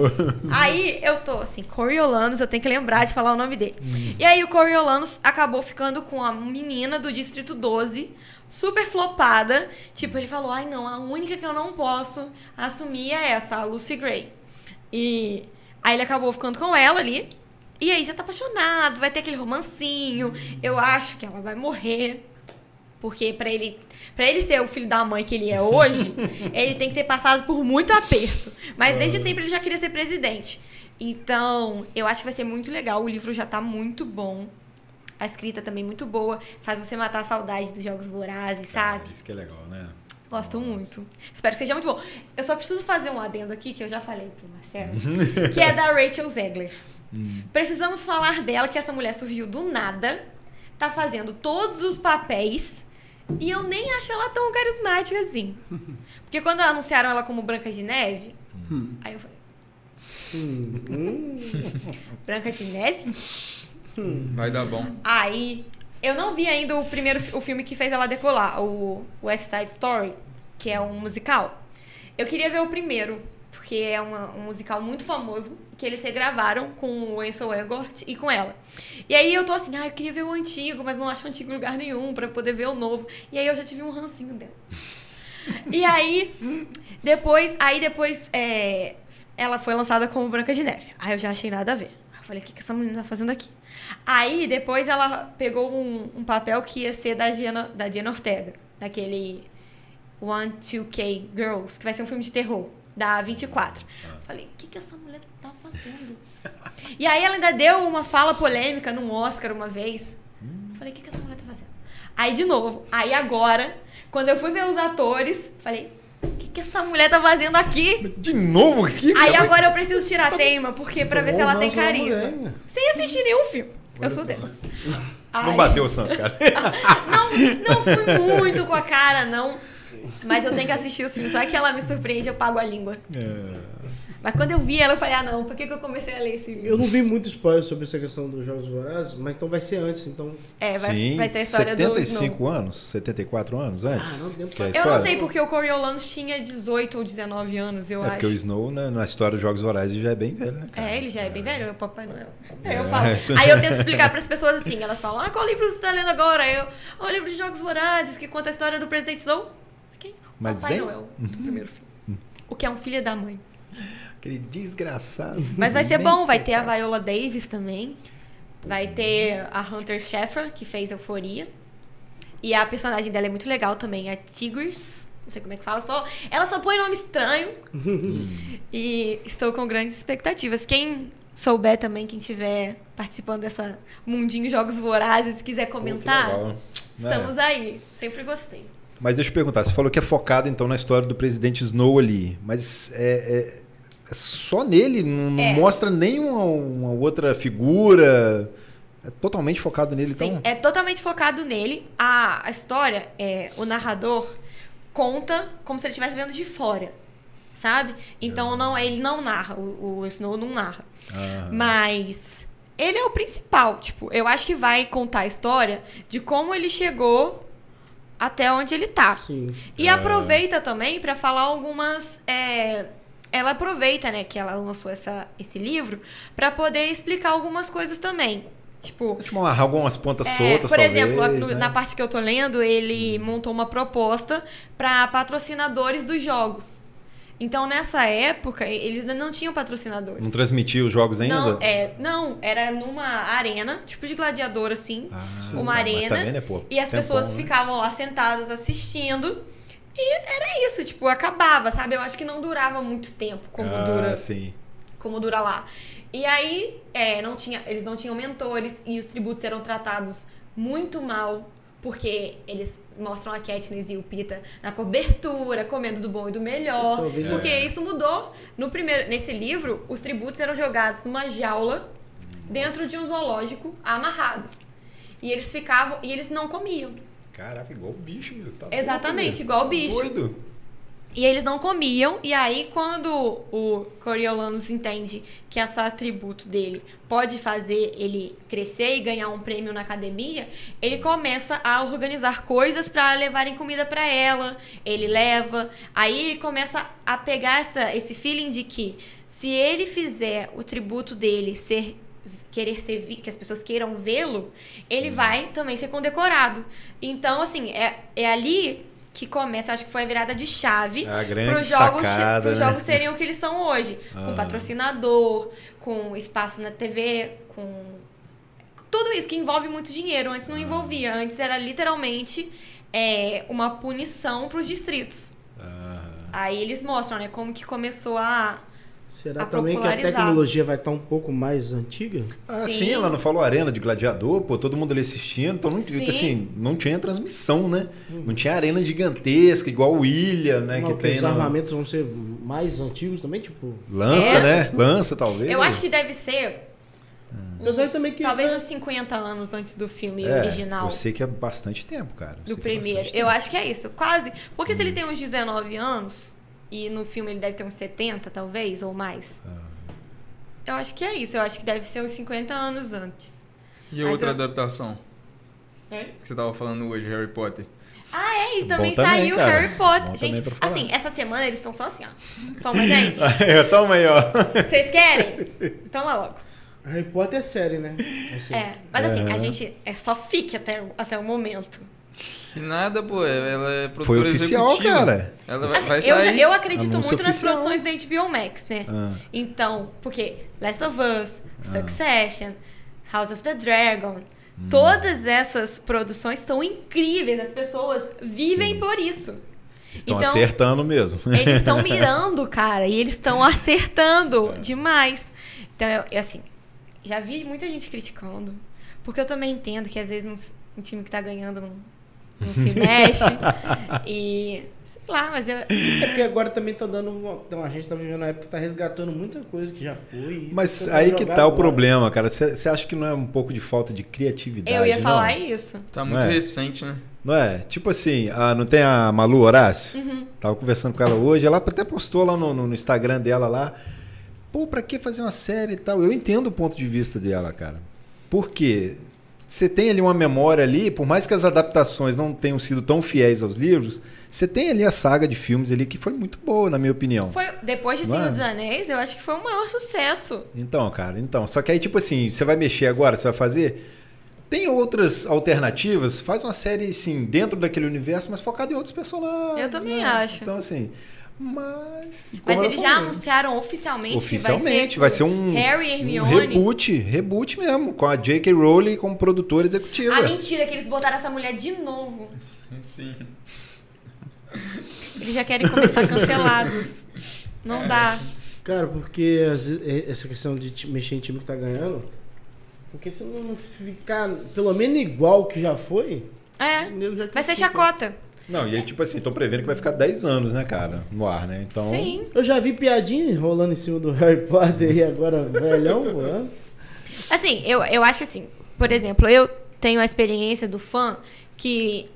[SPEAKER 3] Aí eu tô assim, Coriolanus, eu tenho que lembrar de falar o nome dele. E aí o Coriolanus acabou ficando com a menina do Distrito 12, super flopada. Tipo, ele falou, ai não, a única que eu não posso assumir é essa, a Lucy Gray. E aí ele acabou ficando com ela ali. E aí já tá apaixonado, vai ter aquele romancinho. Eu acho que ela vai morrer. Porque pra ele, pra ele ser o filho da mãe que ele é hoje, <laughs> ele tem que ter passado por muito aperto. Mas desde sempre ele já queria ser presidente. Então, eu acho que vai ser muito legal. O livro já tá muito bom. A escrita também muito boa. Faz você matar a saudade dos jogos vorazes, sabe?
[SPEAKER 1] Isso que é legal, né?
[SPEAKER 3] Gosto muito. Espero que seja muito bom. Eu só preciso fazer um adendo aqui, que eu já falei pro Marcelo, <laughs> que é da Rachel Zegler. Precisamos falar dela, que essa mulher surgiu do nada, tá fazendo todos os papéis, e eu nem acho ela tão carismática assim. <laughs> Porque quando anunciaram ela como Branca de Neve, aí eu falei, Branca de Neve?
[SPEAKER 4] Vai dar bom.
[SPEAKER 3] Aí, eu não vi ainda o primeiro o filme que fez ela decolar, o West Side Story, que é um musical. Eu queria ver o primeiro, porque é uma- um musical muito famoso, que eles regravaram com o Ansel Elgort e com ela. E aí eu tô assim, ah, eu queria ver o antigo, mas não acho o antigo em lugar nenhum pra poder ver o novo. E aí eu já tive um rancinho dela. E aí, depois, aí depois é, ela foi lançada como Branca de Neve. Aí eu já achei nada a ver. Aí eu falei, o que, que essa menina tá fazendo aqui? Aí depois ela pegou um, um papel que ia ser da Diana, da Ortega, daquele One, Two K Girls, que vai ser um filme de terror, da 24. Eu Falei, o que, que essa mulher tá fazendo? <laughs> E aí ela ainda deu uma fala polêmica num Oscar uma vez. Eu Falei, o que, que essa mulher tá fazendo? Aí de novo, aí agora, quando eu fui ver os atores, falei, o que, que essa mulher tá fazendo aqui?
[SPEAKER 1] De novo aqui?
[SPEAKER 3] Aí agora eu preciso tirar a teima, porque pra ver se ela tem carisma.
[SPEAKER 2] mulher?
[SPEAKER 3] Sem assistir nenhum filme. Eu sou dessas.
[SPEAKER 1] Não bateu o santo, cara. <laughs>
[SPEAKER 3] Não, não fui muito com a cara, não. Mas eu tenho que assistir os filmes. Só que ela me surpreende, eu pago a língua.
[SPEAKER 1] É.
[SPEAKER 3] Mas quando eu vi ela, eu falei, ah, não, por que, que eu comecei a ler esse livro?
[SPEAKER 2] Eu não vi muito spoiler sobre essa questão dos Jogos Vorazes, mas então vai ser antes, então...
[SPEAKER 3] É, vai,
[SPEAKER 1] Sim,
[SPEAKER 3] vai ser a história do Snow.
[SPEAKER 1] 75 anos, 74 anos antes.
[SPEAKER 2] Ah, não
[SPEAKER 1] é
[SPEAKER 2] Eu
[SPEAKER 3] Eu não sei porque o Coriolanus tinha 18 ou 19 anos, eu
[SPEAKER 1] É
[SPEAKER 3] acho.
[SPEAKER 1] porque o Snow, né, na história dos Jogos Vorazes, já é bem velho, né? cara?
[SPEAKER 3] É, ele já é bem velho, é o Papai Noel. Aí eu
[SPEAKER 1] É.
[SPEAKER 3] falo. <laughs> Aí eu tento explicar pras pessoas assim, elas falam, ah, qual livro você tá lendo agora? Aí eu, ah, o livro de Jogos Vorazes, que conta a história do Presidente Snow.
[SPEAKER 1] Mas
[SPEAKER 3] Papai
[SPEAKER 1] hein?
[SPEAKER 3] Noel do primeiro filme. O que é um filho da mãe.
[SPEAKER 1] Aquele desgraçado.
[SPEAKER 3] Mas vai ser bom, vai ter a Viola Davis também. Vai ter a Hunter Schafer, que fez Euforia. E a personagem dela é muito legal também, a Tigris. Não sei como é que fala. Só, ela só põe nome estranho. <laughs> e estou com grandes expectativas. Quem souber também, quem estiver participando dessa Mundinho Jogos Vorazes quiser
[SPEAKER 1] Pô, que
[SPEAKER 3] comentar,
[SPEAKER 1] legal.
[SPEAKER 3] estamos
[SPEAKER 1] É.
[SPEAKER 3] aí. Sempre gostei.
[SPEAKER 1] Mas deixa eu perguntar, você falou que é focado então na história do presidente Snow ali, mas é, é- é só nele? Não,
[SPEAKER 3] É.
[SPEAKER 1] mostra nenhuma uma outra figura? É totalmente focado nele,
[SPEAKER 3] Sim,
[SPEAKER 1] então?
[SPEAKER 3] é totalmente focado nele. A, a história, é, o narrador conta como se ele estivesse vendo de fora, sabe? Então não, ele não narra, o, o Snow não narra.
[SPEAKER 1] Ah.
[SPEAKER 3] Mas ele é o principal, tipo, eu acho que vai contar a história de como ele chegou até onde ele tá.
[SPEAKER 2] Sim.
[SPEAKER 3] E aproveita também pra falar algumas. é, ela aproveita, né, que ela lançou essa, esse livro pra poder explicar algumas coisas também. Tipo,
[SPEAKER 1] Tipo, algumas pontas
[SPEAKER 3] é,
[SPEAKER 1] soltas,
[SPEAKER 3] por
[SPEAKER 1] talvez,
[SPEAKER 3] exemplo,
[SPEAKER 1] né?
[SPEAKER 3] na parte que eu tô lendo, ele montou uma proposta para patrocinadores dos jogos. Então, nessa época, eles ainda não tinham patrocinadores.
[SPEAKER 1] Não transmitia os jogos ainda?
[SPEAKER 3] Não, é, não, era numa arena, tipo de gladiador, assim.
[SPEAKER 1] Ah,
[SPEAKER 3] uma
[SPEAKER 1] mas
[SPEAKER 3] arena.
[SPEAKER 1] também, né, pô,
[SPEAKER 3] e as pessoas
[SPEAKER 1] antes.
[SPEAKER 3] ficavam lá sentadas assistindo. E era isso, tipo, acabava, sabe? Eu acho que não durava muito tempo, como
[SPEAKER 1] ah,
[SPEAKER 3] dura
[SPEAKER 1] sim.
[SPEAKER 3] como dura lá. E aí, é, não tinha, eles não tinham mentores e os tributos eram tratados muito mal, porque eles mostram a Katniss e o Pita na cobertura, comendo do bom e do melhor. Porque
[SPEAKER 1] é.
[SPEAKER 3] isso mudou. No primeiro, nesse livro, os tributos eram jogados numa jaula dentro de um zoológico, amarrados. E eles ficavam, e eles não comiam.
[SPEAKER 1] Caraca, igual o bicho, meu. Tá
[SPEAKER 3] Exatamente,
[SPEAKER 1] louco, meu.
[SPEAKER 3] igual o bicho.
[SPEAKER 1] Doido.
[SPEAKER 3] E eles não comiam, e aí quando o Coriolanus entende que essa atributo dele pode fazer ele crescer e ganhar um prêmio na academia, ele começa a organizar coisas para levarem comida para ela. Ele leva, aí ele começa a pegar essa, esse feeling de que se ele fizer o tributo dele ser querer ser que as pessoas queiram vê-lo, ele vai também ser condecorado. Então, assim, é, é ali que começa, acho que foi a virada de chave para os jogos,
[SPEAKER 1] sacada, né?
[SPEAKER 3] jogos serem o que eles são hoje.
[SPEAKER 1] Ah.
[SPEAKER 3] Com patrocinador, com espaço na TV, com tudo isso que envolve muito dinheiro. Antes
[SPEAKER 1] Ah.
[SPEAKER 3] não envolvia. Antes era literalmente é, uma punição para os distritos.
[SPEAKER 1] Ah,
[SPEAKER 3] Aí eles mostram, né, como que começou a.
[SPEAKER 2] Será
[SPEAKER 3] A
[SPEAKER 2] também que a tecnologia vai estar um pouco mais antiga?
[SPEAKER 1] Ah, sim.
[SPEAKER 3] Sim.
[SPEAKER 1] ela não falou arena de gladiador, pô, todo mundo ali assistindo, então não,
[SPEAKER 3] Sim.
[SPEAKER 1] assim, não tinha transmissão, né? Não tinha arena gigantesca, igual o Ilha, né,
[SPEAKER 2] Não,
[SPEAKER 1] que tem
[SPEAKER 2] os
[SPEAKER 1] no...
[SPEAKER 2] armamentos vão ser mais antigos também, tipo.
[SPEAKER 1] Lança,
[SPEAKER 3] É.
[SPEAKER 1] né? Lança, talvez.
[SPEAKER 3] Eu acho que deve ser.
[SPEAKER 2] Que.
[SPEAKER 3] Talvez uns 50 anos antes do filme
[SPEAKER 1] é,
[SPEAKER 3] original.
[SPEAKER 1] Eu sei que é bastante tempo, cara. Eu
[SPEAKER 3] Do
[SPEAKER 1] é
[SPEAKER 3] primeiro.
[SPEAKER 1] bastante
[SPEAKER 3] Eu acho que é isso. Quase. Porque se
[SPEAKER 1] Hum.
[SPEAKER 3] ele tem uns 19 anos, e no filme ele deve ter uns 70, talvez, ou mais.
[SPEAKER 1] Ah.
[SPEAKER 3] Eu acho que é isso. Eu acho que deve ser uns 50 anos antes.
[SPEAKER 4] E
[SPEAKER 3] Mas
[SPEAKER 4] outra
[SPEAKER 3] eu-
[SPEAKER 4] adaptação
[SPEAKER 3] É?
[SPEAKER 4] que você tava falando hoje, Harry Potter?
[SPEAKER 3] Ah, é, e também saiu
[SPEAKER 1] cara.
[SPEAKER 3] Harry Potter.
[SPEAKER 1] Bom
[SPEAKER 3] gente, assim, essa semana eles estão só assim, ó. Toma, gente. <laughs>
[SPEAKER 1] Toma aí, ó.
[SPEAKER 3] Vocês querem? Toma logo.
[SPEAKER 2] Harry Potter é série, né? Assim,
[SPEAKER 3] É, mas assim, a gente é só fique até, até o momento.
[SPEAKER 4] Que nada, pô. Ela é
[SPEAKER 1] Foi
[SPEAKER 4] produtora
[SPEAKER 1] oficial,
[SPEAKER 4] executiva.
[SPEAKER 1] cara.
[SPEAKER 4] Ela vai,
[SPEAKER 3] Assim,
[SPEAKER 4] vai
[SPEAKER 3] eu, já-
[SPEAKER 4] sair.
[SPEAKER 3] eu acredito muito nas
[SPEAKER 1] oficial.
[SPEAKER 3] produções da HBO Max, né?
[SPEAKER 1] Ah.
[SPEAKER 3] Então, porque Last of Us, Succession, House of the Dragon,
[SPEAKER 1] Hum.
[SPEAKER 3] todas essas produções estão incríveis. As pessoas vivem
[SPEAKER 1] Sim.
[SPEAKER 3] por isso.
[SPEAKER 1] Estão
[SPEAKER 3] Então,
[SPEAKER 1] acertando mesmo.
[SPEAKER 3] Eles estão <laughs> mirando, cara, e eles estão acertando demais. Então, eu, eu, assim, já vi muita gente criticando, porque eu também entendo que às vezes um, um time que tá ganhando não, não se mexe. <laughs> e sei lá, mas eu,
[SPEAKER 2] É porque agora também tá dando. Uma, então, a gente tá vivendo uma época que tá resgatando muita coisa que já foi.
[SPEAKER 1] Mas
[SPEAKER 2] tentando
[SPEAKER 1] aí que tá o
[SPEAKER 2] agora.
[SPEAKER 1] problema, cara. Você acha que não é um pouco de falta de criatividade?
[SPEAKER 3] eu ia
[SPEAKER 1] não?
[SPEAKER 3] falar isso.
[SPEAKER 4] Tá muito
[SPEAKER 1] é?
[SPEAKER 4] recente, né?
[SPEAKER 1] Não é? Tipo assim, ah, não tem a Malu Horácio?
[SPEAKER 3] Uhum.
[SPEAKER 1] Tava conversando com ela hoje, ela até postou lá no, no- no Instagram dela lá. Pô, pra que fazer uma série e tal? Eu entendo o ponto de vista dela, cara. Por quê? Você tem ali uma memória ali, por mais que as adaptações não tenham sido tão fiéis aos livros, você tem ali a saga de filmes ali que foi muito boa, na minha opinião.
[SPEAKER 3] Foi, depois de Senhor
[SPEAKER 1] é?
[SPEAKER 3] dos Anéis, eu acho que foi o maior sucesso.
[SPEAKER 1] Então, cara, então. Só que aí, tipo assim, você vai mexer agora, você vai fazer. Tem outras alternativas? Faz uma série, sim, dentro daquele universo, mas focada em outros personagens.
[SPEAKER 3] Eu também
[SPEAKER 1] né?
[SPEAKER 3] acho.
[SPEAKER 1] Então, assim. Mas.
[SPEAKER 3] Mas eles já anunciaram oficialmente,
[SPEAKER 1] Oficialmente,
[SPEAKER 3] que
[SPEAKER 1] vai
[SPEAKER 3] vai
[SPEAKER 1] ser
[SPEAKER 3] ser,
[SPEAKER 1] um,
[SPEAKER 3] Harry e
[SPEAKER 1] um
[SPEAKER 3] Hermione.
[SPEAKER 1] reboot, reboot mesmo, com a J.K. Rowling como produtora executiva.
[SPEAKER 3] Ah, mentira, que eles botaram essa mulher de novo. <laughs>
[SPEAKER 4] Sim.
[SPEAKER 3] Eles já querem começar cancelados. Não dá.
[SPEAKER 2] Cara, porque essa questão de mexer em time que tá ganhando. Porque se não ficar pelo menos igual que já foi.
[SPEAKER 3] É. Vai ser chacota.
[SPEAKER 1] Não, e aí, tipo assim, tô prevendo que vai ficar 10 anos, né, cara, no ar, né? Então.
[SPEAKER 3] Sim.
[SPEAKER 2] Eu já vi piadinha rolando em cima do Harry Potter e agora <laughs> velhão, mano.
[SPEAKER 3] Assim, eu, eu acho assim, por exemplo, eu tenho a experiência do fã que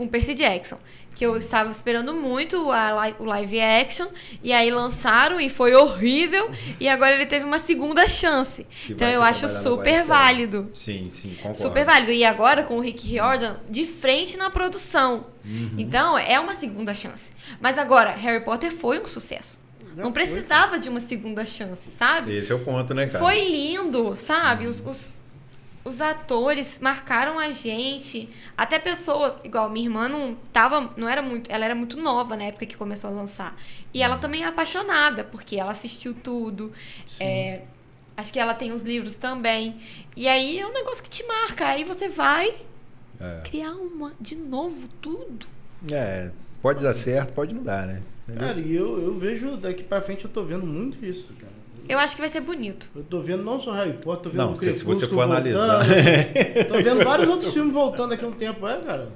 [SPEAKER 3] com Percy Jackson, que eu estava esperando muito a o live action e aí lançaram e foi horrível e agora ele teve uma segunda chance.
[SPEAKER 1] Que
[SPEAKER 3] Então eu acho super válido.
[SPEAKER 1] Sim, sim, concordo.
[SPEAKER 3] Super válido. E agora com o Rick Riordan de frente na produção.
[SPEAKER 1] Uhum.
[SPEAKER 3] Então é uma segunda chance. Mas agora, Harry Potter foi um sucesso.
[SPEAKER 2] Já
[SPEAKER 3] Não
[SPEAKER 2] foi.
[SPEAKER 3] precisava de uma segunda chance, sabe?
[SPEAKER 1] Esse é o ponto, né, cara?
[SPEAKER 3] Foi lindo, sabe? Os, os, os atores marcaram a gente. Até pessoas, igual minha irmã não tava, não era muito, ela era muito nova na época que começou a lançar. E ela também é apaixonada, porque ela assistiu tudo. É, acho que ela tem os livros também. E aí é um negócio que te marca. Aí você vai
[SPEAKER 1] É.
[SPEAKER 3] criar uma de novo tudo.
[SPEAKER 1] É, pode dar certo, pode não dar, né? Entendeu?
[SPEAKER 2] Cara, e eu, eu vejo daqui pra frente, eu tô vendo muito isso, cara.
[SPEAKER 3] Eu acho que vai ser bonito.
[SPEAKER 2] Eu tô vendo não só Harry Potter, tô vendo
[SPEAKER 1] Não, se, você for analisar.
[SPEAKER 2] voltando. tô vendo vários <laughs> outros filmes voltando daqui a um tempo, é, cara.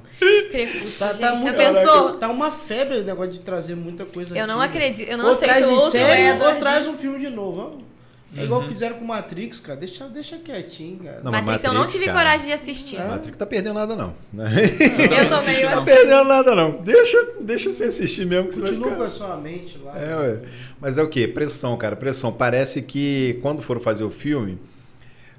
[SPEAKER 3] Crepúsculo,
[SPEAKER 2] Tá,
[SPEAKER 3] gente.
[SPEAKER 2] tá
[SPEAKER 3] Já pensou?
[SPEAKER 2] Tá uma febre o negócio de trazer muita coisa
[SPEAKER 3] Eu não acredito. Eu não
[SPEAKER 2] ou
[SPEAKER 3] aceito
[SPEAKER 2] traz em
[SPEAKER 3] outro
[SPEAKER 2] série, ou traz um filme de novo. ó. É igual fizeram com Matrix, cara. Deixa, deixa quietinho, cara.
[SPEAKER 1] Não, mas
[SPEAKER 3] Matrix, eu não
[SPEAKER 1] Matrix,
[SPEAKER 3] tive
[SPEAKER 1] cara.
[SPEAKER 3] coragem de assistir.
[SPEAKER 2] Ah.
[SPEAKER 1] Matrix tá perdendo nada, não. <laughs>
[SPEAKER 3] Eu tô meio
[SPEAKER 1] Tá
[SPEAKER 3] assim.
[SPEAKER 1] perdendo nada, não. Deixa, deixa você assistir mesmo que você vai
[SPEAKER 2] Continua
[SPEAKER 1] ficar...
[SPEAKER 2] com a sua mente lá.
[SPEAKER 1] É, ué. Mas é o quê? Pressão, cara, pressão. Parece que quando foram fazer o filme,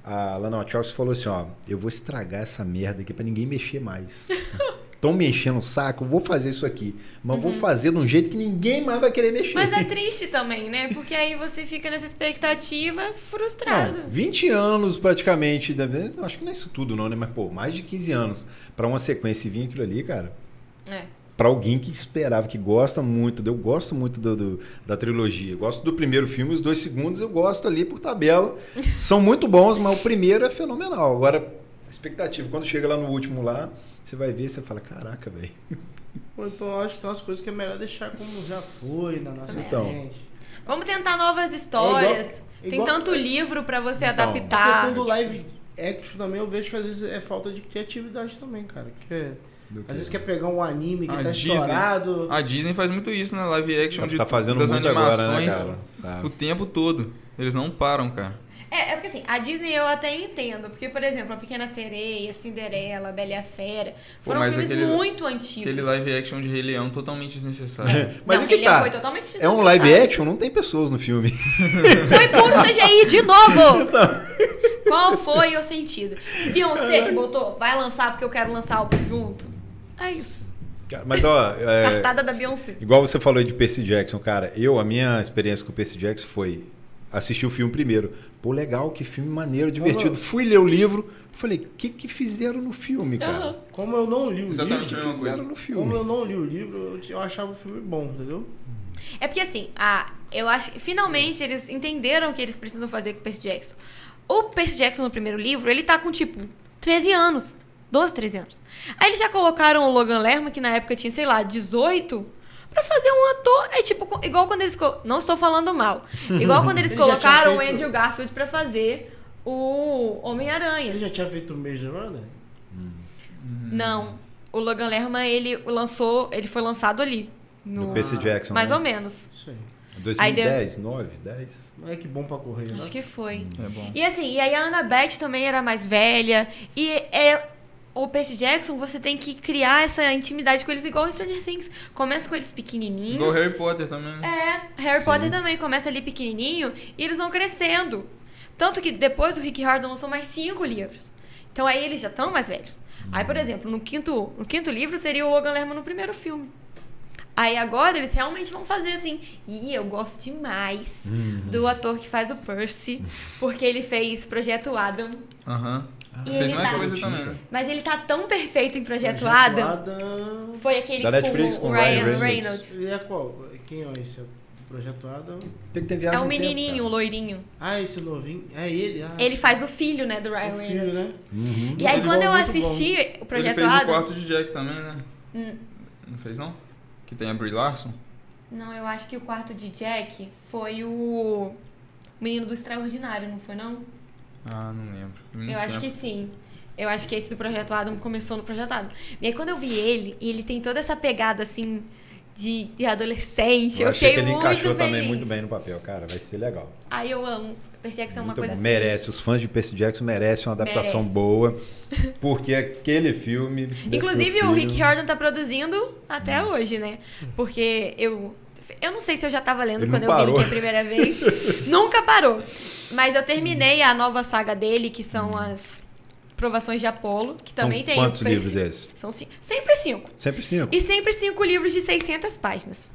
[SPEAKER 1] a Lana Wachowski falou assim, ó, eu vou estragar essa merda aqui pra ninguém mexer mais. <laughs> Estão me enchendo o saco, vou fazer isso aqui. Mas vou fazer de um jeito que ninguém mais vai querer mexer.
[SPEAKER 3] Mas é <laughs> triste também, né? Porque aí você fica nessa expectativa frustrada.
[SPEAKER 1] Não, 20 anos praticamente, acho que não é isso tudo não, né? Mas, pô, mais de 15 anos pra uma sequência e vir aquilo ali, cara.
[SPEAKER 3] É.
[SPEAKER 1] Pra alguém que esperava, que gosta muito, eu gosto muito do, do- da trilogia. Eu gosto do primeiro filme, os dois segundos eu gosto ali por tabela. <laughs> São muito bons, mas o primeiro é fenomenal. Agora, expectativa, quando chega lá no último lá, você vai ver e você fala, caraca, velho.
[SPEAKER 2] Então eu acho que tem umas coisas que é melhor deixar como já foi na nossa
[SPEAKER 1] Então.
[SPEAKER 2] mente.
[SPEAKER 3] Vamos tentar novas histórias.
[SPEAKER 2] É igual-
[SPEAKER 3] Tem
[SPEAKER 2] igual-
[SPEAKER 3] tanto livro pra você
[SPEAKER 1] Então,
[SPEAKER 2] A
[SPEAKER 3] adaptar.
[SPEAKER 2] questão do live action também eu vejo que às vezes é falta de criatividade também, cara. Que é- às vezes quer pegar um anime que
[SPEAKER 4] A
[SPEAKER 2] tá
[SPEAKER 4] Disney-
[SPEAKER 2] estourado.
[SPEAKER 4] A Disney faz muito isso na live action
[SPEAKER 1] Tá,
[SPEAKER 4] de,
[SPEAKER 1] tá fazendo
[SPEAKER 4] das animações
[SPEAKER 1] agora, né, cara? Tá.
[SPEAKER 4] o tempo todo. Eles não param, cara.
[SPEAKER 3] É, é porque assim, a Disney eu até entendo. Porque, por exemplo, A Pequena Sereia, Cinderela, Bela e a Fera.
[SPEAKER 4] Pô,
[SPEAKER 3] Foram
[SPEAKER 4] mas
[SPEAKER 3] filmes
[SPEAKER 4] aquele-
[SPEAKER 3] muito antigos.
[SPEAKER 4] Aquele live action de Rei Leão totalmente desnecessário.
[SPEAKER 1] Mas
[SPEAKER 3] Não,
[SPEAKER 1] é que
[SPEAKER 3] Rei Leão
[SPEAKER 1] tá.
[SPEAKER 3] foi totalmente
[SPEAKER 1] É um live action, não tem pessoas no filme. <laughs>
[SPEAKER 3] Foi puro CGI de novo!
[SPEAKER 1] Então.
[SPEAKER 3] Qual foi o sentido? Beyoncé que botou, vai lançar porque eu quero lançar algo junto. É isso.
[SPEAKER 1] Mas, ó. é,
[SPEAKER 3] Cartada da Beyoncé.
[SPEAKER 1] Igual você falou aí de Percy Jackson, cara. Eu, a minha experiência com o Percy Jackson foi assistir o filme primeiro. Pô, legal, que filme maneiro, divertido. Fui ler o livro, falei, o que que fizeram no filme, cara?
[SPEAKER 2] Como eu não li o
[SPEAKER 4] Exatamente
[SPEAKER 2] livro,
[SPEAKER 4] a mesma
[SPEAKER 1] Fizeram
[SPEAKER 4] coisa.
[SPEAKER 1] no
[SPEAKER 2] como
[SPEAKER 1] filme.
[SPEAKER 2] eu não li o livro, eu, eu achava o filme bom, entendeu?
[SPEAKER 3] É porque assim, a, eu acho que finalmente eles entenderam o que eles precisam fazer com o Percy Jackson. O Percy Jackson no primeiro livro, ele tá com tipo 13 anos. 12, 13 anos. Aí eles já colocaram o Logan Lerman, que na época tinha, sei lá, 18, pra fazer um ator. É tipo, igual quando eles. Não estou falando mal. Igual quando eles <laughs>
[SPEAKER 2] Ele
[SPEAKER 3] colocaram o Andrew Garfield pra fazer o
[SPEAKER 2] Ele
[SPEAKER 3] Homem-Aranha.
[SPEAKER 2] já tinha feito o Maze Runner?
[SPEAKER 3] Não. O Logan Lerman, ele lançou. Ele foi lançado ali.
[SPEAKER 1] No Percy Jackson.
[SPEAKER 3] Mais
[SPEAKER 1] né?
[SPEAKER 3] ou menos.
[SPEAKER 2] Isso aí.
[SPEAKER 1] 2010, 9, 10.
[SPEAKER 2] Não é que bom pra correr, né?
[SPEAKER 3] Acho que foi.
[SPEAKER 4] É bom.
[SPEAKER 3] E assim, e aí a Annabeth também era mais velha. E é. O Percy Jackson, você tem que criar essa intimidade com eles igual em Stranger Things. Começa com eles pequenininhos.
[SPEAKER 4] Igual Harry Potter também.
[SPEAKER 3] É, Harry
[SPEAKER 1] Sim.
[SPEAKER 3] Potter também começa ali pequenininho e eles vão crescendo. Tanto que depois o Rick Riordan lançou mais cinco livros. Então aí eles já estão mais velhos. Aí, por exemplo, no quinto, no quinto livro seria o Logan Lerman no primeiro filme. Aí agora eles realmente vão fazer assim. E eu gosto demais
[SPEAKER 1] Uhum.
[SPEAKER 3] do ator que faz o Percy, porque ele fez Projeto Adam.
[SPEAKER 4] Aham.
[SPEAKER 3] E
[SPEAKER 4] Fez
[SPEAKER 3] ele
[SPEAKER 4] mais
[SPEAKER 3] tá-
[SPEAKER 4] coisa também, né?
[SPEAKER 3] Mas ele tá tão perfeito em Projeto,
[SPEAKER 2] Projeto
[SPEAKER 3] Adam.
[SPEAKER 2] Adam.
[SPEAKER 3] Foi aquele
[SPEAKER 1] Da Netflix,
[SPEAKER 3] com
[SPEAKER 1] com
[SPEAKER 3] o
[SPEAKER 1] Ryan
[SPEAKER 3] Ryan
[SPEAKER 1] Reynolds.
[SPEAKER 3] Reynolds.
[SPEAKER 2] Ele é qual? Quem é esse? Projeto Adam?
[SPEAKER 1] Tem que ter
[SPEAKER 3] É
[SPEAKER 1] viagem
[SPEAKER 3] o
[SPEAKER 1] no tempo,
[SPEAKER 3] menininho, o loirinho.
[SPEAKER 2] Ah, esse novinho. É ele? Ah,
[SPEAKER 3] Ele faz o filho, né, do Ryan
[SPEAKER 2] o filho,
[SPEAKER 3] Reynolds.
[SPEAKER 2] né?
[SPEAKER 1] Uhum.
[SPEAKER 3] E aí, quando
[SPEAKER 2] bom,
[SPEAKER 3] eu assisti o
[SPEAKER 4] Ele
[SPEAKER 3] Projeto
[SPEAKER 4] fez o
[SPEAKER 3] Adam...
[SPEAKER 4] quarto de Jack também, né?
[SPEAKER 3] Hum,
[SPEAKER 4] Não fez, não? Que tem a Brie Larson?
[SPEAKER 3] Não, eu acho que o quarto de Jack foi o Menino do Extraordinário, não foi não?
[SPEAKER 4] Ah, não lembro. Muito
[SPEAKER 3] Eu acho
[SPEAKER 4] tempo.
[SPEAKER 3] que sim. Eu acho que esse do Projeto Adam começou no Projeto Adam. E aí quando eu vi ele, e ele tem toda essa pegada assim de, de adolescente, eu,
[SPEAKER 1] Eu achei que ele
[SPEAKER 3] muito
[SPEAKER 1] encaixou
[SPEAKER 3] feliz.
[SPEAKER 1] também muito bem no papel, cara. Vai ser legal.
[SPEAKER 3] Aí eu amo. Percy Jackson é uma coisa
[SPEAKER 1] bom.
[SPEAKER 3] assim.
[SPEAKER 1] Merece. Os fãs de Percy Jackson merecem uma adaptação
[SPEAKER 3] Merece.
[SPEAKER 1] boa. <laughs> Porque aquele filme.
[SPEAKER 3] Inclusive o Rick Jordan tá produzindo até hoje, né? Porque eu eu não sei se eu já tava lendo
[SPEAKER 1] Ele
[SPEAKER 3] quando eu vi ele a primeira vez. <laughs> Nunca parou. Mas eu terminei a nova saga dele, que são as provações de Apolo, que também
[SPEAKER 1] São
[SPEAKER 3] tem
[SPEAKER 1] quantos livros esses?
[SPEAKER 3] São cinco. Sempre cinco.
[SPEAKER 1] Sempre cinco.
[SPEAKER 3] E sempre cinco livros de 600 páginas.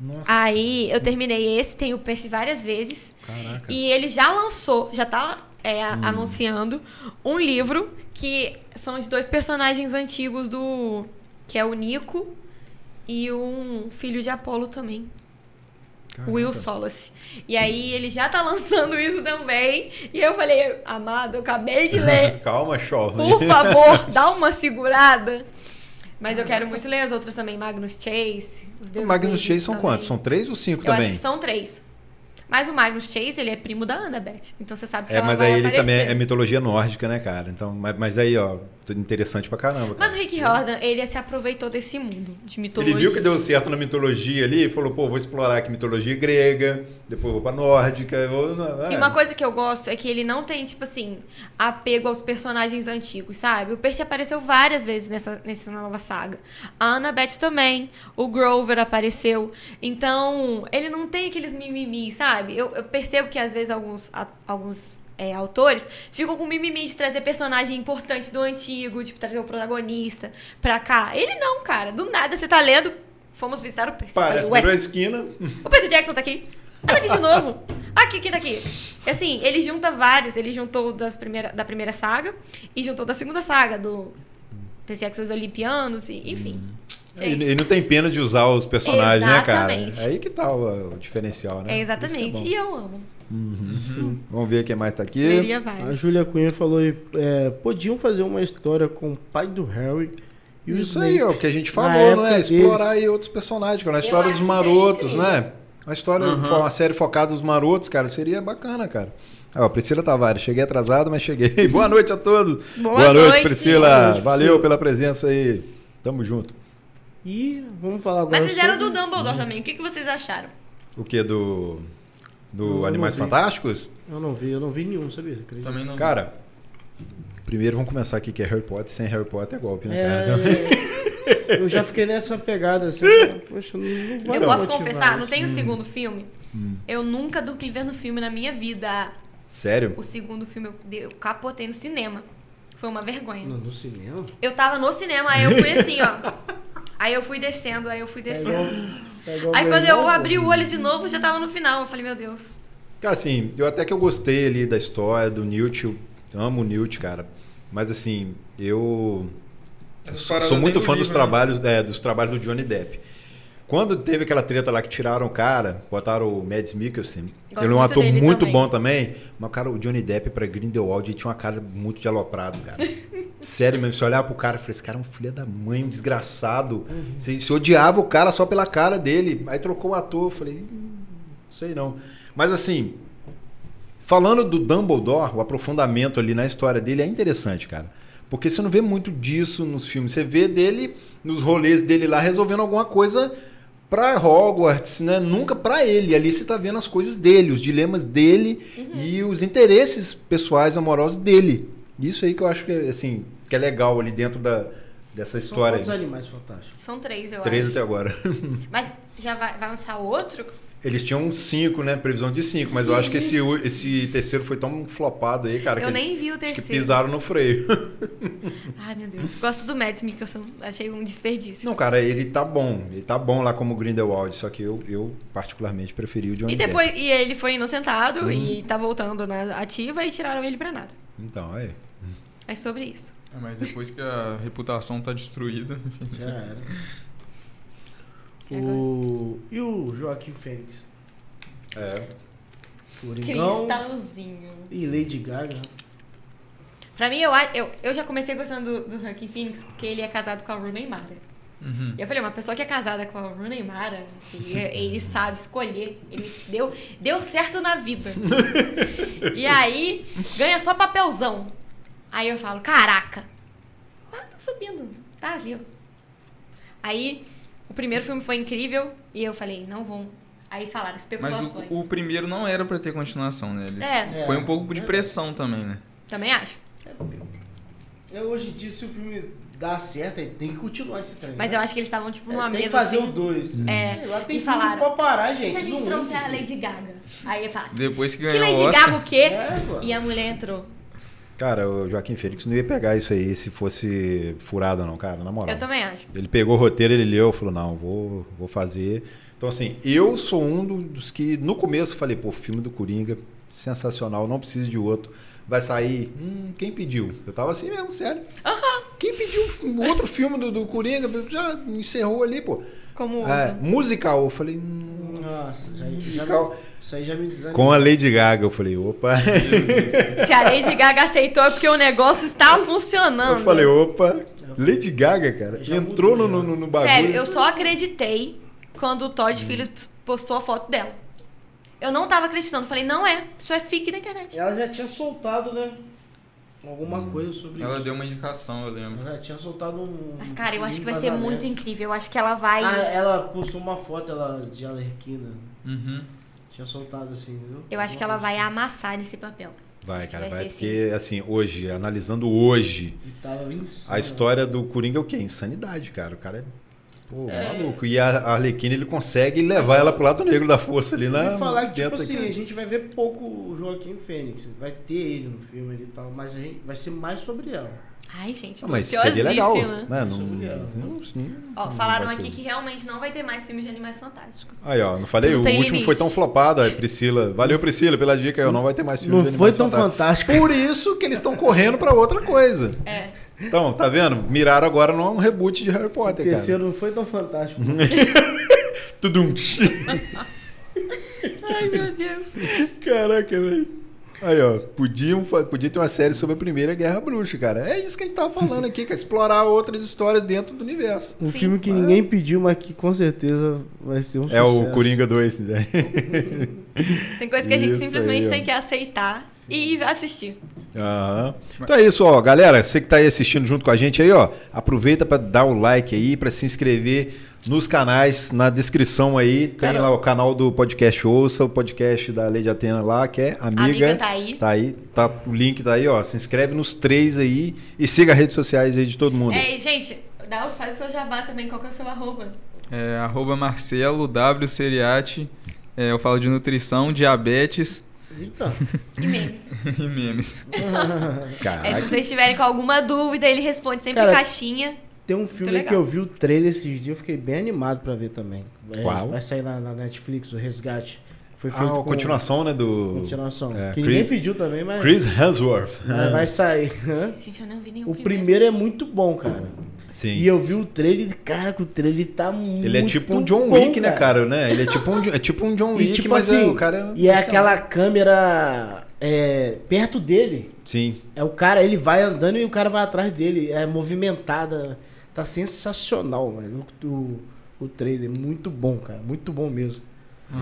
[SPEAKER 1] Nossa,
[SPEAKER 3] Aí eu terminei esse, tenho o Percy várias vezes.
[SPEAKER 1] caraca.
[SPEAKER 3] E ele já lançou, já tá é,
[SPEAKER 1] Hum.
[SPEAKER 3] anunciando um livro que são de dois personagens antigos do. que é o Nico e um filho de Apolo também.
[SPEAKER 1] Caraca.
[SPEAKER 3] Will Solace. E aí ele já tá lançando isso também. E eu falei, amado, eu acabei de ler. <laughs>
[SPEAKER 1] Calma, chove.
[SPEAKER 3] Por favor, dá uma segurada. Mas eu quero muito ler as outras também, Magnus Chase. Os
[SPEAKER 1] O
[SPEAKER 3] Deuses
[SPEAKER 1] Magnus Chase são
[SPEAKER 3] também.
[SPEAKER 1] quantos? São três ou cinco
[SPEAKER 3] Eu
[SPEAKER 1] também?
[SPEAKER 3] acho que são três. Mas o Magnus Chase, ele é primo da Annabeth. Então você sabe que
[SPEAKER 1] É,
[SPEAKER 3] ela
[SPEAKER 1] mas
[SPEAKER 3] vai
[SPEAKER 1] aí ele
[SPEAKER 3] aparecer.
[SPEAKER 1] também é mitologia nórdica, né, cara? Então, mas, mas aí, ó, tudo interessante pra caramba.
[SPEAKER 3] Mas
[SPEAKER 1] cara.
[SPEAKER 3] o Rick Jordan, ele se aproveitou desse mundo de mitologia.
[SPEAKER 1] Ele viu que deu certo na mitologia ali e falou, pô, vou explorar aqui mitologia grega, depois vou pra nórdica. Vou...
[SPEAKER 3] E
[SPEAKER 1] é.
[SPEAKER 3] uma coisa que eu gosto é que ele não tem, tipo assim, apego aos personagens antigos, sabe? O Percy apareceu várias vezes nessa, nessa nova saga. A Annabeth também. O Grover apareceu. Então, ele não tem aqueles mimimi, sabe? Eu, eu percebo que às vezes alguns, a- alguns é, autores ficam com mimimi de trazer personagem importante do antigo, tipo, trazer o protagonista pra cá. Ele não, cara. Do nada você tá lendo. Fomos visitar o Percy.
[SPEAKER 1] Parece, virou a esquina.
[SPEAKER 3] o Percy Jackson tá aqui. Tá aqui de novo. Aqui, quem tá aqui? E assim, ele junta vários. Ele juntou das primeira, da primeira saga e juntou da segunda saga, do Percy Jackson os Olimpianos, e, enfim.
[SPEAKER 1] E,
[SPEAKER 3] Gente,
[SPEAKER 1] e não tem pena de usar os personagens, né, cara?
[SPEAKER 3] Exatamente.
[SPEAKER 1] É aí que tá o, o diferencial, né?
[SPEAKER 3] é exatamente.
[SPEAKER 1] é
[SPEAKER 3] e eu amo.
[SPEAKER 1] Uhum. Vamos ver quem mais tá aqui.
[SPEAKER 2] A. Júlia Cunha falou aí, é, podiam fazer uma história com o pai do Harry e o
[SPEAKER 1] Isso aí,
[SPEAKER 2] Snape.
[SPEAKER 1] ó, o que a gente falou, né? Explorar
[SPEAKER 2] deles.
[SPEAKER 1] aí outros personagens, cara. A história dos marotos, né? Uma história,
[SPEAKER 4] Aham.
[SPEAKER 1] uma série focada nos marotos, cara, seria bacana, cara. Ó, Priscila Tavares, cheguei atrasado, mas cheguei. <laughs> Boa noite a todos.
[SPEAKER 3] Boa
[SPEAKER 1] noite,
[SPEAKER 3] noite.
[SPEAKER 1] Priscila.
[SPEAKER 2] Boa noite,
[SPEAKER 1] Valeu
[SPEAKER 2] Priscila.
[SPEAKER 1] pela presença aí. Tamo junto.
[SPEAKER 2] E vamos falar agora
[SPEAKER 3] Mas fizeram
[SPEAKER 2] sobre-
[SPEAKER 3] do Dumbledore também. O que, que vocês acharam?
[SPEAKER 1] O que do do
[SPEAKER 2] Não,
[SPEAKER 1] Animais. Fantásticos?
[SPEAKER 2] Eu não vi, eu não vi nenhum, sabia? Você acredita?
[SPEAKER 4] Também não.
[SPEAKER 1] Cara, primeiro vamos começar aqui que é Harry Potter, sem Harry Potter é golpe, né, cara?
[SPEAKER 2] É, eu já fiquei nessa pegada assim, poxa, não, não vai
[SPEAKER 3] eu posso
[SPEAKER 2] motivar
[SPEAKER 3] confessar, não tem o segundo filme?
[SPEAKER 1] Hum.
[SPEAKER 3] Eu nunca dormi vendo filme na minha vida.
[SPEAKER 1] Sério?
[SPEAKER 3] O segundo filme eu capotei no cinema. Foi uma vergonha.
[SPEAKER 2] No, no cinema?
[SPEAKER 3] Eu tava no cinema, aí eu fui assim, ó. <laughs> Aí eu fui descendo, aí eu fui descendo.
[SPEAKER 2] é igual
[SPEAKER 3] Aí quando eu abri o olho de novo, já tava no final. Eu falei, meu Deus.
[SPEAKER 1] Cara, assim, eu até que eu gostei ali da história do Newt, eu amo o Newt, cara. Mas assim, eu sou, muito fã dos
[SPEAKER 4] livro, né?
[SPEAKER 1] trabalhos, é, dos trabalhos do Johnny Depp. Quando teve aquela treta lá que tiraram o cara, botaram o Mads Mikkelsen.
[SPEAKER 3] Gosto
[SPEAKER 1] ele é um ator muito
[SPEAKER 3] também.
[SPEAKER 1] bom também. Mas, cara, o Johnny Depp pra Grindelwald ele tinha uma cara muito de aloprado, cara. <laughs> Sério mesmo, você olhar pro cara e falar, esse cara é um filho da mãe, um desgraçado. Você, você odiava o cara só pela cara dele. Aí trocou o ator, eu falei, hum, sei não. Mas assim, falando do Dumbledore, o aprofundamento ali na história dele é interessante, cara. Porque você não vê muito disso nos filmes. Você vê dele, nos rolês dele lá, resolvendo alguma coisa pra Hogwarts, né? Nunca pra ele. Ali você tá vendo as coisas dele, os dilemas dele e os interesses pessoais, amorosos dele. Isso aí que eu acho que, assim, que é legal ali dentro da, dessa
[SPEAKER 2] São
[SPEAKER 1] história.
[SPEAKER 2] quantos animais fantásticos?
[SPEAKER 3] São três, eu
[SPEAKER 1] Três
[SPEAKER 3] acho.
[SPEAKER 1] até agora. <laughs>
[SPEAKER 3] Mas já vai, vai lançar outro?
[SPEAKER 1] Eles tinham cinco, né? Previsão de cinco, mas eu acho que esse, u- esse terceiro foi tão flopado aí, cara.
[SPEAKER 3] eu
[SPEAKER 1] que
[SPEAKER 3] nem vi o
[SPEAKER 1] acho que
[SPEAKER 3] terceiro.
[SPEAKER 1] pisaram no freio. <laughs>
[SPEAKER 3] Ai, meu Deus. Gosto do Mads Mikkelsen. Achei um desperdício.
[SPEAKER 1] Não, cara, ele tá bom. Ele tá bom lá como Grindelwald, só que eu, eu particularmente preferi o Johnny
[SPEAKER 3] E
[SPEAKER 1] Depp.
[SPEAKER 3] depois, e ele foi inocentado
[SPEAKER 1] Uhum.
[SPEAKER 3] e tá voltando na ativa e tiraram ele pra nada.
[SPEAKER 1] Então, aí.
[SPEAKER 3] É sobre isso.
[SPEAKER 4] É, mas depois que a reputação tá destruída. <laughs>
[SPEAKER 2] Já era. O... E o Joaquim Fênix?
[SPEAKER 1] É.
[SPEAKER 2] Coringão
[SPEAKER 3] Cristalzinho.
[SPEAKER 2] e Lady Gaga.
[SPEAKER 3] Pra mim, eu, eu, eu já comecei gostando do, do Joaquin Phoenix porque ele é casado com a Rooney Mara.
[SPEAKER 4] Uhum.
[SPEAKER 3] E eu falei, uma pessoa que é casada com a Rooney Mara, ele, ele sabe escolher. Ele deu, deu certo na vida. <laughs> e aí, ganha só papelzão. Aí eu falo, caraca. Tá, tá subindo. Tá ali. Aí, o primeiro filme foi incrível. E eu falei, não vão. Aí falaram,
[SPEAKER 4] Mas
[SPEAKER 3] especulações.
[SPEAKER 4] o, o primeiro não era pra ter continuação, né? Eles-
[SPEAKER 3] É.
[SPEAKER 4] Foi um pouco de pressão também, né?
[SPEAKER 3] Também acho.
[SPEAKER 2] É, hoje em dia, se o filme dá certo, ele tem que continuar esse trem.
[SPEAKER 3] Mas
[SPEAKER 2] né?
[SPEAKER 3] eu acho que eles estavam, tipo, numa
[SPEAKER 2] É, tem
[SPEAKER 3] mesa
[SPEAKER 2] que fazer
[SPEAKER 3] assim.
[SPEAKER 2] o dois.
[SPEAKER 3] É.
[SPEAKER 2] Lá tem
[SPEAKER 3] E
[SPEAKER 2] filme
[SPEAKER 3] falaram,
[SPEAKER 2] pra parar,
[SPEAKER 3] E
[SPEAKER 2] gente.
[SPEAKER 3] se a gente trouxer a Lady Gaga? Aí eu falo,
[SPEAKER 4] Depois que
[SPEAKER 3] que
[SPEAKER 4] ganhou
[SPEAKER 3] Lady
[SPEAKER 4] o Oscar...
[SPEAKER 3] Gaga o quê?
[SPEAKER 2] É.
[SPEAKER 3] E a mulher entrou.
[SPEAKER 1] Cara, o Joaquim Fênix não ia pegar isso aí se fosse furado, não, cara, na moral.
[SPEAKER 3] Eu também acho.
[SPEAKER 1] Ele pegou o roteiro, ele leu, falou, não, vou, vou fazer. Então, assim, eu sou um do- dos que no começo falei, pô, filme do Coringa, sensacional, não preciso de outro. Vai sair, hum, quem pediu? Eu tava assim mesmo, sério. Quem pediu um outro filme do, do Coringa? Já encerrou ali, pô.
[SPEAKER 3] Como
[SPEAKER 1] É, musical, eu falei, hum,
[SPEAKER 2] Nossa, já, já,
[SPEAKER 1] musical.
[SPEAKER 2] Isso aí já me desanimou.
[SPEAKER 1] Com a Lady Gaga, eu falei, opa.
[SPEAKER 3] Se a Lady Gaga aceitou é porque o negócio está funcionando.
[SPEAKER 1] Eu falei, opa. Lady Gaga, cara,
[SPEAKER 2] Já
[SPEAKER 1] entrou no,
[SPEAKER 2] mudou,
[SPEAKER 1] no,
[SPEAKER 2] já.
[SPEAKER 1] no bagulho.
[SPEAKER 3] Sério, eu só acreditei quando o Todd Phillips postou a foto dela. Eu não tava acreditando. Falei, não é. Isso é fique da internet.
[SPEAKER 2] Ela já tinha soltado, né? Alguma coisa sobre
[SPEAKER 4] Ela
[SPEAKER 2] isso.
[SPEAKER 4] deu uma indicação, eu lembro.
[SPEAKER 2] Ela já tinha soltado um.
[SPEAKER 3] Mas, cara, eu acho que vai
[SPEAKER 2] um
[SPEAKER 3] ser muito incrível. Eu acho que ela vai.
[SPEAKER 2] Ah, ela postou uma foto ela, de Alerquina.
[SPEAKER 4] Uhum.
[SPEAKER 2] Tinha soltado assim, entendeu?
[SPEAKER 3] Eu acho que ela vai amassar nesse papel.
[SPEAKER 1] Vai,
[SPEAKER 3] Acho
[SPEAKER 1] cara,
[SPEAKER 3] vai
[SPEAKER 1] vai, porque, assim, hoje, analisando hoje, a história do Coringa é o quê? Insanidade, cara. O cara é, pô,
[SPEAKER 2] É.
[SPEAKER 1] maluco. E a Arlequina, ele consegue levar ela pro lado negro da força ali na.
[SPEAKER 2] ouvi falar que, tipo assim, a gente vai ver pouco o Joaquim Fênix. Vai ter ele no filme ali e tal, mas a gente vai ser mais sobre ela.
[SPEAKER 3] Ai, gente, tô
[SPEAKER 1] Não, mas seria legal. Né? Não, não- não-
[SPEAKER 3] Ó, falaram aqui
[SPEAKER 1] ser.
[SPEAKER 3] que realmente não vai ter mais filmes de animais fantásticos.
[SPEAKER 1] Aí, ó, não falei?
[SPEAKER 3] Não
[SPEAKER 1] o último
[SPEAKER 3] limite.
[SPEAKER 1] foi tão flopado, aí, Priscila. Valeu, Priscila, pela dica não vai ter mais filme de
[SPEAKER 2] Não foi
[SPEAKER 1] Animais
[SPEAKER 2] tão
[SPEAKER 1] Fantásticos.
[SPEAKER 2] fantástico.
[SPEAKER 1] Por isso que eles estão correndo pra outra coisa.
[SPEAKER 3] É.
[SPEAKER 1] Então, tá vendo? Miraram agora num reboot de Harry
[SPEAKER 2] O
[SPEAKER 1] Potter, cara.
[SPEAKER 2] terceiro não foi tão fantástico. <laughs>
[SPEAKER 1] Tudum.
[SPEAKER 3] Ai, meu Deus.
[SPEAKER 1] Caraca, velho. Aí, ó, podiam, podia ter uma série sobre a Primeira Guerra Bruxa, cara. É isso que a gente tava falando aqui, cara. Explorar outras histórias dentro do universo.
[SPEAKER 2] Um
[SPEAKER 3] Sim.
[SPEAKER 2] filme que ninguém pediu, mas que com certeza vai ser um
[SPEAKER 1] É
[SPEAKER 2] sucesso.
[SPEAKER 1] o Coringa 2, né?
[SPEAKER 3] Tem coisa que a gente
[SPEAKER 1] Isso
[SPEAKER 3] simplesmente
[SPEAKER 1] aí,
[SPEAKER 3] tem que aceitar e assistir.
[SPEAKER 1] Aham. Então é isso, ó, galera. Você que tá aí assistindo junto com a gente aí, ó, aproveita pra dar o like aí, pra se inscrever nos canais, na descrição aí, tem lá o canal do podcast Ouça, o podcast da Lady Atena lá, que é Amiga.
[SPEAKER 3] Amiga tá aí.
[SPEAKER 1] Tá aí, tá, o link tá aí, ó. Se inscreve nos três aí e siga as redes sociais aí de todo mundo.
[SPEAKER 3] É, e, gente, dá, faz o seu jabá também. Qual que é o seu arroba?
[SPEAKER 4] É, arroba Marcelo W Seriati. É, eu falo de nutrição, diabetes
[SPEAKER 2] Eita.
[SPEAKER 3] E memes. <laughs>
[SPEAKER 4] e memes.
[SPEAKER 3] É,
[SPEAKER 1] Caraca.
[SPEAKER 3] se vocês tiverem com alguma dúvida, ele responde sempre
[SPEAKER 2] Cara,
[SPEAKER 3] em caixinha.
[SPEAKER 2] Tem um filme que eu vi o trailer esses dias, eu fiquei bem animado pra ver também. É,
[SPEAKER 1] Qual?
[SPEAKER 2] Vai sair na, na Netflix, o Resgate. Foi
[SPEAKER 1] Ah,
[SPEAKER 2] feito
[SPEAKER 1] a
[SPEAKER 2] com-
[SPEAKER 1] continuação, né, do
[SPEAKER 2] Continuação.
[SPEAKER 1] É,
[SPEAKER 2] que
[SPEAKER 1] Chris-
[SPEAKER 2] ninguém pediu também, mas,
[SPEAKER 1] Chris Hemsworth.
[SPEAKER 2] mas vai <laughs> sair.
[SPEAKER 3] Gente, eu não vi nenhum
[SPEAKER 2] o primeiro é muito bom, cara.
[SPEAKER 1] Sim.
[SPEAKER 2] E eu vi o trailer, cara, que o trailer tá muito
[SPEAKER 1] Ele é tipo um John
[SPEAKER 2] bom,
[SPEAKER 1] Wick, né, cara, né? Ele é tipo um, é tipo um John <laughs>
[SPEAKER 2] E
[SPEAKER 1] Wick,
[SPEAKER 2] tipo
[SPEAKER 1] mas é,
[SPEAKER 2] assim,
[SPEAKER 1] o cara
[SPEAKER 2] e é aquela câmera é, perto dele.
[SPEAKER 1] Sim.
[SPEAKER 2] É o cara, ele vai andando e o cara vai atrás dele. É movimentada. Tá sensacional, mano. O, o trailer, muito bom, cara. Muito bom mesmo.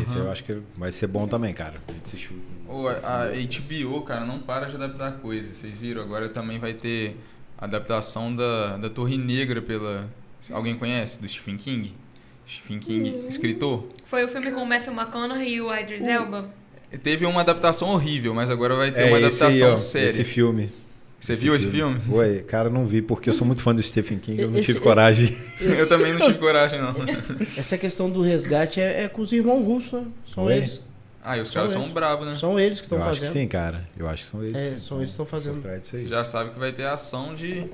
[SPEAKER 1] Esse eu acho que vai ser bom também, cara. A gente assistiu.
[SPEAKER 4] Ô, a a HBO, cara, não para de adaptar coisa. Vocês viram? Agora também vai ter adaptação da, da Torre Negra pela. Alguém conhece? Do Stephen King? Stephen King, escritor?
[SPEAKER 3] Foi o filme com o Matthew McConaughey e o Idris Elba.
[SPEAKER 4] Teve uma adaptação horrível, mas agora vai ter
[SPEAKER 1] É
[SPEAKER 4] uma adaptação
[SPEAKER 1] aí, ó,
[SPEAKER 4] séria.
[SPEAKER 1] Esse filme.
[SPEAKER 4] Você viu esse filme?
[SPEAKER 1] Ué, cara, não vi, porque eu sou muito fã do Stephen King, eu não
[SPEAKER 2] Esse-
[SPEAKER 1] tive coragem.
[SPEAKER 4] Eu também não tive coragem, não. <laughs>
[SPEAKER 2] Essa questão do resgate é, é com os irmãos russos, né? São
[SPEAKER 1] Oi?
[SPEAKER 2] eles.
[SPEAKER 4] Ah, e os
[SPEAKER 2] São
[SPEAKER 4] caras são
[SPEAKER 2] eles.
[SPEAKER 4] brabos, né?
[SPEAKER 2] São eles que estão
[SPEAKER 1] Eu acho
[SPEAKER 2] fazendo.
[SPEAKER 1] que sim, cara. Eu acho que são eles.
[SPEAKER 2] É, são eles que estão fazendo.
[SPEAKER 4] Você já sabe que vai ter ação de.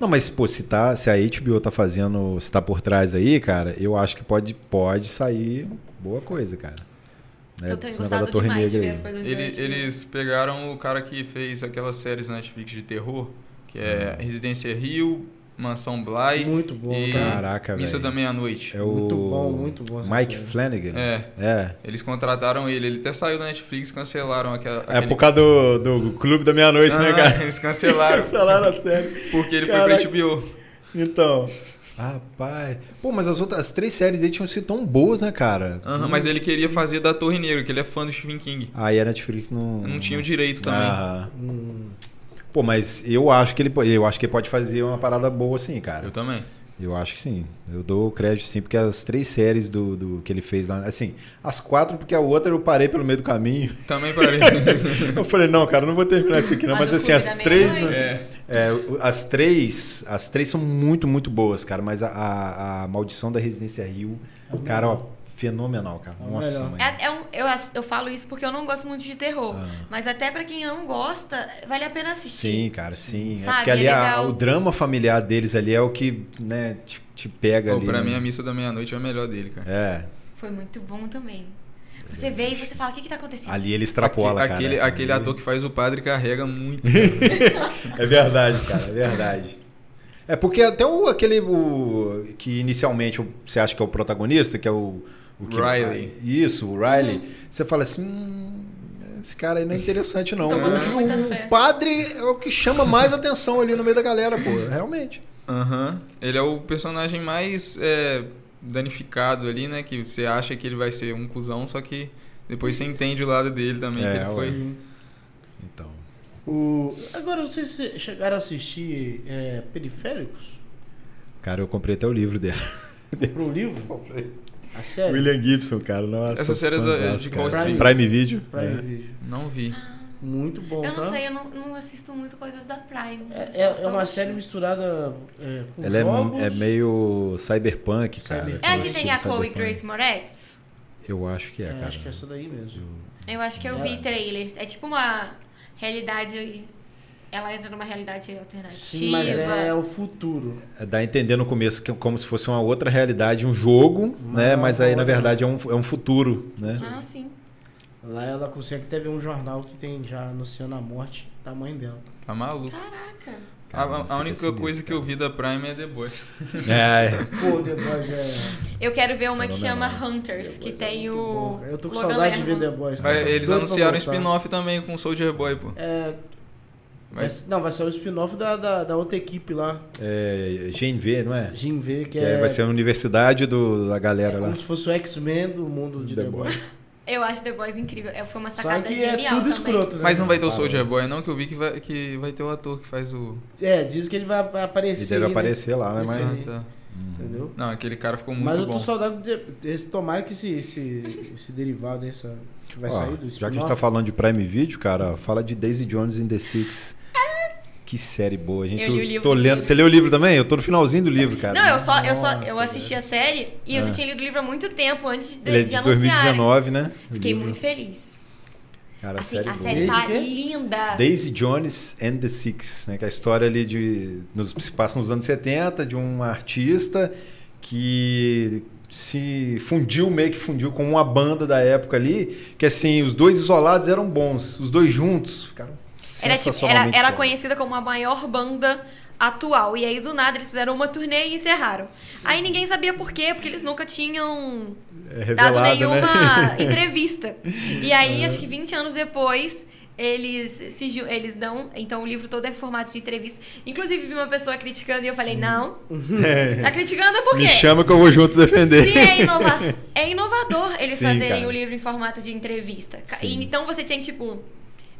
[SPEAKER 1] Não, mas, pô, se, tá, se a HBO tá fazendo, se tá por trás aí, cara, eu acho que pode, pode sair boa coisa, cara. Né,
[SPEAKER 3] eu tenho gostado
[SPEAKER 1] da Torre
[SPEAKER 3] demais de
[SPEAKER 1] Negra
[SPEAKER 3] ver
[SPEAKER 1] aí.
[SPEAKER 3] as coisas
[SPEAKER 4] Ele- eles pegaram o cara que fez aquelas séries na Netflix de terror, que é Residência Rio, Mansão Bly
[SPEAKER 2] Muito bom,
[SPEAKER 4] e
[SPEAKER 2] cara.
[SPEAKER 1] Caraca,
[SPEAKER 4] Missa
[SPEAKER 1] velho.
[SPEAKER 4] da Meia-Noite.
[SPEAKER 1] É o
[SPEAKER 2] Muito bom, muito bom
[SPEAKER 1] Mike
[SPEAKER 2] série.
[SPEAKER 1] Flanagan.
[SPEAKER 4] É,
[SPEAKER 1] É.
[SPEAKER 4] eles contrataram ele, ele até saiu da Netflix, cancelaram aquela.
[SPEAKER 1] É por causa do, do Clube da Meia-Noite, né,
[SPEAKER 4] Ah,
[SPEAKER 1] cara?
[SPEAKER 4] Eles cancelaram, <laughs>
[SPEAKER 1] Cancelaram a série.
[SPEAKER 4] porque ele
[SPEAKER 1] Caraca.
[SPEAKER 4] foi pra HBO.
[SPEAKER 1] Então. Rapaz. Pô, mas as outras as três séries aí tinham sido tão boas, né, cara?
[SPEAKER 4] Aham, Mas ele queria fazer da Torre Negra, que ele é fã do Stephen King.
[SPEAKER 1] Aí a Netflix não.
[SPEAKER 4] Não tinha o direito também.
[SPEAKER 1] Ah.
[SPEAKER 2] Hum,
[SPEAKER 1] Pô, mas eu acho que ele eu acho que ele pode fazer uma parada boa assim, cara.
[SPEAKER 4] Eu também.
[SPEAKER 1] Eu acho que sim. Eu dou crédito sim, porque as três séries do, do que ele fez lá, assim, as quatro, porque a outra eu parei pelo meio do caminho.
[SPEAKER 4] Também parei. <laughs>
[SPEAKER 1] Eu falei, não, cara, eu não vou terminar isso aqui, não. Mas,
[SPEAKER 3] Mas
[SPEAKER 1] assim, as
[SPEAKER 3] da
[SPEAKER 1] três.
[SPEAKER 3] Meia-Noite?
[SPEAKER 4] é.
[SPEAKER 1] É, as três. As três são muito, muito boas, cara. Mas a, a, a Maldição da Residência Rio, cara, ó, fenomenal, cara.
[SPEAKER 2] É
[SPEAKER 1] Nossa, mãe.
[SPEAKER 3] É, é um- eu, eu falo isso porque eu não gosto muito de terror.
[SPEAKER 1] Ah.
[SPEAKER 3] Mas até pra quem não gosta, vale a pena assistir.
[SPEAKER 1] Sim, cara, sim. é
[SPEAKER 3] Sabe,
[SPEAKER 1] porque ali
[SPEAKER 3] é
[SPEAKER 1] a- o drama familiar deles ali é o que, né, te, te pega
[SPEAKER 4] Pô,
[SPEAKER 1] ali.
[SPEAKER 4] pra
[SPEAKER 1] né?
[SPEAKER 4] mim, a Missa da Meia-Noite é a melhor dele, cara.
[SPEAKER 1] É.
[SPEAKER 3] Foi muito bom também. Você vê e você fala, o que que tá acontecendo?
[SPEAKER 1] Ali ele extrapola,
[SPEAKER 4] Aque-
[SPEAKER 1] cara.
[SPEAKER 4] aquele, aquele ator que faz o padre carrega muito. <laughs> <laughs>
[SPEAKER 1] É verdade, cara, é verdade. É porque até o aquele o, que inicialmente você acha que é o protagonista, que é o, o que-
[SPEAKER 4] Riley.
[SPEAKER 1] Isso, o Riley. Você fala assim, hum, esse cara aí não é interessante não.
[SPEAKER 3] Tô botando
[SPEAKER 1] O-
[SPEAKER 3] muita
[SPEAKER 1] o,
[SPEAKER 3] fé.
[SPEAKER 1] padre é o que chama mais atenção ali no meio da galera, pô, realmente.
[SPEAKER 4] Aham. Ele é o personagem mais é, danificado ali, né? Que você acha que ele vai ser um cuzão, só que depois você entende o lado dele também,
[SPEAKER 1] É,
[SPEAKER 4] que ele foi.
[SPEAKER 2] sim.
[SPEAKER 1] Então.
[SPEAKER 2] O... Agora, vocês chegaram a assistir é, Periféricos?
[SPEAKER 1] Cara, eu comprei até o livro dele.
[SPEAKER 2] Comprou o livro? A série?
[SPEAKER 1] William Gibson, cara, nossa.
[SPEAKER 4] Essa série é da-
[SPEAKER 1] fãzaço,
[SPEAKER 4] de qual
[SPEAKER 2] stream?
[SPEAKER 1] Prime Video.
[SPEAKER 2] Prime
[SPEAKER 1] é.
[SPEAKER 2] Video.
[SPEAKER 4] Não vi.
[SPEAKER 2] Muito bom,
[SPEAKER 3] eu não
[SPEAKER 2] tá?
[SPEAKER 3] sei, eu não, não assisto muito coisas da Prime.
[SPEAKER 2] É, é- é uma série misturada é, com
[SPEAKER 1] Ela
[SPEAKER 2] jogos.
[SPEAKER 1] é, é meio cyberpunk, cara.
[SPEAKER 2] Cyberpunk.
[SPEAKER 3] É a que tem a Chloe. Grace Moretz?
[SPEAKER 1] Eu acho que é,
[SPEAKER 2] É,
[SPEAKER 1] cara.
[SPEAKER 2] acho que é essa daí mesmo.
[SPEAKER 3] Eu acho que eu vi trailers. É tipo uma realidade. Ela entra numa realidade alternativa.
[SPEAKER 2] Sim, mas é o futuro.
[SPEAKER 1] É, Dá a entender no começo que é como se fosse uma outra realidade, um jogo, né?
[SPEAKER 2] Não,
[SPEAKER 1] Mas aí, na
[SPEAKER 2] não.
[SPEAKER 1] verdade, é um, é um futuro, né?
[SPEAKER 3] Ah, sim.
[SPEAKER 2] Lá ela consegue até ver um jornal que tem já anunciando a morte da mãe dela.
[SPEAKER 4] Tá maluco.
[SPEAKER 3] Caraca.
[SPEAKER 4] A, a única
[SPEAKER 1] sinistro,
[SPEAKER 4] coisa que eu vi da Prime é The Boys. <laughs>
[SPEAKER 1] É,
[SPEAKER 2] Pô, The Boys é.
[SPEAKER 3] Eu quero ver uma que chama. Hunters, que
[SPEAKER 2] é
[SPEAKER 3] tem
[SPEAKER 2] muito
[SPEAKER 3] o.
[SPEAKER 2] bom. Eu tô com
[SPEAKER 3] Logan
[SPEAKER 2] saudade de ver
[SPEAKER 3] Lerman.
[SPEAKER 2] The Boys. Cara.
[SPEAKER 4] eles anunciaram um spin-off também com Soldier Boy, pô.
[SPEAKER 2] É. vai-
[SPEAKER 4] Vai-
[SPEAKER 2] não, vai ser o spin-off da, da, da outra equipe lá,
[SPEAKER 1] é GNV, não é?
[SPEAKER 2] Jim V, que,
[SPEAKER 1] Que
[SPEAKER 2] é,
[SPEAKER 1] aí vai ser a universidade do, da
[SPEAKER 2] é
[SPEAKER 1] galera lá.
[SPEAKER 2] como se fosse o X-Men do mundo de The,
[SPEAKER 1] The
[SPEAKER 2] Boys.
[SPEAKER 1] Boys.
[SPEAKER 3] Eu acho The Boys incrível. É, Foi uma
[SPEAKER 2] Só
[SPEAKER 3] sacada
[SPEAKER 2] que é
[SPEAKER 3] genial
[SPEAKER 2] tudo
[SPEAKER 3] também.
[SPEAKER 2] escroto, né?
[SPEAKER 4] Mas não vai ter o. Soldier Boy, não, que eu vi que vai, que vai ter o ator que faz o.
[SPEAKER 2] É, diz que ele vai aparecer.
[SPEAKER 1] Ele deve aparecer lá, né?
[SPEAKER 2] nesse-
[SPEAKER 1] Mas-
[SPEAKER 4] Ah, tá.
[SPEAKER 2] Entendeu?
[SPEAKER 4] Não, aquele cara ficou muito
[SPEAKER 2] Mas eu tô
[SPEAKER 4] bom.
[SPEAKER 2] saudade de, de tomara que esse, esse, esse derivado dessa que vai
[SPEAKER 1] Ó,
[SPEAKER 2] sair do
[SPEAKER 1] já que a gente tá falando de Prime Video, cara, fala de Daisy Jones in the Six. Que série boa, gente.
[SPEAKER 3] Eu li o livro
[SPEAKER 1] tô lendo. Você leu o livro também? Eu tô no finalzinho do livro, cara.
[SPEAKER 3] Não, eu só, eu só eu assisti a série e eu já
[SPEAKER 1] Ah.
[SPEAKER 3] tinha lido o livro há muito tempo antes de,
[SPEAKER 1] Ele é
[SPEAKER 3] de
[SPEAKER 1] de
[SPEAKER 3] anunciarem.
[SPEAKER 1] 2019, né?
[SPEAKER 3] Fiquei
[SPEAKER 1] livro.
[SPEAKER 3] muito feliz.
[SPEAKER 1] Cara,
[SPEAKER 3] Assim,
[SPEAKER 1] série
[SPEAKER 3] a série tá
[SPEAKER 2] que?
[SPEAKER 3] linda.
[SPEAKER 1] Daisy Jones and the Six, né? Que é a história ali de. Nos, se passa nos anos 70 de um artista que se fundiu, meio que fundiu com uma banda da época ali, que assim, os dois isolados eram bons, os dois juntos ficaram
[SPEAKER 3] Era, tipo, era, era conhecida como a maior banda atual. E aí, do nada, eles fizeram uma turnê e encerraram. Aí ninguém sabia por quê, porque eles nunca tinham
[SPEAKER 1] É
[SPEAKER 3] dado
[SPEAKER 1] revelado,
[SPEAKER 3] nenhuma
[SPEAKER 1] né? <laughs>
[SPEAKER 3] entrevista. E aí, acho que 20 anos depois, eles se eles dão. Então o livro todo é formato de entrevista. Inclusive, vi uma pessoa criticando e eu falei, não. <laughs> Tá criticando por quê?
[SPEAKER 1] Me chama que eu vou junto defender.
[SPEAKER 3] Se é, inova é inovador eles
[SPEAKER 1] Sim,
[SPEAKER 3] fazerem
[SPEAKER 1] cara.
[SPEAKER 3] o livro em formato de entrevista.
[SPEAKER 1] Sim.
[SPEAKER 3] E então você tem, tipo,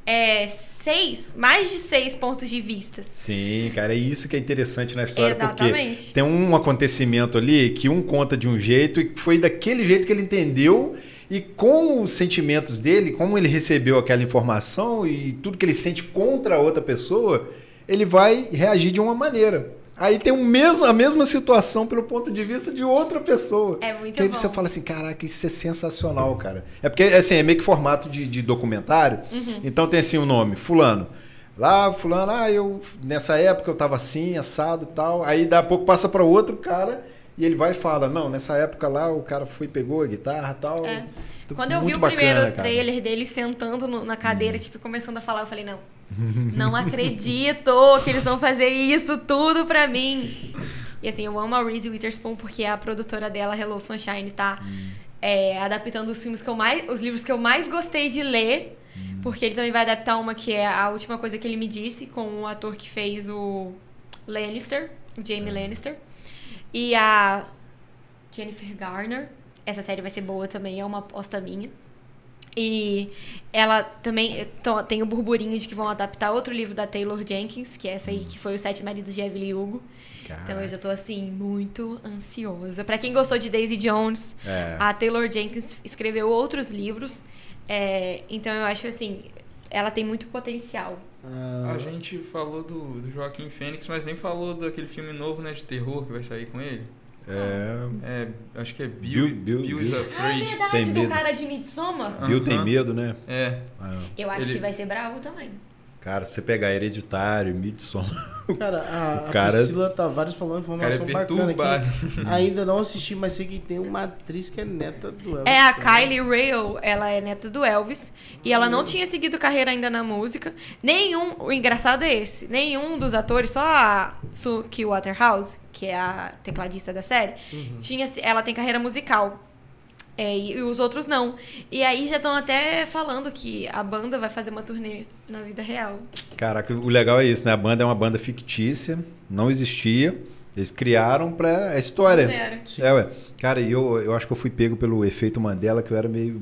[SPEAKER 3] é, seis, mais de seis pontos de vistas.
[SPEAKER 1] Sim, cara, é isso que é interessante na história,
[SPEAKER 3] Exatamente.
[SPEAKER 1] porque tem um acontecimento ali que um conta de um jeito e foi daquele jeito que ele entendeu e com os sentimentos dele, como ele recebeu aquela informação e tudo que ele sente contra a outra pessoa, ele vai reagir de uma maneira. Aí tem o mesmo, a mesma situação pelo ponto de vista de outra pessoa.
[SPEAKER 3] É muito
[SPEAKER 1] que aí
[SPEAKER 3] bom.
[SPEAKER 1] você fala assim, caraca, isso é sensacional, cara. É porque, assim, é meio que formato de, de documentário.
[SPEAKER 3] Uhum.
[SPEAKER 1] Então tem assim o nome, fulano. Lá, fulano, ah, eu nessa época eu tava assim, assado e tal. Aí daqui a pouco passa para outro cara e ele vai e fala: "Não, nessa época lá o cara foi pegou a guitarra e tal".
[SPEAKER 3] É.
[SPEAKER 1] Então,
[SPEAKER 3] Quando eu vi o
[SPEAKER 1] bacana,
[SPEAKER 3] primeiro
[SPEAKER 1] cara.
[SPEAKER 3] Trailer dele sentando no- na cadeira, tipo, começando a falar, eu falei, não, Não acredito que eles vão fazer isso tudo pra mim. E assim, eu amo a Reese Witherspoon porque a produtora dela, Hello Sunshine, tá é, adaptando os filmes que eu mais. os livros que eu mais gostei de ler. Porque ele também vai adaptar uma que é a última coisa que ele me disse, com o ator que fez o Lannister, o Jamie Lannister. E a Jennifer Garner. Essa série vai ser boa também, é uma aposta minha. E ela também to- tem o burburinho de que vão adaptar outro livro da Taylor Jenkins, que é essa aí que foi Os Sete Maridos de Evelyn Hugo. Então eu já tô assim muito ansiosa. Pra quem gostou de Daisy Jones,
[SPEAKER 1] É.
[SPEAKER 3] a Taylor Jenkins escreveu outros livros. é, então eu acho assim, ela tem muito potencial.
[SPEAKER 2] Ah,
[SPEAKER 4] A gente falou do, do Joaquim Fênix, mas nem falou daquele filme novo, né, de terror que vai sair com ele.
[SPEAKER 1] É.
[SPEAKER 4] É, acho que é Bill,
[SPEAKER 1] Bill- Bill-
[SPEAKER 4] is
[SPEAKER 1] Bill-
[SPEAKER 3] Ah, é
[SPEAKER 4] Afraid.
[SPEAKER 3] verdade,
[SPEAKER 1] Tem
[SPEAKER 3] do
[SPEAKER 1] medo.
[SPEAKER 3] cara de Midsommar.
[SPEAKER 1] Bill tem
[SPEAKER 4] Aham.
[SPEAKER 1] medo, né?
[SPEAKER 4] É,
[SPEAKER 1] Ah,
[SPEAKER 3] Eu acho
[SPEAKER 4] Ele-
[SPEAKER 3] que vai ser bravo também.
[SPEAKER 1] Cara, você pegar Hereditário, Midsommar... <laughs>
[SPEAKER 2] Cara, a,
[SPEAKER 1] O
[SPEAKER 2] a
[SPEAKER 1] cara-
[SPEAKER 2] Priscila Tavares falou uma
[SPEAKER 4] o cara é
[SPEAKER 2] informação bacana aqui. Ainda não assisti, mas sei que tem uma atriz que é neta do Elvis.
[SPEAKER 3] É, a
[SPEAKER 2] também.
[SPEAKER 3] Kylie Rail, ela é neta do Elvis. E ela não tinha seguido carreira ainda na música. Nenhum, o engraçado é esse, nenhum dos atores, só a Suki Waterhouse, que é a tecladista da série, tinha, ela tem carreira musical. É, e, os outros não. E aí já estão até falando que a banda vai fazer uma turnê na vida real.
[SPEAKER 1] Caraca, o legal é isso, né? A banda é uma banda fictícia, não existia. Eles criaram pra a história. É, ué. Cara, e eu, eu acho que eu fui pego pelo efeito Mandela, que eu era meio.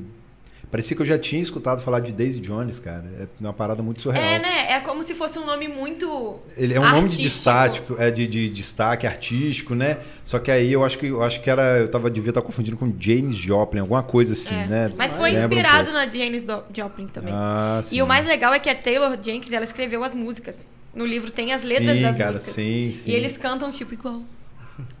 [SPEAKER 1] Parecia que eu já tinha escutado falar de Daisy Jones, cara. É uma parada muito surreal.
[SPEAKER 3] É, né? É como se fosse um nome muito.
[SPEAKER 1] Ele é um nome de
[SPEAKER 3] artístico.
[SPEAKER 1] destaque, é de, de destaque artístico, né? Só que aí eu acho que eu acho que era, eu tava devia estar confundindo com James Joplin, alguma coisa assim,
[SPEAKER 3] É.
[SPEAKER 1] né?
[SPEAKER 3] Mas foi
[SPEAKER 1] Lembra um
[SPEAKER 3] inspirado
[SPEAKER 1] pouco.
[SPEAKER 3] na Do- Joplin também.
[SPEAKER 1] Ah,
[SPEAKER 3] E o mais legal é que a Taylor Jenkins, ela escreveu as músicas. No livro tem as letras
[SPEAKER 1] sim,
[SPEAKER 3] das
[SPEAKER 1] cara,
[SPEAKER 3] músicas.
[SPEAKER 1] Sim, sim.
[SPEAKER 3] E eles cantam, tipo, igual.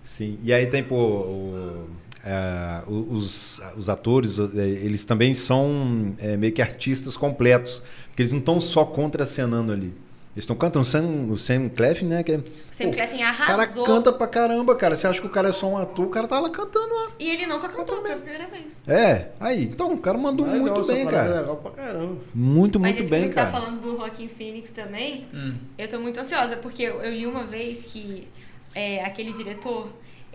[SPEAKER 1] Sim, e aí tem, pô, o- é, os, os atores, é, eles também são é, meio que artistas completos, porque eles não estão só contracenando ali. Eles estão cantando o Sam, o Sam Clef, né? Que é,
[SPEAKER 3] O Sam
[SPEAKER 1] pô,
[SPEAKER 3] Clefin
[SPEAKER 1] o cara
[SPEAKER 3] arrasou.
[SPEAKER 1] canta pra caramba, cara. Você acha que o cara é só um ator, o cara tá lá cantando lá.
[SPEAKER 3] E ele nunca cantou pela primeira vez.
[SPEAKER 1] É, aí, então, o cara mandou muito bem,
[SPEAKER 2] é
[SPEAKER 1] cara.
[SPEAKER 2] legal pra caramba.
[SPEAKER 1] Muito,
[SPEAKER 3] Mas
[SPEAKER 1] muito
[SPEAKER 3] esse
[SPEAKER 1] bem,
[SPEAKER 3] que você
[SPEAKER 1] cara.
[SPEAKER 3] tá falando do Rockin' Phoenix também,
[SPEAKER 4] Hum.
[SPEAKER 3] eu tô muito ansiosa, porque eu, eu li uma vez que é, aquele diretor,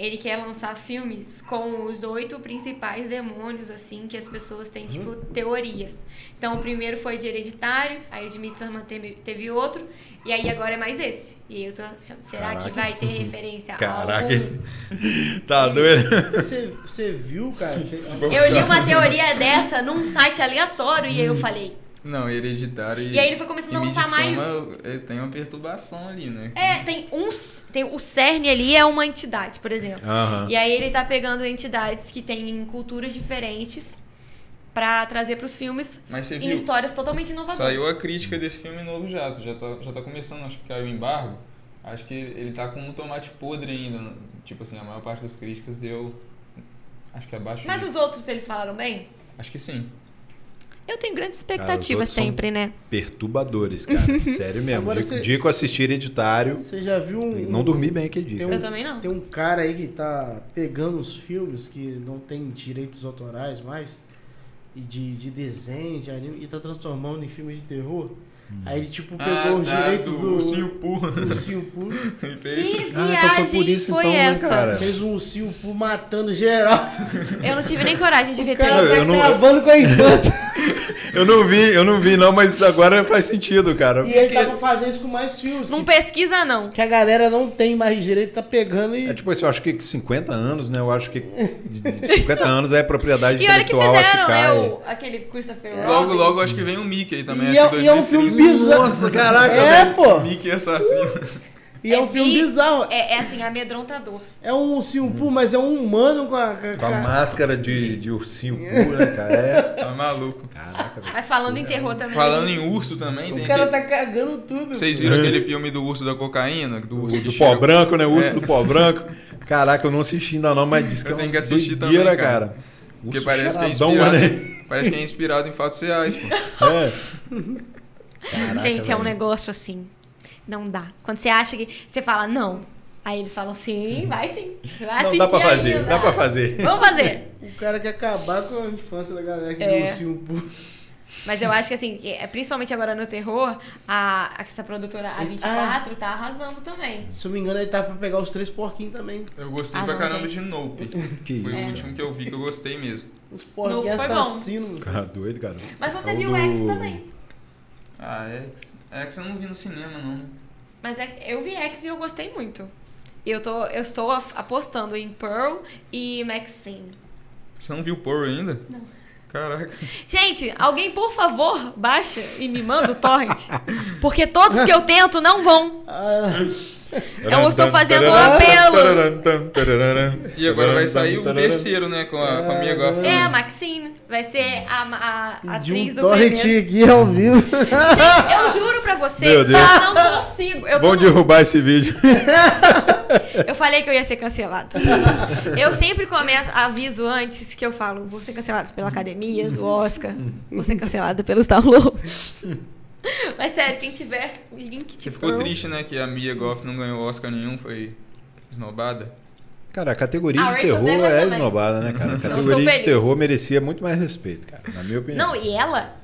[SPEAKER 3] ele quer lançar filmes com os oito principais demônios, assim, que as pessoas têm, tipo, teorias. Então, o primeiro foi de Hereditário, aí o de Midsommar teve, teve outro, e aí agora é mais esse. E eu tô achando, será
[SPEAKER 1] Caraca.
[SPEAKER 3] que vai ter <laughs> referência a
[SPEAKER 1] Caraca.
[SPEAKER 3] algum? <laughs>
[SPEAKER 1] Tá doido?
[SPEAKER 2] Você, você viu, cara? que-
[SPEAKER 3] Eu li uma teoria dessa num site aleatório, e aí eu falei...
[SPEAKER 4] Não, hereditário e.
[SPEAKER 3] E aí ele foi começando a lançar mais-
[SPEAKER 4] é, Tem uma perturbação ali, né?
[SPEAKER 3] É, tem uns. Tem, o CERN ali é uma entidade, por exemplo.
[SPEAKER 1] Aham.
[SPEAKER 3] E aí ele tá pegando entidades que têm culturas diferentes pra trazer pros filmes
[SPEAKER 4] Mas você
[SPEAKER 3] em
[SPEAKER 4] viu?
[SPEAKER 3] histórias totalmente inovadoras.
[SPEAKER 4] Saiu a crítica desse filme novo já. tu Já tá, já tá começando, acho que caiu o embargo. Acho que ele, ele tá com um tomate podre ainda. né? Tipo assim, a maior parte das críticas deu. Acho que abaixo.
[SPEAKER 3] Mas
[SPEAKER 4] disso.
[SPEAKER 3] os outros, eles falaram bem?
[SPEAKER 4] Acho que sim.
[SPEAKER 3] Eu tenho grandes
[SPEAKER 1] Cara,
[SPEAKER 3] expectativas
[SPEAKER 1] são-
[SPEAKER 3] sempre, né?
[SPEAKER 1] Perturbadores, cara. <laughs> Sério mesmo.
[SPEAKER 2] Agora
[SPEAKER 1] Dia-
[SPEAKER 2] cê-
[SPEAKER 1] dia que eu assisti Hereditário,
[SPEAKER 2] Você já viu um.
[SPEAKER 1] não dormi bem aquele dia.
[SPEAKER 2] Tem um,
[SPEAKER 3] Eu também não.
[SPEAKER 2] Tem um cara aí que tá pegando os filmes que não tem direitos autorais mais, e de, de desenho, de anime, e tá transformando em filmes de terror. Aí ele, tipo, pegou os
[SPEAKER 4] tá,
[SPEAKER 2] direitos do,
[SPEAKER 4] Ursinho Poo.
[SPEAKER 2] do Ursinho Poo, <laughs>
[SPEAKER 4] Ele fez.
[SPEAKER 3] Que
[SPEAKER 1] Ah, então
[SPEAKER 3] viagem
[SPEAKER 1] foi por isso,
[SPEAKER 3] foi
[SPEAKER 1] então, né,
[SPEAKER 3] essa?
[SPEAKER 1] cara?
[SPEAKER 2] fez um Ursinho Poo matando geral.
[SPEAKER 3] Eu não tive nem coragem de ver
[SPEAKER 2] O cara
[SPEAKER 1] Não,
[SPEAKER 2] tá
[SPEAKER 1] eu não-
[SPEAKER 2] acabando com a infância. <laughs>
[SPEAKER 1] Eu não vi, eu não vi não, mas agora faz sentido, cara.
[SPEAKER 2] e ele tá pra fazer isso com mais filmes.
[SPEAKER 3] Não
[SPEAKER 2] que,
[SPEAKER 3] pesquisa, não.
[SPEAKER 2] que a galera não tem mais direito, tá pegando e.
[SPEAKER 1] É tipo assim, eu acho que 50 anos, né? Eu acho que de de 50 anos é propriedade
[SPEAKER 3] E olha que
[SPEAKER 1] intelectual, acho
[SPEAKER 3] fizeram,
[SPEAKER 1] que
[SPEAKER 3] né? O, aquele Christopher Robin.
[SPEAKER 4] Logo, logo acho que vem o Mickey aí também.
[SPEAKER 2] E
[SPEAKER 4] acho
[SPEAKER 2] é,
[SPEAKER 4] que
[SPEAKER 2] e é um filme
[SPEAKER 4] 2030.
[SPEAKER 2] bizarro.
[SPEAKER 1] Nossa, caraca,
[SPEAKER 2] É, pô.
[SPEAKER 4] Mickey assassino. <laughs>
[SPEAKER 2] E é, um filme
[SPEAKER 3] bi-
[SPEAKER 2] bizarro.
[SPEAKER 3] É, é assim, amedrontador.
[SPEAKER 2] É um ursinho Poo, mas é um humano com a.
[SPEAKER 1] Com a máscara de, de ursinho puro, né, cara? É.
[SPEAKER 4] Tá maluco.
[SPEAKER 1] Caraca, velho.
[SPEAKER 3] Mas falando em terror também.
[SPEAKER 4] Falando em urso também,
[SPEAKER 2] O cara
[SPEAKER 4] aquele-
[SPEAKER 2] tá cagando tudo.
[SPEAKER 4] Vocês viram aquele filme do urso da cocaína? Do, urso
[SPEAKER 1] O
[SPEAKER 4] que
[SPEAKER 1] do
[SPEAKER 4] cheira-
[SPEAKER 1] pó branco, né? O urso
[SPEAKER 4] É.
[SPEAKER 1] do pó branco. Caraca, eu não assisti ainda não, mas disse que
[SPEAKER 4] Eu
[SPEAKER 1] é
[SPEAKER 4] tenho que assistir
[SPEAKER 1] doideira,
[SPEAKER 4] também, cara. Porque
[SPEAKER 1] Urso
[SPEAKER 4] parece que, é inspirado,
[SPEAKER 1] né?
[SPEAKER 4] parece que é inspirado em fatos reais, pô. <laughs>
[SPEAKER 1] É. Caraca,
[SPEAKER 3] Gente, é um
[SPEAKER 1] velho.
[SPEAKER 3] negócio assim. Não dá. Quando você acha que. Você fala, não. Aí eles falam, sim, vai sim. Vai
[SPEAKER 1] Não, dá pra fazer,
[SPEAKER 3] ainda.
[SPEAKER 1] dá pra fazer.
[SPEAKER 3] Vamos fazer. <laughs>
[SPEAKER 2] O cara quer acabar com a infância da galera que
[SPEAKER 3] É.
[SPEAKER 2] viu o ursinho Poo.
[SPEAKER 3] Mas eu acho que, assim, é, principalmente agora no terror, a, essa produtora A24 tá arrasando também.
[SPEAKER 2] Se eu me engano, ele tá pra pegar os três porquinhos também.
[SPEAKER 4] Eu gostei
[SPEAKER 3] Ah,
[SPEAKER 4] pra
[SPEAKER 3] não,
[SPEAKER 4] caramba
[SPEAKER 3] gente.
[SPEAKER 4] de Nope. <laughs>
[SPEAKER 1] Que
[SPEAKER 4] Foi
[SPEAKER 1] isso.
[SPEAKER 4] o último que eu vi que eu gostei mesmo.
[SPEAKER 2] Os porquinhos
[SPEAKER 3] foi bom.
[SPEAKER 2] assassinos.
[SPEAKER 1] Cara, doido, cara.
[SPEAKER 3] Mas você
[SPEAKER 1] É o
[SPEAKER 3] viu
[SPEAKER 1] do-
[SPEAKER 3] o X também.
[SPEAKER 4] Ah, X. X eu não vi no cinema, não.
[SPEAKER 3] Mas é- eu vi X e eu gostei muito. E eu, tô, eu estou apostando em Pearl e Maxine.
[SPEAKER 4] Você não viu Porro ainda?
[SPEAKER 3] Não.
[SPEAKER 4] Caraca.
[SPEAKER 3] Gente, alguém, por favor, baixa e me manda o torrent. Porque todos que eu tento não vão. <laughs> <laughs> Eu estou fazendo um apelo.
[SPEAKER 4] E agora vai sair o terceiro, né? Com a, com a Mia Goff.
[SPEAKER 3] É, a Maxine. Vai ser a, a, a atriz
[SPEAKER 2] um
[SPEAKER 3] do primeiro.
[SPEAKER 2] aqui ao vivo.
[SPEAKER 3] Gente, eu juro pra você,
[SPEAKER 1] Meu Deus.
[SPEAKER 3] eu não consigo. Eu, no-
[SPEAKER 1] derrubar esse vídeo. <laughs>
[SPEAKER 3] eu falei que eu ia ser cancelado. Eu sempre começo, aviso antes que eu falo, vou ser cancelado pela academia, do Oscar, vou ser cancelada pelos downloads. <laughs> Mas sério, quem tiver o link de
[SPEAKER 4] Você ficou triste, né? Que a Mia Goff não ganhou Oscar nenhum, foi esnobada.
[SPEAKER 1] Cara, a categoria
[SPEAKER 3] A
[SPEAKER 1] de
[SPEAKER 3] Rachel
[SPEAKER 1] terror é
[SPEAKER 3] também.
[SPEAKER 1] esnobada, né, cara? A categoria de
[SPEAKER 3] feliz.
[SPEAKER 1] terror merecia muito mais respeito, cara, na minha opinião.
[SPEAKER 3] Não, e ela,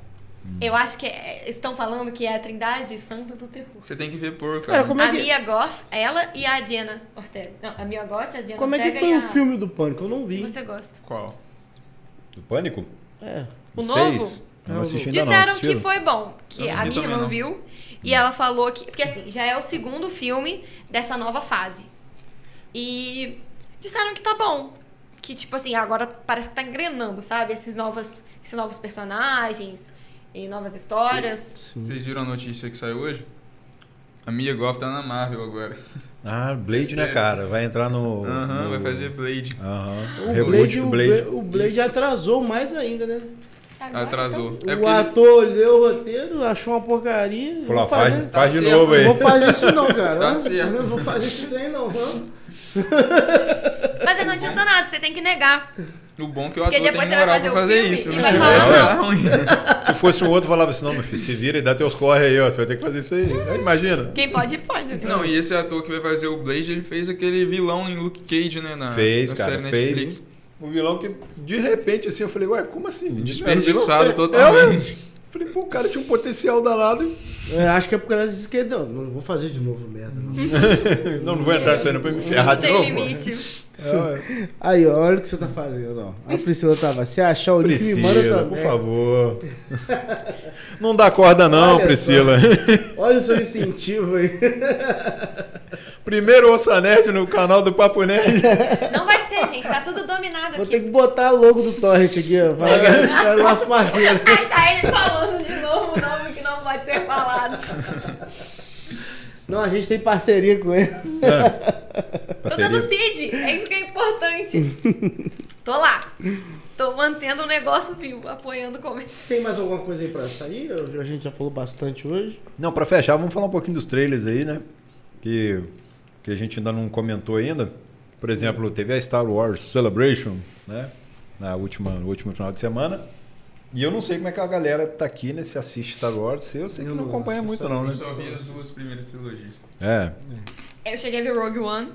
[SPEAKER 3] eu acho que é- estão falando que é a trindade santa do terror.
[SPEAKER 4] Você tem que ver Porro,
[SPEAKER 2] Cara,
[SPEAKER 4] cara.
[SPEAKER 2] como é
[SPEAKER 3] A
[SPEAKER 2] que-
[SPEAKER 3] Mia Goff, ela e a Diana Ortega. Não, a Mia Goff, a Diana
[SPEAKER 2] Como é
[SPEAKER 3] Ortega
[SPEAKER 2] que foi o
[SPEAKER 3] a...
[SPEAKER 2] filme do Pânico? Eu não vi.
[SPEAKER 3] Você gosta.
[SPEAKER 4] Qual?
[SPEAKER 1] Do Pânico?
[SPEAKER 2] É.
[SPEAKER 3] O
[SPEAKER 1] Seis?
[SPEAKER 3] novo?
[SPEAKER 1] Eu não
[SPEAKER 2] Não,
[SPEAKER 1] assisti ainda não.
[SPEAKER 3] Disseram que
[SPEAKER 1] assistiram?
[SPEAKER 3] foi bom, que
[SPEAKER 4] não
[SPEAKER 3] a minha
[SPEAKER 4] também,
[SPEAKER 3] não
[SPEAKER 4] não.
[SPEAKER 3] viu. E ela falou que. Porque assim, já é o segundo filme dessa nova fase. E disseram que tá bom. Que, tipo assim, agora parece que tá engrenando, sabe? Esses novos, esses novos personagens e novas histórias.
[SPEAKER 4] Vocês viram a notícia que saiu hoje? A Mia Goff tá na Marvel agora. <laughs>
[SPEAKER 1] Ah, Blade, né,
[SPEAKER 4] Sério?
[SPEAKER 1] cara? Vai entrar no...
[SPEAKER 4] Aham,
[SPEAKER 1] no-
[SPEAKER 4] vai fazer Blade.
[SPEAKER 1] Aham.
[SPEAKER 2] O
[SPEAKER 1] Reboot
[SPEAKER 2] Blade,
[SPEAKER 1] do
[SPEAKER 2] o
[SPEAKER 1] Blade.
[SPEAKER 2] Blade, o Blade atrasou mais ainda, né?
[SPEAKER 3] Agora,
[SPEAKER 4] Atrasou.
[SPEAKER 3] então,
[SPEAKER 4] É
[SPEAKER 2] o ator leu o roteiro, achou uma porcaria.
[SPEAKER 1] Falou,
[SPEAKER 2] vou
[SPEAKER 1] faz,
[SPEAKER 2] fazer-
[SPEAKER 1] faz de
[SPEAKER 4] Tá
[SPEAKER 1] novo
[SPEAKER 2] Não
[SPEAKER 1] aí.
[SPEAKER 2] vou fazer isso não, cara.
[SPEAKER 4] Tá certo.
[SPEAKER 2] Não vou fazer isso daí não. hã?
[SPEAKER 3] Mas não adianta nada, você tem que negar.
[SPEAKER 4] O bom é que o
[SPEAKER 3] Porque
[SPEAKER 4] ator tem
[SPEAKER 3] depois você vai
[SPEAKER 4] moral
[SPEAKER 3] fazer
[SPEAKER 4] fazer
[SPEAKER 3] filme
[SPEAKER 4] isso.
[SPEAKER 3] e
[SPEAKER 4] né?
[SPEAKER 3] vai
[SPEAKER 4] Se
[SPEAKER 3] falar, não.
[SPEAKER 4] ruim.
[SPEAKER 1] Se fosse um outro, falava assim, não, meu filho, se vira e dá teus corre aí, ó. Você vai ter que fazer isso aí. Aí, imagina.
[SPEAKER 3] Quem pode, pode.
[SPEAKER 4] Não, e esse ator que vai fazer o Blade, ele fez aquele vilão em Luke Cage, né? Na,
[SPEAKER 1] Fez,
[SPEAKER 4] na
[SPEAKER 1] cara,
[SPEAKER 4] série
[SPEAKER 1] fez. Um vilão que, de repente, assim, eu falei, ué, como assim?
[SPEAKER 4] Desperdiçado
[SPEAKER 1] É,
[SPEAKER 4] totalmente.
[SPEAKER 1] eu- Falei, pô, o cara tinha um potencial danado.
[SPEAKER 2] Eu acho que é por causa disso que não, não vou fazer de novo, merda. Não. <laughs>
[SPEAKER 1] Não, não vou entrar nisso aí não pra me ferrar
[SPEAKER 3] Não
[SPEAKER 1] de
[SPEAKER 3] tem
[SPEAKER 1] novo. pô.
[SPEAKER 3] limite.
[SPEAKER 1] É, <laughs>
[SPEAKER 2] Aí, ó, olha o que você tá fazendo, ó. A Priscila tava. Se achar o link, me manda
[SPEAKER 1] Priscila,
[SPEAKER 2] também.
[SPEAKER 1] por favor. <laughs> Não dá corda não,
[SPEAKER 2] Olha
[SPEAKER 1] Priscila. <laughs>
[SPEAKER 2] Olha o seu incentivo aí.
[SPEAKER 1] Primeiro Ouça Nerd no canal do Papo Nerd.
[SPEAKER 3] Não vai ser, gente. Tá tudo dominado
[SPEAKER 2] Vou
[SPEAKER 3] aqui.
[SPEAKER 2] ter que botar logo do Torrent aqui, ó. Falar que é o nosso parceiro.
[SPEAKER 3] Aí tá ele falando de novo o nome que não pode ser falado.
[SPEAKER 2] Não, a gente tem parceria com ele. <laughs>
[SPEAKER 3] Tô dando Cid, é isso que é importante. Tô lá. Tô mantendo o negócio vivo, apoiando o comércio.
[SPEAKER 2] Tem mais alguma coisa aí pra sair? A gente já falou bastante hoje.
[SPEAKER 1] Não, pra fechar, vamos falar um pouquinho dos trailers aí, né? Que, que a gente ainda não comentou ainda. Por exemplo, teve a Star Wars Celebration, né? Na última, no último final de semana. E eu não sei como é que a galera tá aqui, né? Se assiste Star Wars. Eu sei que
[SPEAKER 2] Eu
[SPEAKER 1] não
[SPEAKER 2] não
[SPEAKER 1] acompanha muito,
[SPEAKER 2] só-
[SPEAKER 1] não,
[SPEAKER 4] Eu
[SPEAKER 1] né?
[SPEAKER 4] só vi as duas primeiras trilogias.
[SPEAKER 1] É,
[SPEAKER 3] Eu cheguei a ver Rogue One.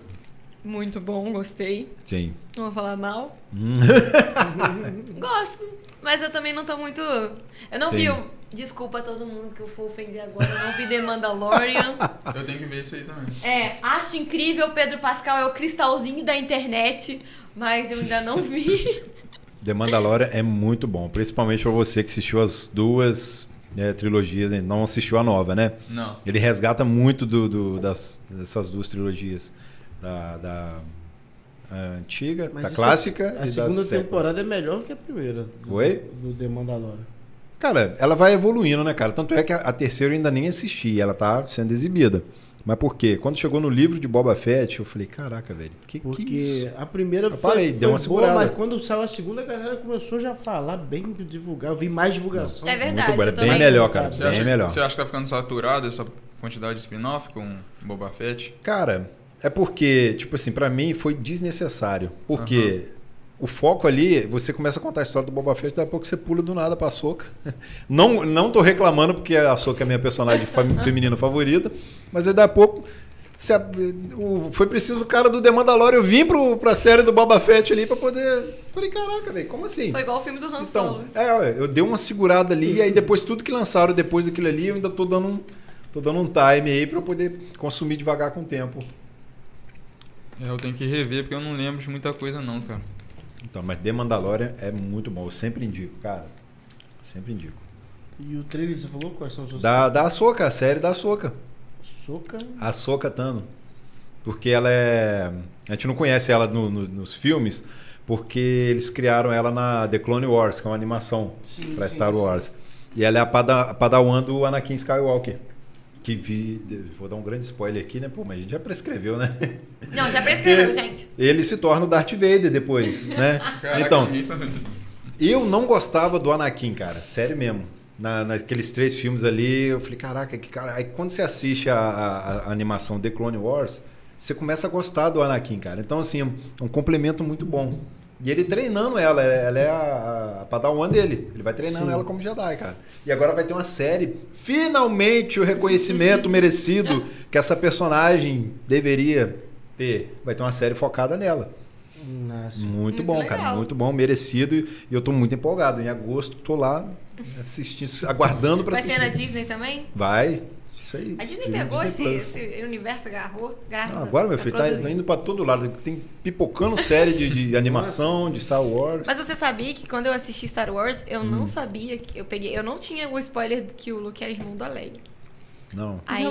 [SPEAKER 3] Muito bom, gostei.
[SPEAKER 1] sim.
[SPEAKER 3] Não vou falar mal.
[SPEAKER 1] Hum. <laughs>
[SPEAKER 3] Gosto. Mas eu também não tô muito. Eu não
[SPEAKER 1] Sim.
[SPEAKER 3] vi o. Desculpa todo mundo que eu for ofender agora. Eu não vi The Mandalorian. <laughs>
[SPEAKER 4] Eu tenho que ver isso aí também.
[SPEAKER 3] É, acho incrível. Pedro Pascal é o cristalzinho da internet. Mas eu ainda não vi. <laughs>
[SPEAKER 1] The Mandalorian é muito bom, principalmente pra você que assistiu as duas né, trilogias, não assistiu a nova, né?
[SPEAKER 4] Não.
[SPEAKER 1] Ele resgata muito do, do- das, dessas duas trilogias. Da, da, a antiga,
[SPEAKER 2] Mas
[SPEAKER 1] da
[SPEAKER 2] isso
[SPEAKER 1] clássica
[SPEAKER 2] A
[SPEAKER 1] e da
[SPEAKER 2] segunda temporada é melhor que a primeira. Do,
[SPEAKER 1] Oi?
[SPEAKER 2] Do The Mandalorian.
[SPEAKER 1] Cara, ela vai evoluindo, né, cara? Tanto é que a, a terceira eu ainda nem assisti, ela tá sendo exibida. Mas por quê? Quando chegou no livro de Boba Fett, eu falei, caraca, velho, que que
[SPEAKER 2] Porque
[SPEAKER 1] isso?
[SPEAKER 2] a primeira
[SPEAKER 1] Eu parei,
[SPEAKER 2] foi,
[SPEAKER 1] deu uma segurada.
[SPEAKER 2] boa, mas quando saiu a segunda, a galera começou já a falar bem, divulgar. Eu vi mais divulgação.
[SPEAKER 3] É verdade.
[SPEAKER 1] Muito é bem melhor, cara,
[SPEAKER 4] Você
[SPEAKER 1] bem
[SPEAKER 4] acha,
[SPEAKER 1] melhor.
[SPEAKER 4] você acha que tá ficando saturado essa quantidade de spin-off com Boba Fett?
[SPEAKER 1] Cara, é porque, tipo assim, pra mim foi desnecessário. Porque o foco ali, você começa a contar a história do Boba Fett, daqui a pouco você pula do nada pra Soca. <laughs> Não, não tô reclamando porque a Soca é a minha personagem fam- <laughs> feminina favorita, mas aí daqui a pouco se a- o- foi preciso o cara do The Mandalorian vir pro, pra série do Boba Fett ali pra poder. Falei, caraca, velho, como assim?
[SPEAKER 3] Foi igual o filme do Han
[SPEAKER 1] Então,
[SPEAKER 3] Solo.
[SPEAKER 1] é, eu dei uma segurada ali, e aí depois tudo que lançaram depois daquilo ali, eu ainda tô dando um, tô dando um time aí pra eu poder consumir devagar com o tempo.
[SPEAKER 4] É, eu tenho que rever porque eu não lembro de muita coisa não, cara.
[SPEAKER 1] Então, mas The Mandalorian é muito bom, eu sempre indico, cara. Sempre indico.
[SPEAKER 2] E o trailer, você falou? Quais são os seus
[SPEAKER 1] Da, da Ahsoka, a série da Ahsoka.
[SPEAKER 2] Soca.
[SPEAKER 1] A Ahsoka Tano. Porque ela é. A gente não conhece ela no- no- nos filmes, porque eles criaram ela na The Clone Wars, que é uma animação
[SPEAKER 2] Sim,
[SPEAKER 1] pra
[SPEAKER 2] sim,
[SPEAKER 1] Star
[SPEAKER 2] sim.
[SPEAKER 1] Wars. E ela é a, pada, a padawan do Anakin Skywalker. Que vi. Vou dar um grande spoiler aqui, né? Pô, mas a gente já prescreveu, né?
[SPEAKER 3] Não, já prescreveu, gente.
[SPEAKER 1] Ele se torna o Darth Vader depois, né? <laughs> então,
[SPEAKER 4] ninguém sabe.
[SPEAKER 1] eu não gostava do Anakin, cara. Sério mesmo. Na, naqueles três filmes ali, eu falei, caraca, que cara. Aí quando você assiste a, a- a animação The Clone Wars, você começa a gostar do Anakin, cara. Então, assim, é um complemento muito bom. E ele treinando ela, ela é a, a padawan dele. Ele vai treinando
[SPEAKER 2] Sim.
[SPEAKER 1] ela como Jedi, cara. E agora vai ter uma série, finalmente o reconhecimento <laughs> merecido que essa personagem deveria ter. Vai ter uma série focada nela.
[SPEAKER 2] Nossa.
[SPEAKER 1] Muito,
[SPEAKER 3] Muito
[SPEAKER 1] bom,
[SPEAKER 3] legal.
[SPEAKER 1] cara. Muito bom, merecido. E eu tô muito empolgado. Em agosto, tô lá assistindo, aguardando pra
[SPEAKER 3] Vai ser
[SPEAKER 1] assistir.
[SPEAKER 3] na Disney também?
[SPEAKER 1] Vai. Isso aí.
[SPEAKER 3] A Disney pegou esse,
[SPEAKER 1] Disney Plus.
[SPEAKER 3] esse universo, agarrou, graças
[SPEAKER 1] Não,
[SPEAKER 3] a
[SPEAKER 1] agora,
[SPEAKER 3] Deus,
[SPEAKER 1] meu filho, tá indo pra todo lado. Tem pipocando série de, de <laughs> animação, de Star Wars.
[SPEAKER 3] Mas você sabia que quando eu assisti Star Wars, eu
[SPEAKER 1] Hum.
[SPEAKER 3] não sabia que eu peguei, eu não tinha o spoiler de que o Luke era irmão da Leia.
[SPEAKER 1] Não.
[SPEAKER 3] Aí,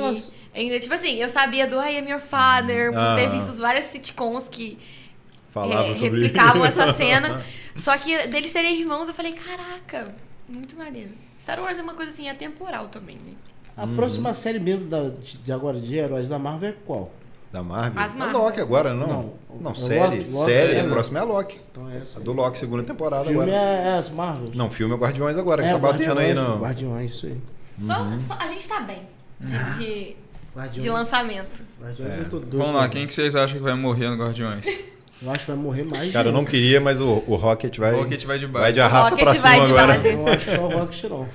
[SPEAKER 3] ainda, tipo assim, eu sabia do I Am Your Father, por
[SPEAKER 1] Ah.
[SPEAKER 3] ter visto várias sitcoms que
[SPEAKER 1] Falava
[SPEAKER 3] replicavam essa cena. <laughs> Só que deles serem irmãos, eu falei, caraca, muito maneiro. Star Wars é uma coisa assim, atemporal também, né?
[SPEAKER 2] A
[SPEAKER 1] Uhum.
[SPEAKER 2] próxima série mesmo da, de de agora de heróis da Marvel é qual?
[SPEAKER 1] Da Marvel.
[SPEAKER 3] As
[SPEAKER 1] A
[SPEAKER 3] Marvels.
[SPEAKER 1] Loki agora, não?
[SPEAKER 2] Não.
[SPEAKER 1] Não,
[SPEAKER 2] É
[SPEAKER 1] série.
[SPEAKER 2] Loki, Loki,
[SPEAKER 1] série,
[SPEAKER 2] é,
[SPEAKER 1] a próxima é a Loki.
[SPEAKER 2] Então é essa.
[SPEAKER 1] A do Loki, segunda temporada
[SPEAKER 2] filme
[SPEAKER 1] agora.
[SPEAKER 2] é, é as Marvels.
[SPEAKER 1] Não, filme é o Guardiões agora, que
[SPEAKER 2] é,
[SPEAKER 1] tá batendo aí no.
[SPEAKER 2] Guardiões, isso aí.
[SPEAKER 3] Só,
[SPEAKER 1] Uhum.
[SPEAKER 3] só- a gente tá bem de, de,
[SPEAKER 2] Guardiões,
[SPEAKER 3] de lançamento.
[SPEAKER 2] Guardiões
[SPEAKER 1] É.
[SPEAKER 2] eu tô doido.
[SPEAKER 4] Vamos lá, quem que vocês acham que vai morrer no Guardiões? <laughs>
[SPEAKER 2] Eu acho que vai morrer mais
[SPEAKER 1] Cara, eu não queria, mas o, o Rocket vai.
[SPEAKER 4] O Rocket vai de base.
[SPEAKER 1] Vai de arrasta
[SPEAKER 3] Rocket
[SPEAKER 1] pra
[SPEAKER 3] vai
[SPEAKER 1] cima
[SPEAKER 3] de
[SPEAKER 1] agora.
[SPEAKER 3] base.
[SPEAKER 2] Eu acho só o Rocket não.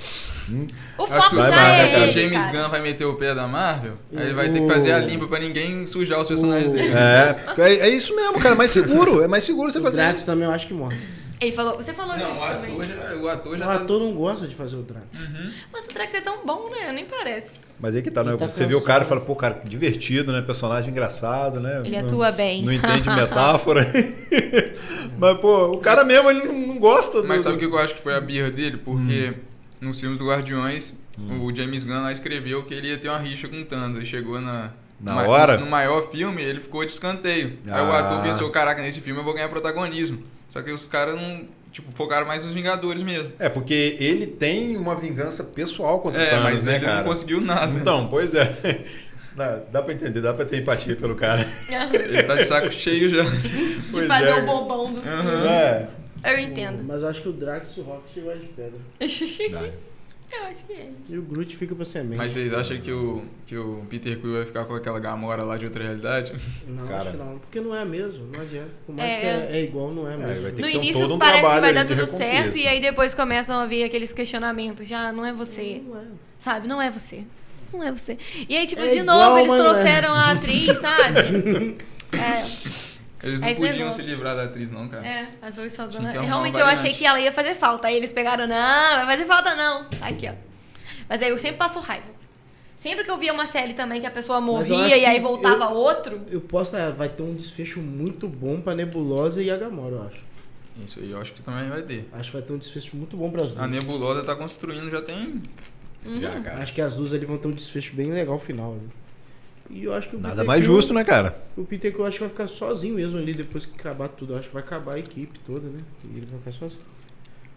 [SPEAKER 3] O
[SPEAKER 4] Acho
[SPEAKER 3] foco
[SPEAKER 4] que
[SPEAKER 1] vai
[SPEAKER 3] já
[SPEAKER 1] mais,
[SPEAKER 3] é
[SPEAKER 1] né, cara?
[SPEAKER 4] o
[SPEAKER 3] ele,
[SPEAKER 4] James
[SPEAKER 3] cara.
[SPEAKER 4] Gunn vai meter o pé da Marvel, aí ele
[SPEAKER 2] O-
[SPEAKER 4] vai ter que fazer a limpa pra ninguém sujar os personagens
[SPEAKER 2] O-
[SPEAKER 4] dele.
[SPEAKER 1] É, é, é isso mesmo, cara. É mais seguro. É mais seguro você
[SPEAKER 2] O
[SPEAKER 1] fazer
[SPEAKER 2] Drax
[SPEAKER 1] isso.
[SPEAKER 2] também eu acho que morre.
[SPEAKER 3] Ele falou, você falou
[SPEAKER 4] Não,
[SPEAKER 3] isso
[SPEAKER 4] o
[SPEAKER 3] também.
[SPEAKER 4] ator já, o ator já
[SPEAKER 2] O
[SPEAKER 4] tá...
[SPEAKER 2] ator não gosta de fazer o Drax.
[SPEAKER 3] Mas o Drax é tão bom, né? Nem parece.
[SPEAKER 1] Mas aí que tá, né?
[SPEAKER 2] Tá
[SPEAKER 1] você vê o cara e
[SPEAKER 2] cansado.
[SPEAKER 1] fala, pô, cara, divertido, né? Personagem engraçado, né?
[SPEAKER 3] Ele
[SPEAKER 1] Não-
[SPEAKER 3] atua bem.
[SPEAKER 1] Não entende <laughs> metáfora. <laughs> Mas, pô, o cara mesmo, ele não, não gosta do.
[SPEAKER 4] Mas sabe o
[SPEAKER 1] do-
[SPEAKER 4] que eu acho que foi a birra dele? Porque nos filmes do Guardiões,
[SPEAKER 1] Hum.
[SPEAKER 4] o James Gunn lá escreveu que ele ia ter uma rixa com o Thanos. E chegou na...
[SPEAKER 1] Na hora?
[SPEAKER 4] No maior filme, ele ficou de escanteio. Aí o
[SPEAKER 1] Ah.
[SPEAKER 4] ator pensou, caraca, nesse filme eu vou ganhar protagonismo. Só que os caras não... Tipo, focaram mais nos Vingadores mesmo.
[SPEAKER 1] É, porque ele tem uma vingança pessoal contra o
[SPEAKER 4] É,
[SPEAKER 1] Thanos,
[SPEAKER 4] mas
[SPEAKER 1] né,
[SPEAKER 4] ele
[SPEAKER 1] cara?
[SPEAKER 4] não conseguiu nada.
[SPEAKER 1] Então, pois é. <laughs> Dá, dá pra entender, dá pra ter empatia pelo cara. <laughs>
[SPEAKER 4] Ele tá de saco cheio já.
[SPEAKER 3] De
[SPEAKER 1] Pois
[SPEAKER 3] fazer
[SPEAKER 1] é.
[SPEAKER 3] o bobão do filme.
[SPEAKER 1] É.
[SPEAKER 3] Eu entendo.
[SPEAKER 2] Mas eu acho que o Drax e o Rocket vai de pedra. <laughs>
[SPEAKER 3] Eu acho que é.
[SPEAKER 2] E o Groot fica pra semente.
[SPEAKER 4] Mas vocês acham que o, que o Peter Quill vai ficar com aquela Gamora lá de outra realidade?
[SPEAKER 2] Não,
[SPEAKER 1] Cara.
[SPEAKER 2] acho que não. Porque não é mesmo. Não adianta. Por mais
[SPEAKER 3] É.
[SPEAKER 2] que é, é igual, não é
[SPEAKER 1] É,
[SPEAKER 2] mesmo.
[SPEAKER 1] vai ter
[SPEAKER 3] No
[SPEAKER 1] que ter um-
[SPEAKER 3] início
[SPEAKER 1] todo um
[SPEAKER 3] parece que
[SPEAKER 1] trabalho
[SPEAKER 3] vai
[SPEAKER 1] aí
[SPEAKER 3] dar
[SPEAKER 1] de
[SPEAKER 3] tudo certo e aí depois começam a vir aqueles questionamentos. Já não é você.
[SPEAKER 2] Não é.
[SPEAKER 3] Sabe? Não é você. Não é você. E aí, tipo,
[SPEAKER 2] É
[SPEAKER 3] de
[SPEAKER 2] igual,
[SPEAKER 3] novo, eles
[SPEAKER 2] mas não é.
[SPEAKER 3] trouxeram a atriz, sabe? <laughs> É,
[SPEAKER 4] Eles não
[SPEAKER 3] É
[SPEAKER 4] podiam
[SPEAKER 3] negócio.
[SPEAKER 4] se livrar da atriz, não, cara.
[SPEAKER 3] é, a Zoe Saldana. Realmente eu achei que ela ia fazer falta. Aí eles pegaram, não, vai fazer falta não. Aqui, ó. Mas aí eu sempre passo raiva. Sempre que eu via uma série também que a pessoa morria e aí voltava
[SPEAKER 2] eu-
[SPEAKER 3] outro.
[SPEAKER 2] Eu posso, né, vai ter um desfecho muito bom pra Nebulosa e a Gamora, eu acho.
[SPEAKER 4] Isso aí eu acho que também vai ter.
[SPEAKER 2] Acho que vai ter um desfecho muito bom pras duas.
[SPEAKER 4] A Nebulosa tá construindo já tem.
[SPEAKER 1] Já, cara.
[SPEAKER 2] Acho que as duas ali vão ter um desfecho bem legal final. ali. E eu acho que o
[SPEAKER 1] Nada
[SPEAKER 2] Peter
[SPEAKER 1] mais justo, né, cara?
[SPEAKER 2] O Peter Quill eu acho que vai ficar sozinho mesmo ali depois que acabar tudo. Eu acho que vai acabar a equipe toda, né? E ele vai ficar sozinho.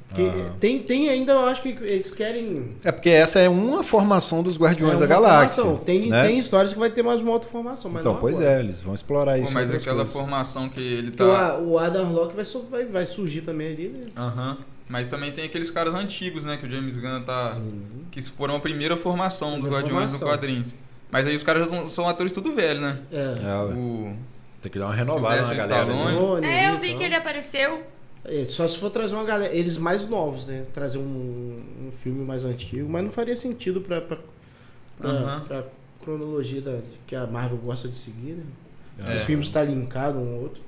[SPEAKER 2] Porque
[SPEAKER 1] Ah.
[SPEAKER 2] tem, tem ainda, eu acho que eles querem.
[SPEAKER 1] É porque essa é uma formação dos Guardiões
[SPEAKER 2] é,
[SPEAKER 1] da Galáxia.
[SPEAKER 2] formação. Tem,
[SPEAKER 1] né?
[SPEAKER 2] tem histórias que vai ter mais uma outra formação, mas
[SPEAKER 1] Então,
[SPEAKER 2] não
[SPEAKER 1] pois
[SPEAKER 2] agora.
[SPEAKER 1] é, eles vão explorar
[SPEAKER 4] Pô,
[SPEAKER 1] isso.
[SPEAKER 4] mas aquela
[SPEAKER 1] coisas.
[SPEAKER 4] formação que ele tá.
[SPEAKER 2] a- o Adam Locke vai, vai, vai surgir também ali, né?
[SPEAKER 4] Aham. Mas também tem aqueles caras antigos, né? Que o James Gunn tá. Que foram a primeira formação dos
[SPEAKER 2] Primeira
[SPEAKER 4] Guardiões do
[SPEAKER 2] formação.
[SPEAKER 4] Mas aí os caras são atores tudo velho, né?
[SPEAKER 2] É.
[SPEAKER 1] É.
[SPEAKER 4] O.
[SPEAKER 1] Tem que dar uma renovada na galera.
[SPEAKER 4] Stallone.
[SPEAKER 1] né?
[SPEAKER 2] Stallone
[SPEAKER 3] É, eu
[SPEAKER 2] ali e
[SPEAKER 3] vi
[SPEAKER 2] tal.
[SPEAKER 3] que ele apareceu.
[SPEAKER 2] É, só se for trazer uma galera, eles mais novos, né? Trazer um, um filme mais antigo, mas não faria sentido pra, pra, pra, pra cronologia da, que a Marvel gosta de seguir, né?
[SPEAKER 4] É.
[SPEAKER 2] Os filmes estão linkados um ao outro.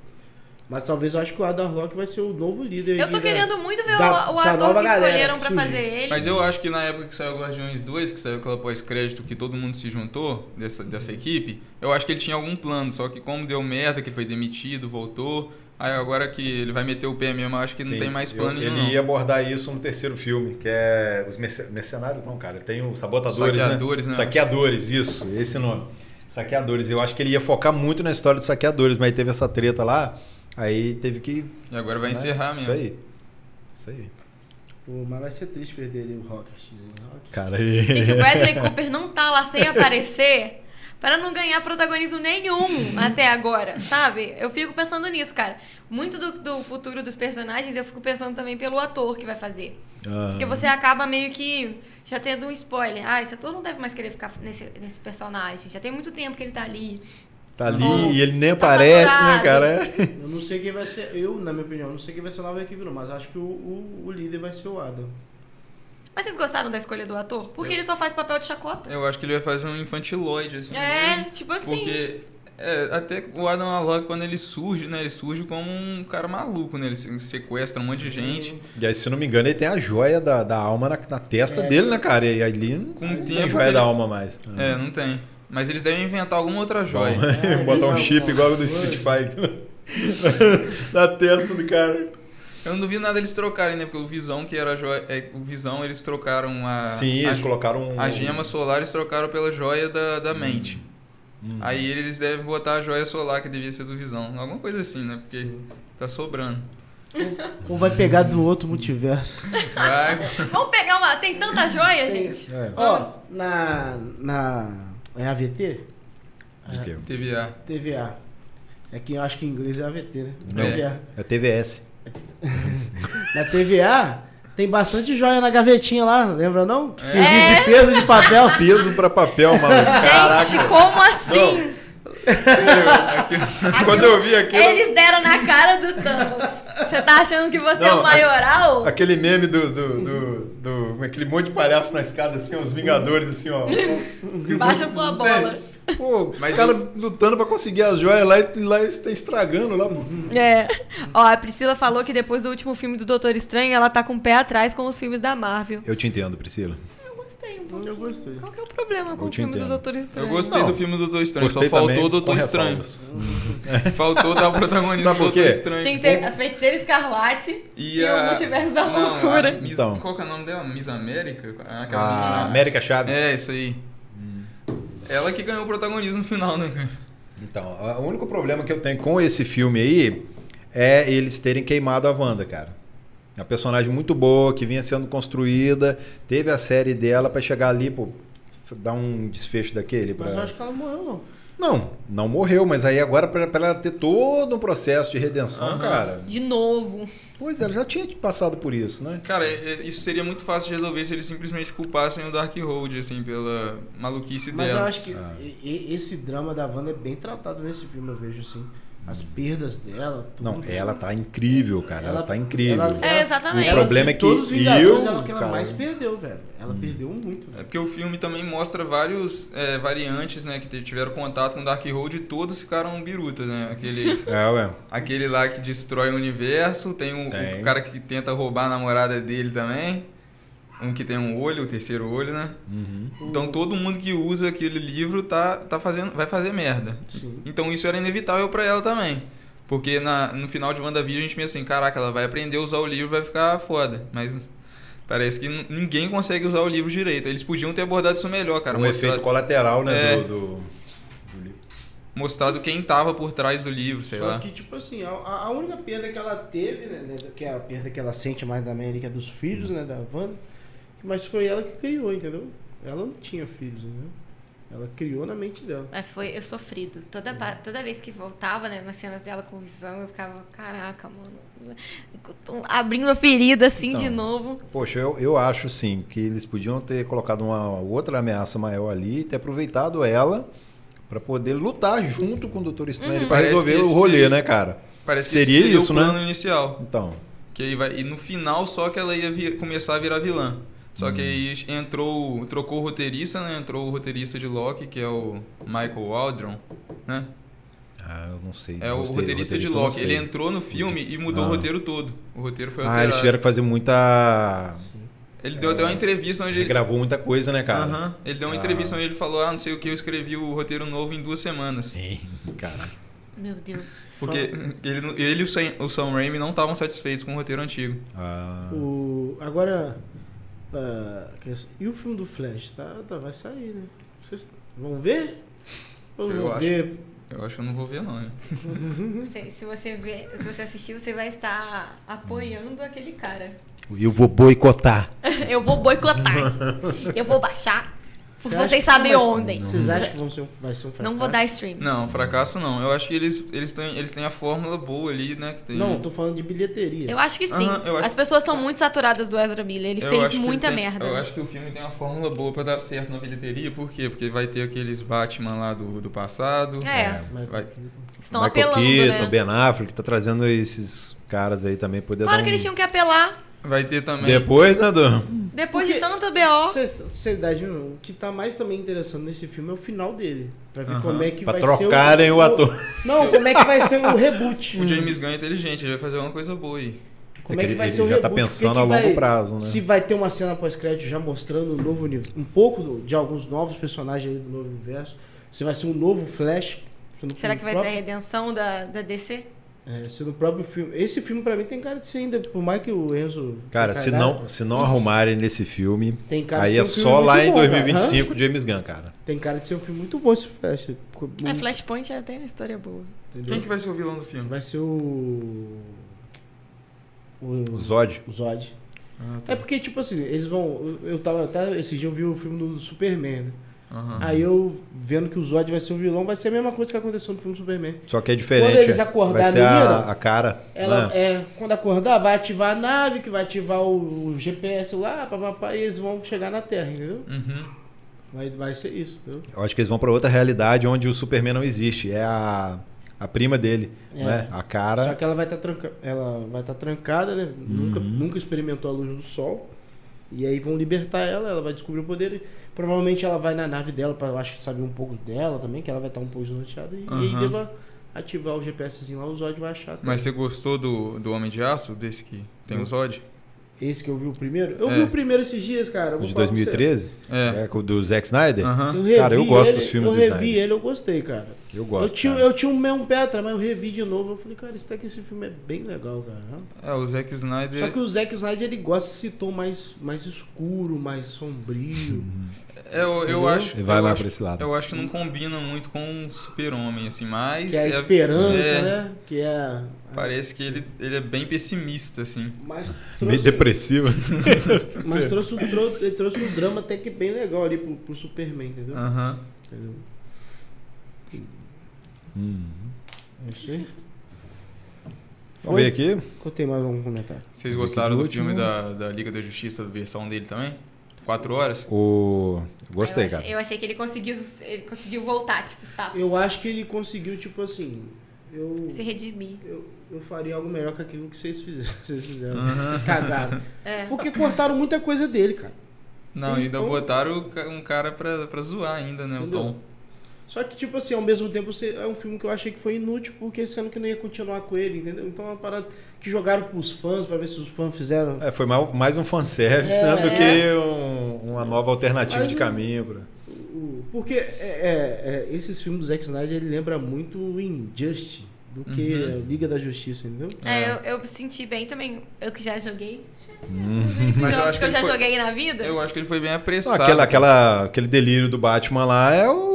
[SPEAKER 2] Mas talvez eu acho que o Adam Rock vai ser o novo líder.
[SPEAKER 3] Eu tô querendo muito ver
[SPEAKER 2] da-
[SPEAKER 3] o, o ator que escolheram
[SPEAKER 2] surgiu.
[SPEAKER 3] fazer ele.
[SPEAKER 4] Mas eu acho que na época que saiu Guardiões 2, que saiu aquela pós-crédito que todo mundo se juntou dessa, dessa equipe, eu acho que ele tinha algum plano, só que como deu merda, que ele foi demitido, voltou, aí agora que ele vai meter o pé mesmo, eu acho que não
[SPEAKER 1] Sim,
[SPEAKER 4] tem mais
[SPEAKER 1] eu-
[SPEAKER 4] plano
[SPEAKER 1] Ele
[SPEAKER 4] nenhum.
[SPEAKER 1] ia abordar isso no terceiro filme, que é os merce- mercenários, não, cara. Tem os sabotadores,
[SPEAKER 4] Saqueadores,
[SPEAKER 1] né?
[SPEAKER 4] né?
[SPEAKER 1] Saqueadores, isso, esse nome. Saqueadores. Eu acho que ele ia focar muito na história dos saqueadores, mas aí teve essa treta lá, aí teve que.
[SPEAKER 4] E agora vai
[SPEAKER 1] né?
[SPEAKER 4] encerrar mesmo.
[SPEAKER 1] Isso aí. Isso aí.
[SPEAKER 2] Pô, mas vai ser triste perder ele o Rocket. Rocket.
[SPEAKER 1] Cara,
[SPEAKER 3] Gente, o <laughs> Bradley Cooper não tá lá sem aparecer para não ganhar protagonismo nenhum até agora, sabe? Eu fico pensando nisso, cara. Muito do, do futuro dos personagens eu fico pensando também pelo ator que vai fazer.
[SPEAKER 1] Ah,
[SPEAKER 3] Porque você acaba meio que já tendo um spoiler. Ah, esse ator não deve mais querer ficar nesse, nesse personagem. Já tem muito tempo que ele tá ali.
[SPEAKER 1] Tá ali
[SPEAKER 3] Bom,
[SPEAKER 1] e ele nem
[SPEAKER 3] tá
[SPEAKER 1] aparece, né,
[SPEAKER 3] saturado.
[SPEAKER 1] cara?
[SPEAKER 2] Eu não sei quem vai ser, eu, na minha opinião, não sei quem vai ser a nova equipe, não, mas acho que o, o, o líder vai ser o Adam.
[SPEAKER 3] Mas vocês gostaram da escolha do ator? Porque ele só faz papel de chacota.
[SPEAKER 4] Eu acho que ele vai fazer um infantiloide, assim.
[SPEAKER 3] É, tipo assim.
[SPEAKER 4] Porque é, até o Adam Warlock, quando ele surge, né? Ele surge como um cara maluco, né? Ele se- sequestra um monte de gente.
[SPEAKER 1] E aí, se eu não me engano, ele tem a joia da, da alma na, na testa
[SPEAKER 2] É.
[SPEAKER 1] dele, né, cara? E aí ali não
[SPEAKER 4] Com
[SPEAKER 1] tem
[SPEAKER 4] tempo
[SPEAKER 1] joia
[SPEAKER 4] ele-
[SPEAKER 1] da alma mais.
[SPEAKER 4] É, não tem. Mas eles devem inventar alguma outra joia. <laughs>
[SPEAKER 2] É,
[SPEAKER 1] Botar um chip
[SPEAKER 2] vai-
[SPEAKER 1] igual ao do Street Fighter <laughs> na testa do cara.
[SPEAKER 4] Eu não duvido nada eles trocarem, né? Porque o Visão, que era a joia. É, o Visão, eles trocaram a.
[SPEAKER 1] Sim,
[SPEAKER 4] a,
[SPEAKER 1] eles colocaram um...
[SPEAKER 4] A gema solar eles trocaram pela joia da, da mente.
[SPEAKER 1] Hum.
[SPEAKER 4] Aí eles devem botar a joia solar, que devia ser do Visão. Alguma coisa assim, né? Porque
[SPEAKER 2] Sim.
[SPEAKER 4] tá sobrando.
[SPEAKER 2] Ou vai pegar do outro multiverso.
[SPEAKER 4] Vai.
[SPEAKER 3] Vamos pegar uma. Tem tanta joia, gente.
[SPEAKER 1] É,
[SPEAKER 2] Ó, na. Na. É AVT?
[SPEAKER 1] é.
[SPEAKER 4] TVA.
[SPEAKER 2] TVA. É que eu acho que em inglês é AVT, né?
[SPEAKER 1] Não.
[SPEAKER 2] TVA.
[SPEAKER 1] É TVS. <laughs>
[SPEAKER 2] Na TVA tem bastante joia na gavetinha lá, lembra não? Que servia
[SPEAKER 3] É.
[SPEAKER 2] de peso de papel. <laughs>
[SPEAKER 1] Peso pra papel, maluco.
[SPEAKER 3] Gente, como assim? <laughs>
[SPEAKER 1] Quando eu vi aquilo...
[SPEAKER 3] Eles deram na cara do Thanos. Você tá achando que você é
[SPEAKER 1] Não,
[SPEAKER 3] o maioral?
[SPEAKER 1] Aquele meme do, do, do, do- Aquele monte de palhaço na escada, assim, ó, os Vingadores, assim, ó. <laughs>
[SPEAKER 3] Baixa sua bola.
[SPEAKER 1] É, Pô,
[SPEAKER 4] Mas
[SPEAKER 1] os caras lutando pra conseguir as joias lá e lá estão estragando lá.
[SPEAKER 3] É. Ó, a Priscila falou que depois do último filme do Doutor Estranho, ela tá com o pé atrás com os filmes da Marvel.
[SPEAKER 1] Eu te entendo, Priscila.
[SPEAKER 3] Eu gostei um pouco.
[SPEAKER 2] Eu gostei.
[SPEAKER 3] Qual que é o problema com
[SPEAKER 1] Eu
[SPEAKER 3] o filme do
[SPEAKER 1] entendo.
[SPEAKER 3] Doutor
[SPEAKER 4] Eu
[SPEAKER 3] Estranho?
[SPEAKER 4] gostei
[SPEAKER 1] Não.
[SPEAKER 4] do filme do Doutor Estranho,
[SPEAKER 1] Gostei
[SPEAKER 4] só faltou o Doutor Estranho. <laughs> Faltou dar o protagonismo
[SPEAKER 1] Sabe
[SPEAKER 4] do Doutor? Estranho.
[SPEAKER 3] Tinha que ser a Feiticeira Escarlate
[SPEAKER 4] E,
[SPEAKER 3] e,
[SPEAKER 4] a...
[SPEAKER 3] o Multiverso da
[SPEAKER 4] Não,
[SPEAKER 3] Loucura.
[SPEAKER 4] a Miss...
[SPEAKER 1] Então.
[SPEAKER 4] Qual que é o nome dela? Miss América? Aquela
[SPEAKER 1] A
[SPEAKER 4] menina-
[SPEAKER 1] América Chaves.
[SPEAKER 4] É, isso aí. Ela que ganhou o protagonismo no final, né, cara?
[SPEAKER 1] Então, a- o único problema que eu tenho com esse filme aí é eles terem queimado a Wanda, cara. É uma personagem muito boa, que vinha sendo construída, teve a série dela pra chegar ali, pô, dar um desfecho daquele. Pra...
[SPEAKER 2] Mas eu acho que ela morreu, não.
[SPEAKER 1] Não, não morreu, mas aí agora pra, pra ela ter todo um processo de redenção,
[SPEAKER 4] Aham.
[SPEAKER 1] cara.
[SPEAKER 3] De novo.
[SPEAKER 1] Pois é, ela já tinha passado por isso, né?
[SPEAKER 4] Cara, é- é- isso seria muito fácil de resolver se eles simplesmente culpassem o Darkhold, assim, pela maluquice
[SPEAKER 2] Mas eu
[SPEAKER 4] dela.
[SPEAKER 2] acho que
[SPEAKER 1] Ah.
[SPEAKER 2] esse drama da Wanda é bem tratado nesse filme, eu vejo assim. As perdas dela. tudo.
[SPEAKER 1] Não, ela tá incrível, cara. Ela, tá incrível.
[SPEAKER 2] ela-
[SPEAKER 3] É, exatamente.
[SPEAKER 1] O problema é que
[SPEAKER 2] todos os
[SPEAKER 1] eu,
[SPEAKER 2] ela é que ela
[SPEAKER 1] cara-
[SPEAKER 2] mais perdeu, velho. Ela perdeu muito.
[SPEAKER 4] É
[SPEAKER 2] velho.
[SPEAKER 4] porque o filme também mostra vários é, variantes, né, que tiveram contato com o Darkhold e todos ficaram birutas, né? Aquele, <laughs>
[SPEAKER 1] É, ué.
[SPEAKER 4] aquele lá que destrói o universo, tem, um,
[SPEAKER 1] Tem.
[SPEAKER 4] o cara que tenta roubar a namorada dele também, um que tem um olho, o terceiro olho, né?
[SPEAKER 1] Uhum.
[SPEAKER 4] Então todo mundo que usa aquele livro tá, tá fazendo, vai fazer merda.
[SPEAKER 2] Sim.
[SPEAKER 4] Então isso era inevitável pra ela também. Porque na, no final de WandaVision a gente pensa assim, caraca, ela vai aprender a usar o livro vai ficar foda. Mas parece que ninguém consegue usar o livro direito. Eles podiam ter abordado isso melhor, cara.
[SPEAKER 1] um efeito colateral, né?
[SPEAKER 4] É.
[SPEAKER 1] Do, do-
[SPEAKER 4] mostrado quem tava por trás do livro, sei
[SPEAKER 2] Só
[SPEAKER 4] lá.
[SPEAKER 2] que, tipo assim, a, a única perda que ela teve, né, né, que é a perda que ela sente mais da América é dos filhos, né, da Wanda, mas foi ela que criou, entendeu? Ela não tinha filhos, entendeu? Ela criou na mente dela.
[SPEAKER 3] Mas foi é sofrido. Toda, pa- toda vez que voltava, né, nas cenas dela com visão, eu ficava, caraca, mano. Abrindo a ferida assim
[SPEAKER 1] Então.
[SPEAKER 3] de novo.
[SPEAKER 1] Poxa, eu, eu acho sim que eles podiam ter colocado uma outra ameaça maior ali e ter aproveitado ela pra poder lutar junto com o Doutor Estranho
[SPEAKER 3] Uhum.
[SPEAKER 1] pra
[SPEAKER 4] Parece
[SPEAKER 1] resolver o
[SPEAKER 4] esse-
[SPEAKER 1] rolê, né, cara?
[SPEAKER 4] Parece que
[SPEAKER 1] Seria
[SPEAKER 4] seria
[SPEAKER 1] isso,
[SPEAKER 4] o plano
[SPEAKER 1] né?
[SPEAKER 4] inicial.
[SPEAKER 1] Então,
[SPEAKER 4] Que aí vai, e no final só que ela ia vi- começar a virar vilã. Só que aí entrou, trocou o roteirista, né? Entrou o roteirista de Loki, que é o Michael Waldron, né?
[SPEAKER 1] Ah, eu não sei.
[SPEAKER 4] É o
[SPEAKER 1] Gostei,
[SPEAKER 4] roteirista de Loki. Ele entrou no filme e mudou
[SPEAKER 1] Ah.
[SPEAKER 4] o roteiro todo. O roteiro foi
[SPEAKER 1] Ah,
[SPEAKER 4] alterado.
[SPEAKER 1] eles tiveram que fazer muita.
[SPEAKER 4] Ele deu até uma entrevista onde
[SPEAKER 1] Ele
[SPEAKER 4] ele...
[SPEAKER 1] gravou muita coisa, né, cara?
[SPEAKER 4] Aham. Ele deu uma
[SPEAKER 1] Ah.
[SPEAKER 4] entrevista onde ele falou, ah, não sei o que, eu escrevi o roteiro novo em duas semanas.
[SPEAKER 1] Sim, cara.
[SPEAKER 3] Meu Deus.
[SPEAKER 4] Porque ele, ele e o Sam, o Sam Raimi não estavam satisfeitos com o roteiro antigo.
[SPEAKER 1] Ah,
[SPEAKER 2] O, agora. Ah, que- e o filme do Flash? Tá, tá, vai sair, né? Vocês vão ver? Ou não
[SPEAKER 4] Eu
[SPEAKER 2] vão
[SPEAKER 4] acho.
[SPEAKER 2] ver?
[SPEAKER 4] Eu acho que eu não vou ver, não. hein? <laughs>
[SPEAKER 3] Você- se você ver, se você assistir, você vai estar apoiando aquele cara.
[SPEAKER 1] eu vou boicotar. <laughs>
[SPEAKER 3] Eu vou boicotar. Eu vou baixar.
[SPEAKER 2] Você acha
[SPEAKER 3] Vocês sabem onde.
[SPEAKER 2] Vocês acham que vão ser um, vai ser um fracasso?
[SPEAKER 3] Não vou dar stream.
[SPEAKER 4] Não, fracasso não. Eu acho que eles, eles, têm, eles têm a fórmula boa ali, né? Que tem...
[SPEAKER 2] Não, tô falando de bilheteria.
[SPEAKER 3] Eu acho que sim.
[SPEAKER 4] Eu acho-
[SPEAKER 3] As pessoas estão muito saturadas do Ezra Miller. Ele
[SPEAKER 4] Eu
[SPEAKER 3] fez
[SPEAKER 4] acho que ele
[SPEAKER 3] muita
[SPEAKER 4] tem-
[SPEAKER 3] merda.
[SPEAKER 4] Eu acho que o filme tem uma fórmula boa pra dar certo na bilheteria. Por quê? Porque vai ter aqueles Batman lá do, do passado.
[SPEAKER 3] É,
[SPEAKER 2] Mas-
[SPEAKER 4] Vai-
[SPEAKER 3] estão
[SPEAKER 1] Michael
[SPEAKER 3] apelando,
[SPEAKER 1] Keaton,
[SPEAKER 3] né?
[SPEAKER 1] Ben Affleck, tá trazendo esses caras aí também poder
[SPEAKER 3] Claro
[SPEAKER 1] dar
[SPEAKER 3] que
[SPEAKER 1] um...
[SPEAKER 3] eles tinham que apelar.
[SPEAKER 4] Vai ter também.
[SPEAKER 1] Depois, né, do...
[SPEAKER 3] Depois
[SPEAKER 2] Porque-
[SPEAKER 3] de tanto BO.
[SPEAKER 2] Sinceridade, o que tá mais também interessante nesse filme é o final dele. Pra ver
[SPEAKER 4] Aham.
[SPEAKER 2] como é que
[SPEAKER 1] Pra
[SPEAKER 2] vai
[SPEAKER 1] trocarem
[SPEAKER 2] ser
[SPEAKER 1] o ator.
[SPEAKER 2] Não, como é que vai ser o <laughs> reboot.
[SPEAKER 4] O James Gunn é inteligente, ele vai fazer uma coisa boa aí.
[SPEAKER 2] Como é que
[SPEAKER 1] Ele-
[SPEAKER 2] vai
[SPEAKER 1] ele
[SPEAKER 2] ser o
[SPEAKER 1] já
[SPEAKER 2] reboot?
[SPEAKER 1] tá
[SPEAKER 2] O que
[SPEAKER 1] pensando
[SPEAKER 2] que
[SPEAKER 1] a longo
[SPEAKER 2] vai-
[SPEAKER 1] prazo, né?
[SPEAKER 2] Se vai ter uma cena pós-crédito já mostrando um novo universo, um pouco do- de alguns novos personagens do novo universo. Se vai ser um novo Flash.
[SPEAKER 3] Será que vai ser a
[SPEAKER 2] próprio-
[SPEAKER 3] redenção da, da DC?
[SPEAKER 2] É, ser no próprio filme. Esse filme pra mim tem cara de ser ainda, por mais que o Enzo.
[SPEAKER 1] Cara, se não, se não arrumarem nesse filme,
[SPEAKER 2] Tem cara
[SPEAKER 1] aí
[SPEAKER 2] de
[SPEAKER 1] é
[SPEAKER 2] ser um filme
[SPEAKER 1] só lá
[SPEAKER 2] muito
[SPEAKER 1] em
[SPEAKER 2] bom,
[SPEAKER 1] 2025 James Gunn, cara.
[SPEAKER 2] Tem cara de ser um filme muito bom esse Flash.
[SPEAKER 3] É, Flashpoint é, tem uma história boa.
[SPEAKER 2] Entendeu?
[SPEAKER 4] Quem que vai ser o vilão do filme?
[SPEAKER 2] Vai ser o. O,
[SPEAKER 1] O Zod.
[SPEAKER 2] o Zod.
[SPEAKER 4] Ah, tá.
[SPEAKER 2] É porque, tipo assim, eles vão. Eu tava até. Esse dia eu vi o filme do Superman, né?
[SPEAKER 4] Aham.
[SPEAKER 2] Aí eu vendo que o Zod vai ser o vilão, vai ser a mesma coisa que aconteceu no filme do Superman.
[SPEAKER 1] Só que é diferente.
[SPEAKER 2] Quando eles
[SPEAKER 1] é.
[SPEAKER 2] acordar
[SPEAKER 1] vai ser
[SPEAKER 2] a menina,
[SPEAKER 1] a, a cara.
[SPEAKER 2] Ela
[SPEAKER 1] né?
[SPEAKER 2] é. Quando acordar, vai ativar a nave, que vai ativar o, o GPS lá, papapá, e eles vão chegar na Terra, entendeu?
[SPEAKER 4] Uhum.
[SPEAKER 2] Vai, vai ser isso, entendeu?
[SPEAKER 1] Eu acho que eles vão pra outra realidade onde o Superman não existe. É a, a prima dele,
[SPEAKER 2] É.
[SPEAKER 1] né? A cara.
[SPEAKER 2] Só que ela vai estar tranca... ela vai estar trancada, né? Nunca,
[SPEAKER 1] Uhum.
[SPEAKER 2] nunca experimentou a luz do sol. E aí vão libertar ela, ela vai descobrir o poder. e Provavelmente ela vai na nave dela para eu acho saber um pouco dela também, que ela vai estar um pouco desnorteada e, e aí deva ativar o GPSzinho lá, o Zod vai achar.
[SPEAKER 4] Mas você gostou do, do Homem de Aço, desse que tem o Zod?
[SPEAKER 2] Esse que eu vi o primeiro? Eu
[SPEAKER 4] É.
[SPEAKER 2] vi o primeiro esses dias, cara. eu
[SPEAKER 1] O de
[SPEAKER 2] falar pra você.
[SPEAKER 1] 2013?
[SPEAKER 4] É.
[SPEAKER 1] É, o do Zack Snyder?
[SPEAKER 4] Aham.
[SPEAKER 2] Eu revi
[SPEAKER 1] Cara, eu gosto
[SPEAKER 2] ele,
[SPEAKER 1] dos filmes
[SPEAKER 2] Eu
[SPEAKER 1] do
[SPEAKER 2] revi
[SPEAKER 1] Snyder.
[SPEAKER 2] ele, eu gostei, cara.
[SPEAKER 1] Eu gosto.
[SPEAKER 2] eu, tinha,
[SPEAKER 1] cara.
[SPEAKER 2] eu tinha um meio pé atrás, mas eu revi de novo. Eu falei, cara, esse, até que esse filme é bem legal, cara.
[SPEAKER 4] É, o Zack Snyder.
[SPEAKER 2] Só que o Zack Snyder ele gosta desse tom mais, mais escuro, mais sombrio.
[SPEAKER 4] É, eu, eu acho.
[SPEAKER 1] Ele vai
[SPEAKER 4] eu
[SPEAKER 1] mais
[SPEAKER 4] acho,
[SPEAKER 1] pra esse lado.
[SPEAKER 4] Eu acho que não combina muito com o Super-Homem, assim, mas.
[SPEAKER 2] Que é a esperança,
[SPEAKER 4] é,
[SPEAKER 2] né? Que é.
[SPEAKER 4] Parece que ele, ele é bem pessimista, assim.
[SPEAKER 2] Mas
[SPEAKER 1] Meio
[SPEAKER 2] trouxe,
[SPEAKER 1] depressivo. <laughs>
[SPEAKER 2] mas trouxe, um, trou- ele trouxe um drama até que bem legal ali pro, pro Superman, entendeu?
[SPEAKER 4] Aham.
[SPEAKER 2] Entendeu?
[SPEAKER 1] Hum.
[SPEAKER 2] É isso aí.
[SPEAKER 1] Vamos ver aqui.
[SPEAKER 2] Contei mais um comentário.
[SPEAKER 4] Vocês gostaram do
[SPEAKER 1] de
[SPEAKER 4] filme
[SPEAKER 1] último.
[SPEAKER 4] da, da Liga da Justiça, da versão dele também? Quatro horas?
[SPEAKER 1] O... eu Gostei,
[SPEAKER 3] eu achei,
[SPEAKER 1] cara.
[SPEAKER 3] Eu achei que ele conseguiu, ele conseguiu voltar, tipo, status.
[SPEAKER 2] Eu acho que ele conseguiu, tipo assim. Eu,
[SPEAKER 3] Se redimir.
[SPEAKER 2] eu, eu faria algo melhor que aquilo que vocês fizeram. <laughs> Vocês, fizeram, vocês cagaram. <laughs>
[SPEAKER 3] É.
[SPEAKER 2] Porque cortaram muita coisa dele, cara.
[SPEAKER 4] Não, ainda
[SPEAKER 2] Então-
[SPEAKER 4] botaram o ca- um cara pra, pra zoar ainda, né?
[SPEAKER 2] Entendeu?
[SPEAKER 4] O Tom.
[SPEAKER 2] Só que, tipo assim, ao mesmo tempo você- é um filme que eu achei que foi inútil, porque sendo que não ia continuar com ele, entendeu? Então é uma parada que jogaram pros fãs pra ver se os fãs fizeram.
[SPEAKER 1] É, foi mais, mais um fanservice,
[SPEAKER 2] É.
[SPEAKER 1] né? Do que um- uma nova alternativa
[SPEAKER 2] Mas
[SPEAKER 1] de caminho. Pra...
[SPEAKER 2] Porque é, é, é, esses filmes do Zack Snyder ele lembra muito o Injustice do que
[SPEAKER 4] Uhum.
[SPEAKER 2] a Liga da Justiça, entendeu?
[SPEAKER 3] É, eu, eu senti bem também. Eu que já joguei.
[SPEAKER 4] Mas eu acho
[SPEAKER 3] que eu já
[SPEAKER 4] ele foi-
[SPEAKER 3] joguei na vida.
[SPEAKER 4] Eu acho que ele foi bem
[SPEAKER 1] Não,
[SPEAKER 4] apressado.
[SPEAKER 1] aquela, aquela, aquele delírio do Batman lá é o.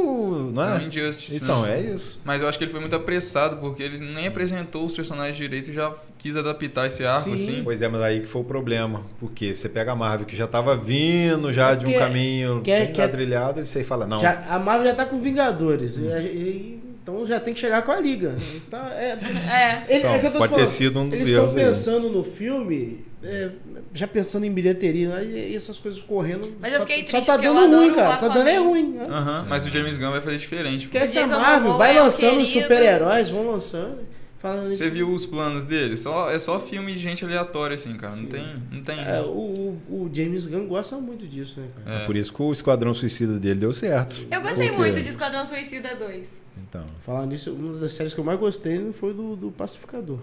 [SPEAKER 1] Não
[SPEAKER 4] É
[SPEAKER 1] é?
[SPEAKER 4] o Injustice.
[SPEAKER 1] Então,
[SPEAKER 4] né?
[SPEAKER 1] é isso.
[SPEAKER 4] Mas eu acho que ele foi muito apressado, porque ele nem apresentou os personagens direito e já quis adaptar esse arco,
[SPEAKER 2] Sim.
[SPEAKER 4] assim.
[SPEAKER 1] Pois é, mas aí que foi o problema. Porque você pega a Marvel, que já tava vindo já de um caminho
[SPEAKER 2] quer-
[SPEAKER 1] bem
[SPEAKER 2] quer-
[SPEAKER 1] e você fala, não.
[SPEAKER 2] Já, a Marvel já tá com Vingadores. e- e- então já tem que chegar com a Liga. Então, é,
[SPEAKER 3] É.
[SPEAKER 2] ele-
[SPEAKER 1] Então,
[SPEAKER 2] é que eu tô
[SPEAKER 1] pode ter
[SPEAKER 2] falando,
[SPEAKER 1] sido um dos
[SPEAKER 2] Eles estão
[SPEAKER 1] erros aí.
[SPEAKER 2] pensando no filme, é, já pensando em bilheteria, né, e, essas coisas correndo.
[SPEAKER 3] Mas eu
[SPEAKER 2] só-
[SPEAKER 3] fiquei
[SPEAKER 2] Só
[SPEAKER 3] triste
[SPEAKER 2] tá
[SPEAKER 3] porque eu
[SPEAKER 2] dando ruim, cara. Tá dando é ruim. né?
[SPEAKER 4] Aham, mas o James Gunn vai fazer diferente.
[SPEAKER 2] Esquece a
[SPEAKER 3] Jason
[SPEAKER 2] Marvel, vai
[SPEAKER 3] é o
[SPEAKER 2] lançando os super-heróis, vão lançando. Falando
[SPEAKER 4] Você viu os planos dele? Só, é só filme de gente aleatória, assim, cara. Não
[SPEAKER 2] Sim.
[SPEAKER 4] tem. Não tem.
[SPEAKER 2] É, o, o, James Gunn gosta muito disso, né, cara?
[SPEAKER 4] É.
[SPEAKER 1] Por isso que o Esquadrão Suicida dele deu certo.
[SPEAKER 3] Eu gostei
[SPEAKER 1] Por quê?
[SPEAKER 3] muito de Esquadrão Suicida 2.
[SPEAKER 1] Então,
[SPEAKER 2] Falar nisso, uma das séries que eu mais gostei foi do, do Pacificador.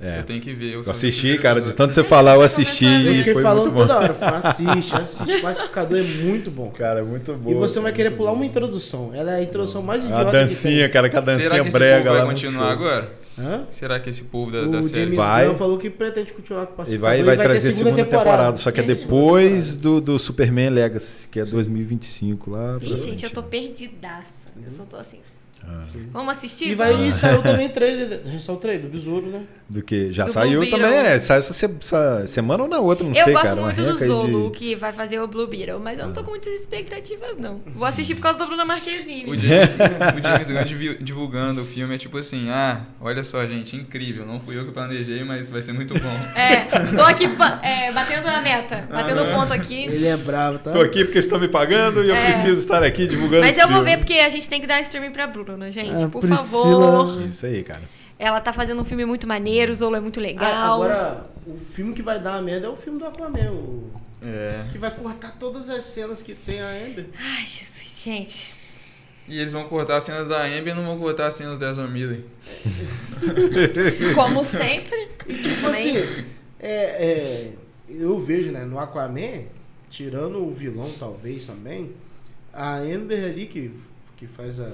[SPEAKER 1] é.
[SPEAKER 4] Eu tenho que ver.
[SPEAKER 1] Eu
[SPEAKER 4] o
[SPEAKER 1] assisti, cara, de tanto você falar, eu assisti
[SPEAKER 2] Eu
[SPEAKER 1] e
[SPEAKER 2] fiquei
[SPEAKER 1] foi
[SPEAKER 2] falando
[SPEAKER 1] muito bom.
[SPEAKER 2] toda hora, assiste, assiste. Pacificador é muito bom.
[SPEAKER 1] Cara, é muito bom.
[SPEAKER 2] E você vai
[SPEAKER 1] cara,
[SPEAKER 2] querer pular
[SPEAKER 1] bom.
[SPEAKER 2] uma introdução. Ela é a introdução mais
[SPEAKER 1] A
[SPEAKER 2] idiota
[SPEAKER 1] dancinha,
[SPEAKER 2] que
[SPEAKER 1] cara, com a dancinha
[SPEAKER 4] Será que esse
[SPEAKER 1] brega
[SPEAKER 4] povo vai continuar agora?
[SPEAKER 2] Hã?
[SPEAKER 4] Será que esse povo da,
[SPEAKER 2] O
[SPEAKER 4] da série
[SPEAKER 2] James
[SPEAKER 1] Vai.
[SPEAKER 2] Gunn falou que pretende continuar com o
[SPEAKER 1] E
[SPEAKER 2] Pacificador.
[SPEAKER 1] vai, vai
[SPEAKER 2] ter
[SPEAKER 1] trazer segunda, temporada. só que é depois do, do Superman Legacy, que é 2025 lá.
[SPEAKER 3] Ih, gente, eu tô perdidaça. Eu só tô assim.
[SPEAKER 1] Ah.
[SPEAKER 3] Vamos assistir?
[SPEAKER 2] E vai
[SPEAKER 3] Vamos.
[SPEAKER 2] saiu também <laughs> trailer. A gente saiu o trailer do Besouro, né?
[SPEAKER 1] Do que? Já
[SPEAKER 3] Do
[SPEAKER 1] saiu
[SPEAKER 3] Blue
[SPEAKER 1] também,
[SPEAKER 3] Beetle.
[SPEAKER 1] é. Saiu essa, essa semana ou na outra, não
[SPEAKER 3] Eu
[SPEAKER 1] sei,
[SPEAKER 3] gosto
[SPEAKER 1] cara. uma
[SPEAKER 3] muito do
[SPEAKER 1] aí de-
[SPEAKER 3] Zolo, que vai fazer o Blue Beetle, mas eu não tô com muitas expectativas, não. Vou assistir por causa da Bruna Marquezine.
[SPEAKER 4] O James, <laughs> o James Gunn divulgando o filme é tipo assim: ah, olha só, gente, incrível. Não fui eu que planejei, mas vai ser muito bom.
[SPEAKER 3] É, tô aqui é, batendo a meta, batendo o ponto aqui.
[SPEAKER 2] Ele é bravo, tá?
[SPEAKER 1] Tô aqui porque estão me pagando e eu
[SPEAKER 3] É.
[SPEAKER 1] preciso estar aqui divulgando
[SPEAKER 3] Mas eu vou ver
[SPEAKER 1] filme.
[SPEAKER 3] porque a gente tem que dar streaming pra Bruna, gente.
[SPEAKER 2] Ah,
[SPEAKER 3] por
[SPEAKER 2] Priscila-
[SPEAKER 3] favor.
[SPEAKER 1] Isso aí, cara.
[SPEAKER 3] Ela tá fazendo um filme muito maneiro, o Zolo é muito
[SPEAKER 2] Ah,
[SPEAKER 3] legal.
[SPEAKER 2] agora, o filme que vai dar a merda é o filme do Aquaman. O...
[SPEAKER 4] É.
[SPEAKER 2] Que vai cortar todas as cenas que tem a Amber.
[SPEAKER 3] Ai, Jesus, gente.
[SPEAKER 4] E eles vão cortar as cenas da Amber e não vão cortar as cenas da Ezra Miller. <laughs>
[SPEAKER 3] Como sempre.
[SPEAKER 2] Tipo
[SPEAKER 3] Também.
[SPEAKER 2] assim, é, é, eu vejo, né, no Aquaman, tirando o vilão talvez também, a Amber ali que, que faz a.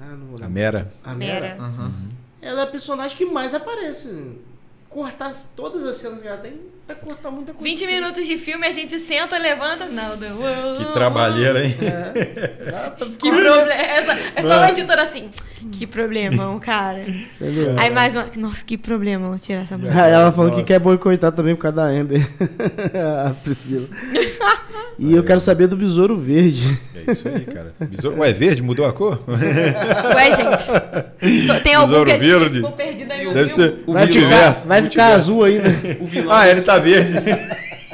[SPEAKER 2] Ah, não
[SPEAKER 1] A. Mera.
[SPEAKER 2] A
[SPEAKER 3] Mera.
[SPEAKER 2] Mera.
[SPEAKER 4] Aham.
[SPEAKER 2] Ela é a personagem que mais aparece. Cortar as- todas as cenas que ela tem, vai cortar muita coisa.
[SPEAKER 3] 20 minutos de filme, a gente senta, levanta. Não, não.
[SPEAKER 1] Que trabalheira, hein?
[SPEAKER 2] É. Dá pra
[SPEAKER 3] Que
[SPEAKER 2] ficar-
[SPEAKER 3] problema. Essa, é só
[SPEAKER 1] Mano.
[SPEAKER 3] uma editora assim. Que problemão, cara.
[SPEAKER 2] Entendeu?
[SPEAKER 3] Aí mais uma. Nossa, que problema tirar essa mulher.
[SPEAKER 2] Aí ela falou que
[SPEAKER 1] Nossa.
[SPEAKER 2] quer boicotar também por causa da Amber. <laughs> a Priscila. <laughs> E eu quero saber do Besouro Verde.
[SPEAKER 1] É isso aí, cara. Besouro... Ué, verde? Mudou a cor?
[SPEAKER 3] Ué, gente. Tô- Tem algum
[SPEAKER 1] Besouro
[SPEAKER 3] que a gente
[SPEAKER 1] verde?
[SPEAKER 3] ficou perdido aí
[SPEAKER 1] Deve ser
[SPEAKER 4] O
[SPEAKER 2] vai
[SPEAKER 4] vilão-
[SPEAKER 2] ficar, vai ficar azul ainda.
[SPEAKER 4] O vilão,
[SPEAKER 1] Ah, ele
[SPEAKER 4] desse,
[SPEAKER 1] tá verde.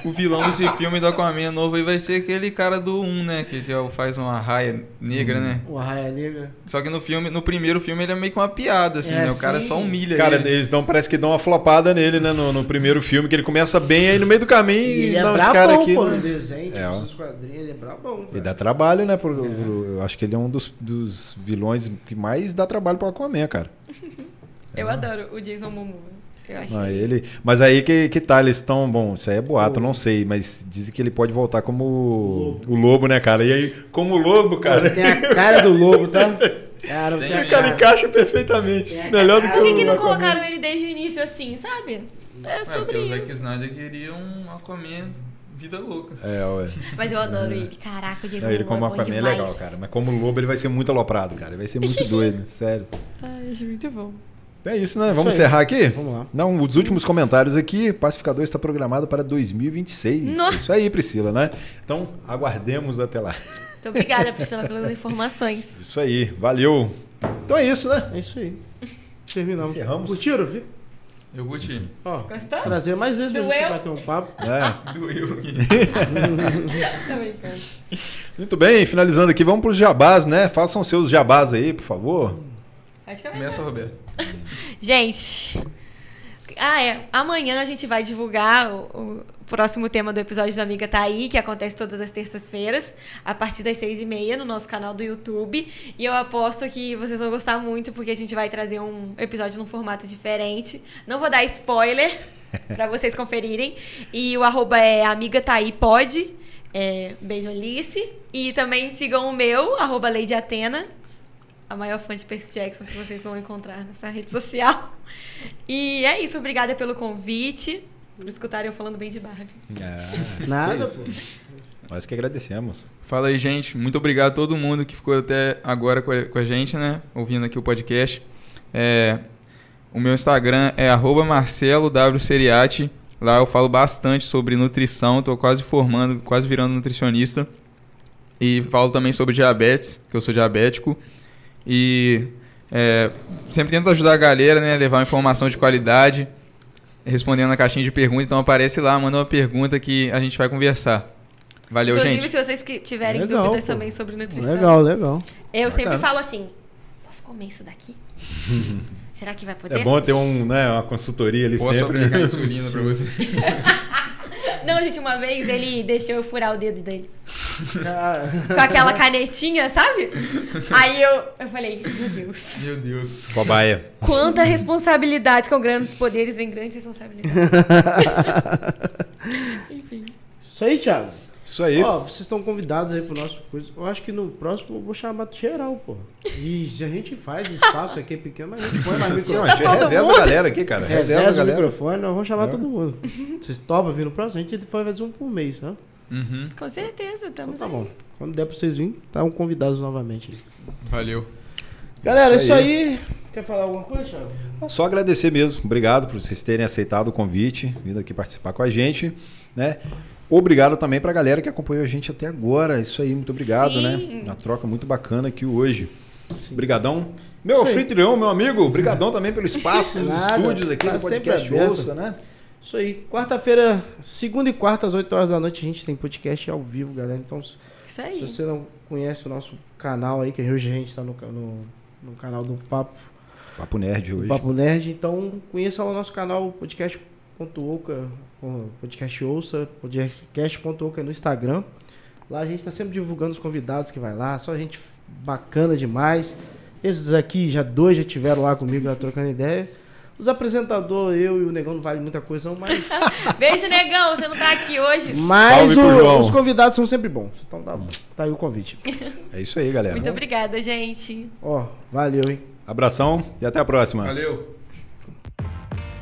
[SPEAKER 4] O vilão desse filme do Aquaman novo aí vai ser aquele cara do 1, né? Que, que é faz uma raia negra, né?
[SPEAKER 2] O Arraia Negra.
[SPEAKER 4] Só que no filme, no primeiro filme, ele é meio que uma piada, assim,
[SPEAKER 2] É,
[SPEAKER 4] né? O cara
[SPEAKER 2] sim.
[SPEAKER 4] só humilha
[SPEAKER 1] Cara,
[SPEAKER 4] ele.
[SPEAKER 1] eles dão, parece que dão uma flopada nele, né? No, no primeiro filme, que ele começa bem, aí no meio do caminho,
[SPEAKER 2] E ele é
[SPEAKER 1] não, esse cara
[SPEAKER 2] brabão,
[SPEAKER 1] aqui.
[SPEAKER 2] pô,
[SPEAKER 1] né?
[SPEAKER 2] no desenho, tipo,
[SPEAKER 1] É,
[SPEAKER 2] esses quadrinhos, ele é brabão.
[SPEAKER 1] E dá trabalho, né? Pro, pro- eu acho que ele é um dos, dos vilões que mais dá trabalho pro Aquaman, cara.
[SPEAKER 3] Eu adoro o Jason Momoa. Eu achei.
[SPEAKER 1] Ah, ele, mas aí que, que tá, eles estão. Bom, isso aí é boato, eu não sei, mas dizem que ele pode voltar como o, o lobo, né, cara? E aí, como lobo,
[SPEAKER 2] Ele
[SPEAKER 1] cara.
[SPEAKER 2] tem a cara do lobo, tá? Cara,
[SPEAKER 4] Tem
[SPEAKER 2] tem a
[SPEAKER 4] a
[SPEAKER 1] O cara
[SPEAKER 2] cara.
[SPEAKER 1] encaixa perfeitamente. Melhor do que
[SPEAKER 3] Por que,
[SPEAKER 1] o
[SPEAKER 3] que não
[SPEAKER 1] Aquaman.
[SPEAKER 3] colocaram ele desde o início assim, sabe? É
[SPEAKER 4] É,
[SPEAKER 3] sobre
[SPEAKER 4] o Zack
[SPEAKER 3] isso.
[SPEAKER 4] Snyder queria um Aquaman vida louca.
[SPEAKER 1] É, ué.
[SPEAKER 3] Mas eu adoro ele. Caraca, o Jason
[SPEAKER 1] ele como
[SPEAKER 3] é
[SPEAKER 1] Aquaman é
[SPEAKER 3] demais.
[SPEAKER 1] legal, cara. Mas como lobo ele vai ser muito aloprado, cara. Ele vai ser muito <laughs> doido, sério.
[SPEAKER 3] Ai, acho muito bom.
[SPEAKER 1] É isso, né? Vamos encerrar aqui?
[SPEAKER 2] Vamos lá.
[SPEAKER 1] Não, os últimos comentários aqui. Pacificador está programado para 2026.
[SPEAKER 3] Nossa.
[SPEAKER 1] Isso aí, Priscila, né? Então, aguardemos até lá.
[SPEAKER 3] Muito obrigada, Priscila, pelas informações. <laughs>
[SPEAKER 1] Isso aí, valeu. Então é isso, né?
[SPEAKER 2] É isso aí. Terminamos.
[SPEAKER 1] Encerramos.
[SPEAKER 2] Curtiram, viu?
[SPEAKER 4] Eu curti.
[SPEAKER 2] Ó,
[SPEAKER 3] Gostou?
[SPEAKER 2] trazer mais vezes pra gente
[SPEAKER 3] Doeu?
[SPEAKER 2] bater um papo.
[SPEAKER 1] É. <laughs>
[SPEAKER 4] Doeu aqui.
[SPEAKER 3] Brincando. <laughs>
[SPEAKER 1] Muito bem, finalizando aqui, vamos para os jabás, né? Façam seus jabás aí, por favor.
[SPEAKER 3] Pode começar.
[SPEAKER 4] Começa, Roberto. <laughs>
[SPEAKER 3] Gente, ah, é. Amanhã a gente vai divulgar o, o próximo tema do episódio da Amiga Tá Aí, que acontece todas as terças-feiras, a partir das seis e meia, no nosso canal do YouTube. E eu aposto que vocês vão gostar muito, porque a gente vai trazer um episódio num formato diferente. Não vou dar spoiler <laughs> pra vocês conferirem. E o arroba é Amiga Tá Aí Pode. É, beijo, Alice. E também sigam o meu, arroba Lady Atena a maior fã de Percy Jackson que vocês vão encontrar nessa rede social. E é isso, obrigada pelo convite, por escutarem eu falando bem de Barbie.
[SPEAKER 1] É,
[SPEAKER 2] Nada.
[SPEAKER 1] Nós que agradecemos.
[SPEAKER 4] Fala aí, gente. Muito obrigado a todo mundo que ficou até agora com a, com a gente, né? Ouvindo aqui o podcast. É, o meu Instagram é arroba marcelowseriati. Lá eu falo bastante sobre nutrição. Estou quase formando, quase virando nutricionista. E falo também sobre diabetes, que eu sou diabético. E é, sempre tento ajudar a galera, né? Levar informação de qualidade, respondendo a caixinha de perguntas. Então aparece lá, manda uma pergunta que a gente vai conversar. Valeu,
[SPEAKER 3] Inclusive,
[SPEAKER 4] gente.
[SPEAKER 3] se vocês que tiverem
[SPEAKER 2] Legal,
[SPEAKER 3] dúvidas
[SPEAKER 2] pô.
[SPEAKER 3] também sobre nutrição,
[SPEAKER 2] Legal, legal.
[SPEAKER 3] eu sempre
[SPEAKER 1] Bacana.
[SPEAKER 3] falo assim: posso comer isso daqui? <laughs> Será que vai poder?
[SPEAKER 1] É bom ter um, né, uma consultoria ali
[SPEAKER 4] Posso
[SPEAKER 1] sempre.
[SPEAKER 4] aplicar <laughs> insulina pra você. <laughs>
[SPEAKER 3] Não, gente, uma vez ele deixou eu furar o dedo dele.
[SPEAKER 2] Ah,
[SPEAKER 3] Com aquela canetinha, sabe? Aí eu, eu falei, meu Deus.
[SPEAKER 4] Meu Deus.
[SPEAKER 1] Cobaia.
[SPEAKER 3] Quanta responsabilidade. Com grandes poderes vem grandes responsabilidades. <laughs> Enfim.
[SPEAKER 2] Isso aí, Thiago.
[SPEAKER 1] Isso aí.
[SPEAKER 2] Ó, vocês estão convidados aí pro nosso coisa. Eu acho que no próximo eu vou chamar geral, pô. E a gente faz espaço aqui pequeno, mas a gente põe mais
[SPEAKER 1] Não, a
[SPEAKER 2] microfone.
[SPEAKER 1] gente
[SPEAKER 3] Todo
[SPEAKER 1] reveza
[SPEAKER 3] mundo?
[SPEAKER 1] a galera aqui, cara. Reveza a
[SPEAKER 2] Reveza o
[SPEAKER 1] galera.
[SPEAKER 2] microfone, nós vamos chamar
[SPEAKER 1] É.
[SPEAKER 2] todo mundo. Vocês topam vir no próximo? A gente faz um por mês, tá?
[SPEAKER 4] Uhum.
[SPEAKER 3] Com certeza,
[SPEAKER 2] Então
[SPEAKER 3] estamos
[SPEAKER 2] tá
[SPEAKER 3] aí.
[SPEAKER 2] bom. Quando der pra vocês virem, estão convidados novamente.
[SPEAKER 4] Valeu.
[SPEAKER 2] Galera,
[SPEAKER 1] Isso
[SPEAKER 2] isso
[SPEAKER 1] aí.
[SPEAKER 2] aí. Quer falar alguma coisa, Thiago?
[SPEAKER 1] Só agradecer mesmo. Obrigado por vocês terem aceitado o convite, vindo aqui participar com a gente, né? Obrigado também pra galera que acompanhou a gente até agora. Isso aí, muito obrigado,
[SPEAKER 3] Sim.
[SPEAKER 1] né? Uma troca muito bacana aqui hoje. Obrigadão. Meu anfitrião, meu amigo, obrigadão também pelo espaço nos
[SPEAKER 2] Nada,
[SPEAKER 1] estúdios aqui
[SPEAKER 2] tá
[SPEAKER 1] do podcast. Ouça, né?
[SPEAKER 2] Isso aí. Quarta-feira, segunda e quarta, às 8 horas da noite, a gente tem podcast ao vivo, galera. Então, se
[SPEAKER 3] Isso aí.
[SPEAKER 2] você não conhece o nosso canal aí, que hoje a gente tá no, no, no canal do Papo,
[SPEAKER 1] Papo Nerd hoje.
[SPEAKER 2] Papo Nerd, então conheça lá o nosso canal, podcast.oca, podcast ouça, podcast.oca no Instagram. Lá a gente tá sempre divulgando os convidados que vai lá, só gente bacana demais. Esses aqui, já dois já tiveram lá comigo, lá trocando ideia. Os apresentadores, eu e o Negão não vale muita coisa não, mas, <laughs>
[SPEAKER 3] Beijo, negão. Você não tá aqui hoje?
[SPEAKER 2] mas o- os convidados são sempre bons. Então tá, tá aí o convite.
[SPEAKER 1] É isso aí, galera.
[SPEAKER 3] Muito obrigada, gente.
[SPEAKER 2] Ó, valeu, hein?
[SPEAKER 1] Abração e até a próxima.
[SPEAKER 4] Valeu.